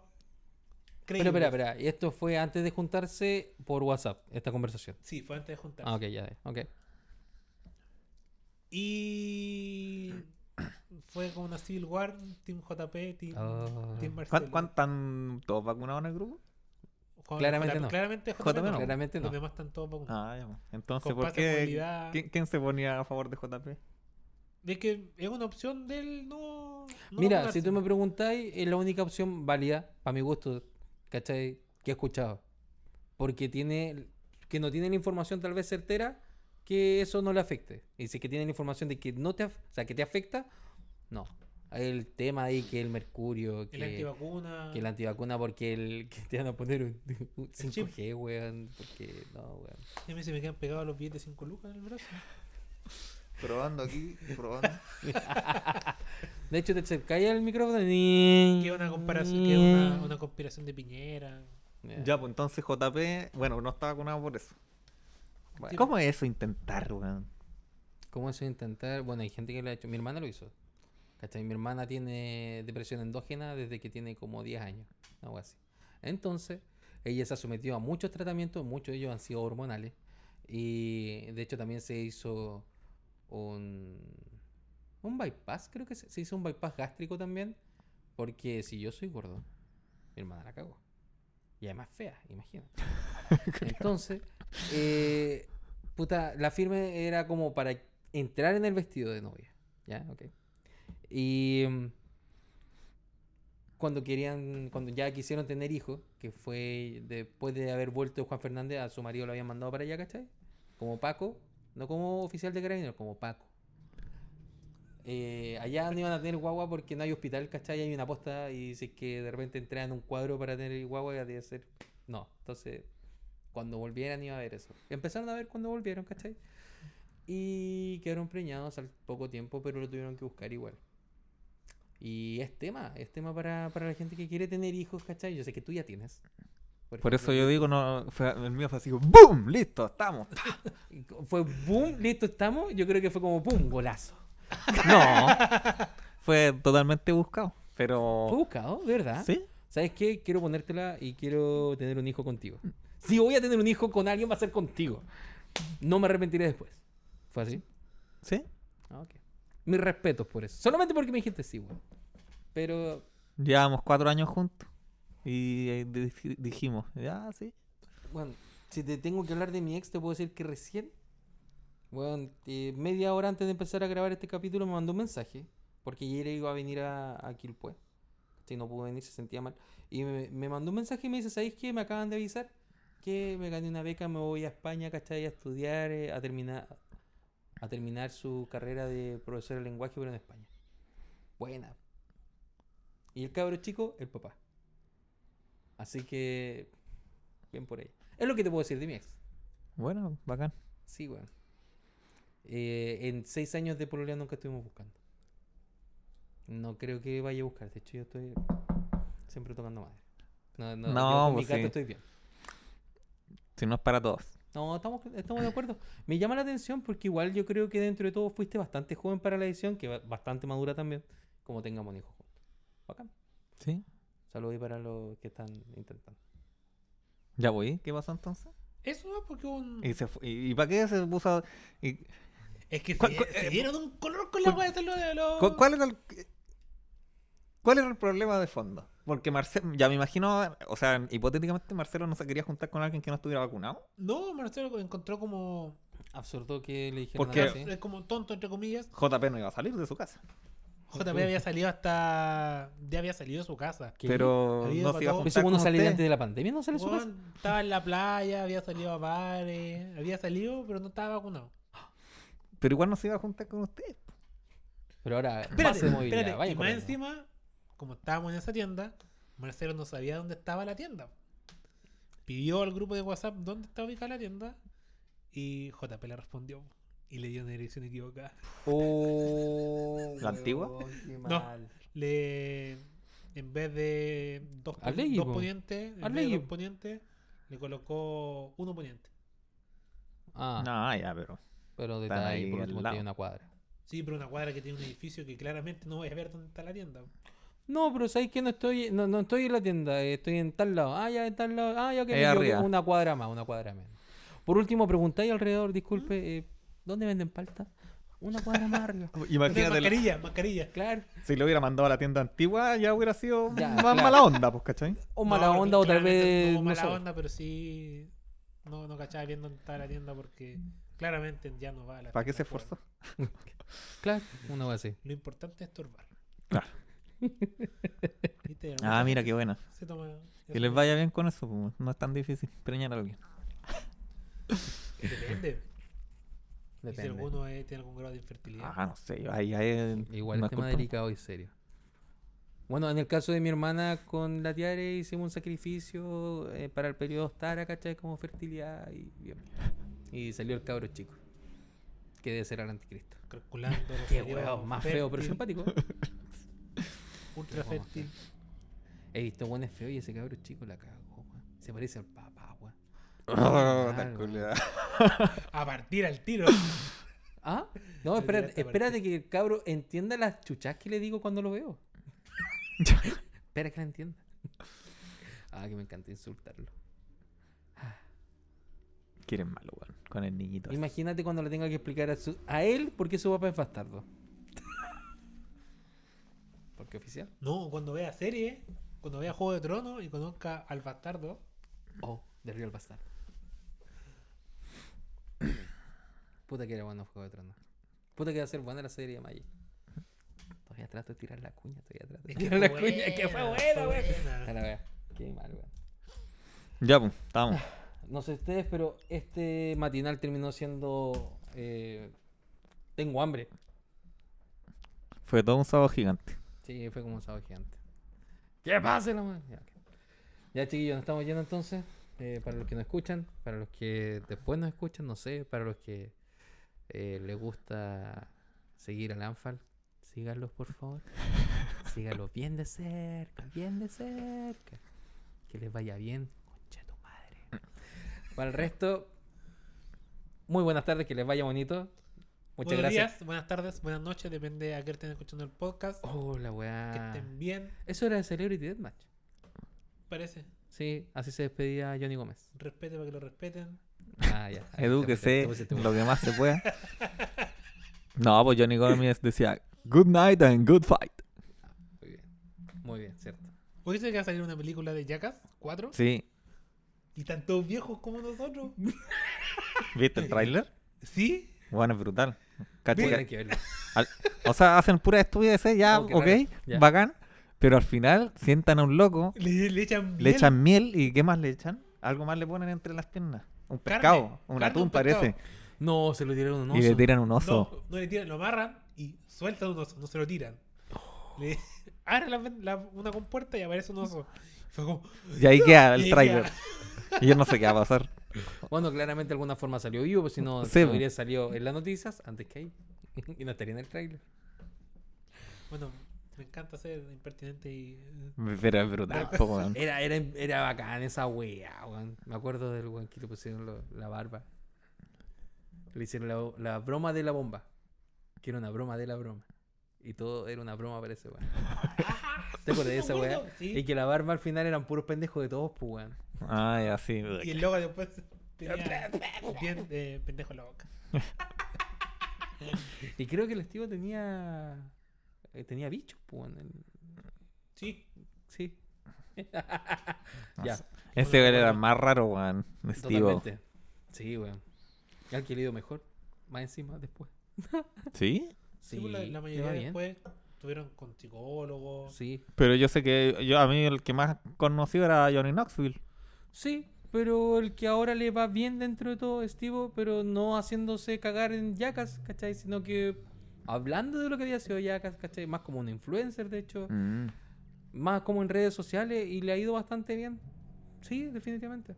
Pero creíbles. espera, espera. Esto fue antes de juntarse por WhatsApp, esta conversación. Sí, fue antes de juntarse. Ah, ok, ya. Ok. Y fue como una Civil War, Team JP, Team, Ah. team ¿Cuán- Marcelo. cuán- ¿Están todos vacunados en el grupo? Con Claramente no. Claramente JP, JP no. no. Claramente Los demás están todos vacunados. Ah, ya. pues. Entonces, ¿por de qué? ¿Quién, quién se ponía a favor de JP? Es que es una opción del no. no Mira, vacunarse. si tú me preguntáis, es la única opción válida, para mi gusto, ¿cachai? Que he escuchado. Porque tiene, que no tiene la información tal vez certera que eso no le afecte. Y si es que tiene la información de que no te, o sea, que te afecta, no. Hay el tema ahí que el mercurio, El que, antivacuna. que la antivacuna porque el, que te van a poner un, un chip. 5G, weón. Porque no, weón. Y a mí se me quedan pegados los billetes 5 lucas en el brazo. Probando aquí, probando. De hecho, te acercáis al micrófono y... Que es una comparación, que es una, una conspiración de Piñera. Ya. Ya, pues entonces JP, bueno, no está vacunado por eso. Bueno. ¿Cómo es eso intentar, weón? ¿Cómo eso intentar? Bueno, hay gente que lo ha hecho. Mi hermana lo hizo. ¿Cachai? Mi hermana tiene depresión endógena desde que tiene como 10 años. Algo así. Entonces, ella se ha sometido a muchos tratamientos, muchos de ellos han sido hormonales. Y de hecho también se hizo un, un bypass, creo que se, se hizo un bypass gástrico también. Porque si yo soy gordo, mi hermana la cagó. Y además fea, imagínate. Entonces, eh, puta, la firme era como para entrar en el vestido de novia. ¿Ya? Ok. Y mm, cuando querían, cuando ya quisieron tener hijos, que fue después de haber vuelto Juan Fernández, a su marido lo habían mandado para allá, ¿cachai? Como Paco, no como oficial de carabineros, como Paco. Eh, allá no iban a tener guagua porque no hay hospital, ¿cachai? Hay una posta y si es que de repente entregan un cuadro para tener guagua, ya debe ser. No, entonces cuando volvieran iba a haber eso. Empezaron a ver cuando volvieron, ¿cachai? Y quedaron preñados al poco tiempo, pero lo tuvieron que buscar igual. Y es tema, es tema para, para la gente que quiere tener hijos, ¿cachai? Yo sé que tú ya tienes. Por eso ejemplo, yo digo, no, fue- el mío fue así, ¡boom! Listo, estamos. Fue boom, listo, estamos. Yo creo que fue como boom, golazo. No, fue totalmente buscado. Pero. Fue buscado, de ¿verdad? ¿Sí? ¿Sabes qué? Quiero ponértela y quiero tener un hijo contigo. Si voy a tener un hijo con alguien, va a ser contigo. No me arrepentiré después. ¿Fue así? ¿Sí? Ah, ok. Mis respetos por eso. Solamente porque me dijiste sí, weón. Pero Llevamos cuatro años juntos. Y eh, di- dijimos, ya, sí. Bueno, si te tengo que hablar de mi ex, te puedo decir que recién, bueno, eh, media hora antes de empezar a grabar este capítulo me mandó un mensaje, porque ayer iba a venir a, a Quilpué. Si no pudo venir, se sentía mal. Y me, me mandó un mensaje y me dice, ¿sabéis qué? Me acaban de avisar que me gané una beca, me voy a España, ¿cachai? A estudiar, eh, a terminar a terminar su carrera de profesor de lenguaje, pero en España. Buena. Y el cabro chico, el papá. Así que, bien por ahí. Es lo que te puedo decir de mi ex. Bueno, bacán. Sí, weón. Eh, en seis años de pololear nunca estuvimos buscando. No creo que vaya a buscar. De hecho, yo estoy siempre tocando madre. No, no, No, yo con mi pues gato sí. estoy bien. Si no es para todos. No, estamos, estamos de acuerdo. Me llama la atención porque igual yo creo que dentro de todo fuiste bastante joven para la edición, que ba- bastante madura también, como tengamos un hijo juntos. Bacán. ¿Sí? Saludos ahí para los que están intentando. Ya voy. ¿Qué pasó entonces? Eso no, porque un. ¿Y, se fu- y, y para qué se puso y- Es que ¿Cuál- se, se eh, dieron un color con la weá de lo de los. cu- ¿Cuál era el cuál era el problema de fondo? Porque Marcelo, ya me imagino, o sea, hipotéticamente Marcelo no se quería juntar con alguien que no estuviera vacunado. No, Marcelo encontró como. Absurdo que le dijeron Porque- así. Es como tonto, entre comillas. JP no iba a salir de su casa. JP había salido hasta. Ya había salido de su casa. ¿Qué? Pero Había no se iba a juntar ¿Eso cuando con usted. antes de la pandemia no sale a su casa? Estaba en la playa, había salido a bares, había salido, pero no estaba vacunado. Pero igual no se iba a juntar con usted. Pero ahora, Espérate, de movilidad. espérate. vaya Y más encima, como estábamos en esa tienda, Marcelo no sabía dónde estaba la tienda. Pidió al grupo de WhatsApp dónde estaba ubicada la tienda y JP le respondió y le dio una dirección equivocada. Oh, ¿La antigua? No. Le en vez de dos, Arlegui, dos po. ponientes, en vez de dos ponientes, le colocó uno poniente. Ah, No, ya, pero. pero detalle, ahí por último tiene una cuadra. Sí, pero una cuadra que tiene un edificio que claramente no voy a ver dónde está la tienda. No, pero ¿sabes que No estoy, no, no estoy en la tienda, eh, estoy en tal lado. Ah, ya, en tal lado. Ah, ya que arriba. una cuadra más, una cuadra menos. Por último, preguntáis alrededor, disculpe, eh, ¿dónde venden palta? Una cuadra más arriba. Imagínate, mascarilla, mascarilla. Claro. si lo hubiera mandado a la tienda antigua, ya hubiera sido Ya, más claro. mala onda, pues, ¿cachai? O No, mala onda, o tal vez. No, mala onda, pero sí. No, no cachaba bien dónde estaba la tienda porque claramente ya no va a la ¿Para qué se tienda, esforzó? Claro, una vez así. Lo importante es estorbar. Claro. ¿Viste? Ah, mira qué buena. Se toma Que les vaya bien con eso, pues, no es tan difícil preñar a alguien. Depende. Y si Depende. alguno eh, tiene algún grado de infertilidad. Ah, no sé, ahí, ahí Igual no es tema culpa. delicado y serio. Bueno, en el caso de mi hermana con la Tiare hicimos un sacrificio eh, para el periodo Stara, ¿cachai? Como fertilidad y bien. Y salió el cabro chico. Que debe ser el anticristo. Calculando. Qué más feo, pero simpático. Ultra fértil. He visto buenos feo y ese cabro chico la cagó, weón. Se parece al papá, weón. Oh, culiao. A partir al tiro. ¿Ah? No, espérate, espérate que el cabro entienda las chuchas que le digo cuando lo veo. Espera que la entienda. Ah, que me encanta insultarlo. Quieren malo, weón, con el niñito. Imagínate cuando le tenga que explicar a, su- a él por qué su papá es bastardo. Porque oficial. No, cuando vea serie, cuando vea Juego de Tronos y conozca al bastardo. Oh, de Río el bastardo. Puta que era bueno Juego de Tronos. Puta que va a ser buena la serie de Magic. Todavía trato de tirar la cuña, todavía trato de tirar la cuña. Que fue buena, weón. A la wea. Qué mal, weón. Ya, pues, estamos. No sé ustedes, pero este matinal terminó siendo. eh, tengo hambre. Fue todo un sábado gigante. Sí, fue como un sábado gigante. ¿Qué pasa, la madre? Ya, ok. Ya, chiquillos, nos estamos yendo entonces. Eh, para los que nos escuchan, para los que después nos escuchan, no sé, para los que eh, les gusta seguir al Anfal, síganlos por favor. síganlos bien de cerca, bien de cerca. Que les vaya bien, concha tu madre. Para el resto, muy buenas tardes, que les vaya bonito. Muchas Buenos gracias. días, buenas tardes, buenas noches, depende a qué estén escuchando el podcast. Oh, la Que weá. estén bien, Eso era de Celebrity Deathmatch. parece. Sí, así se despedía Johnny Gómez. Respete para que lo respeten. Ah, ya. Edúquese lo que más se pueda. No, pues Johnny Gómez decía, good night and good fight. Muy bien. Muy bien, cierto. Dice que va a salir una película de Jackass 4 Sí, y tantos viejos como nosotros. ¿viste el tráiler? ¿Sí? Bueno, es brutal. Que al- o sea, hacen pura estupideces, ya, Oh, ok. Ya. bacán. Pero al final sientan a un loco, Le, le echan le miel. echan miel y ¿qué más le echan? Algo más le ponen entre las piernas. Un Carne, pescado, un carne, atún un parece. No, se lo tiraron un Y le oso. tiran un oso. No, no le tiran, lo amarran y sueltan un oso, no se lo tiran. Le abren la, la- una compuerta y aparece un oso. Fue como, Y ahí queda el queda. Y yo no sé qué va a pasar. Bueno, claramente de alguna forma salió vivo, pues si no, Sí, no po. hubiera salido en las noticias antes que ahí. y no estaría en el trailer. bueno, me encanta ser impertinente y. Pero es brutal, po, weón. Era, era, era bacán esa wea, weón. Me acuerdo del weón que le pusieron lo- la barba. Le hicieron la, la broma de la bomba. Que era una broma de la broma. Y todo era una broma para ese weón. ¿Te acuerdas de esa me wea? acuerdo, sí. Y que la barba al final eran puros pendejos de todos, pues weón. Ah, ya, sí. Y el logo después tenía bien de pendejo en la boca. Y creo que el estilo tenía. eh, tenía bichos, pues weón. el- Sí, Sí. Ya. Ese weón era el más raro, weón. Steve. totalmente. Sí, weón. Al que le ha ido mejor. Más encima después. ¿Sí? sí, Sí, pues la, la mayoría va bien. Estuvieron con psicólogos. Sí, Pero yo sé que yo a mí el que más conocido era Johnny Knoxville. sí, pero el que ahora le va bien dentro de todo, Steve, pero no haciéndose cagar en yacas, ¿cachai? Sino que hablando de lo que había sido yacas, ¿cachai? Más como un influencer, de hecho. Mm. Más como en redes sociales y le ha ido bastante bien. Sí, definitivamente.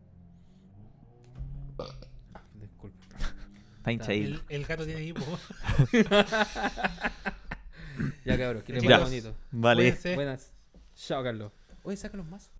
Ah, Disculpe. Está hinchadito. El, el gato tiene hipo. Ya cabrón, que les Ya. vaya bonito. Vale. Cuídense. Buenas. Chao, Carlos. Oye, sácalos más.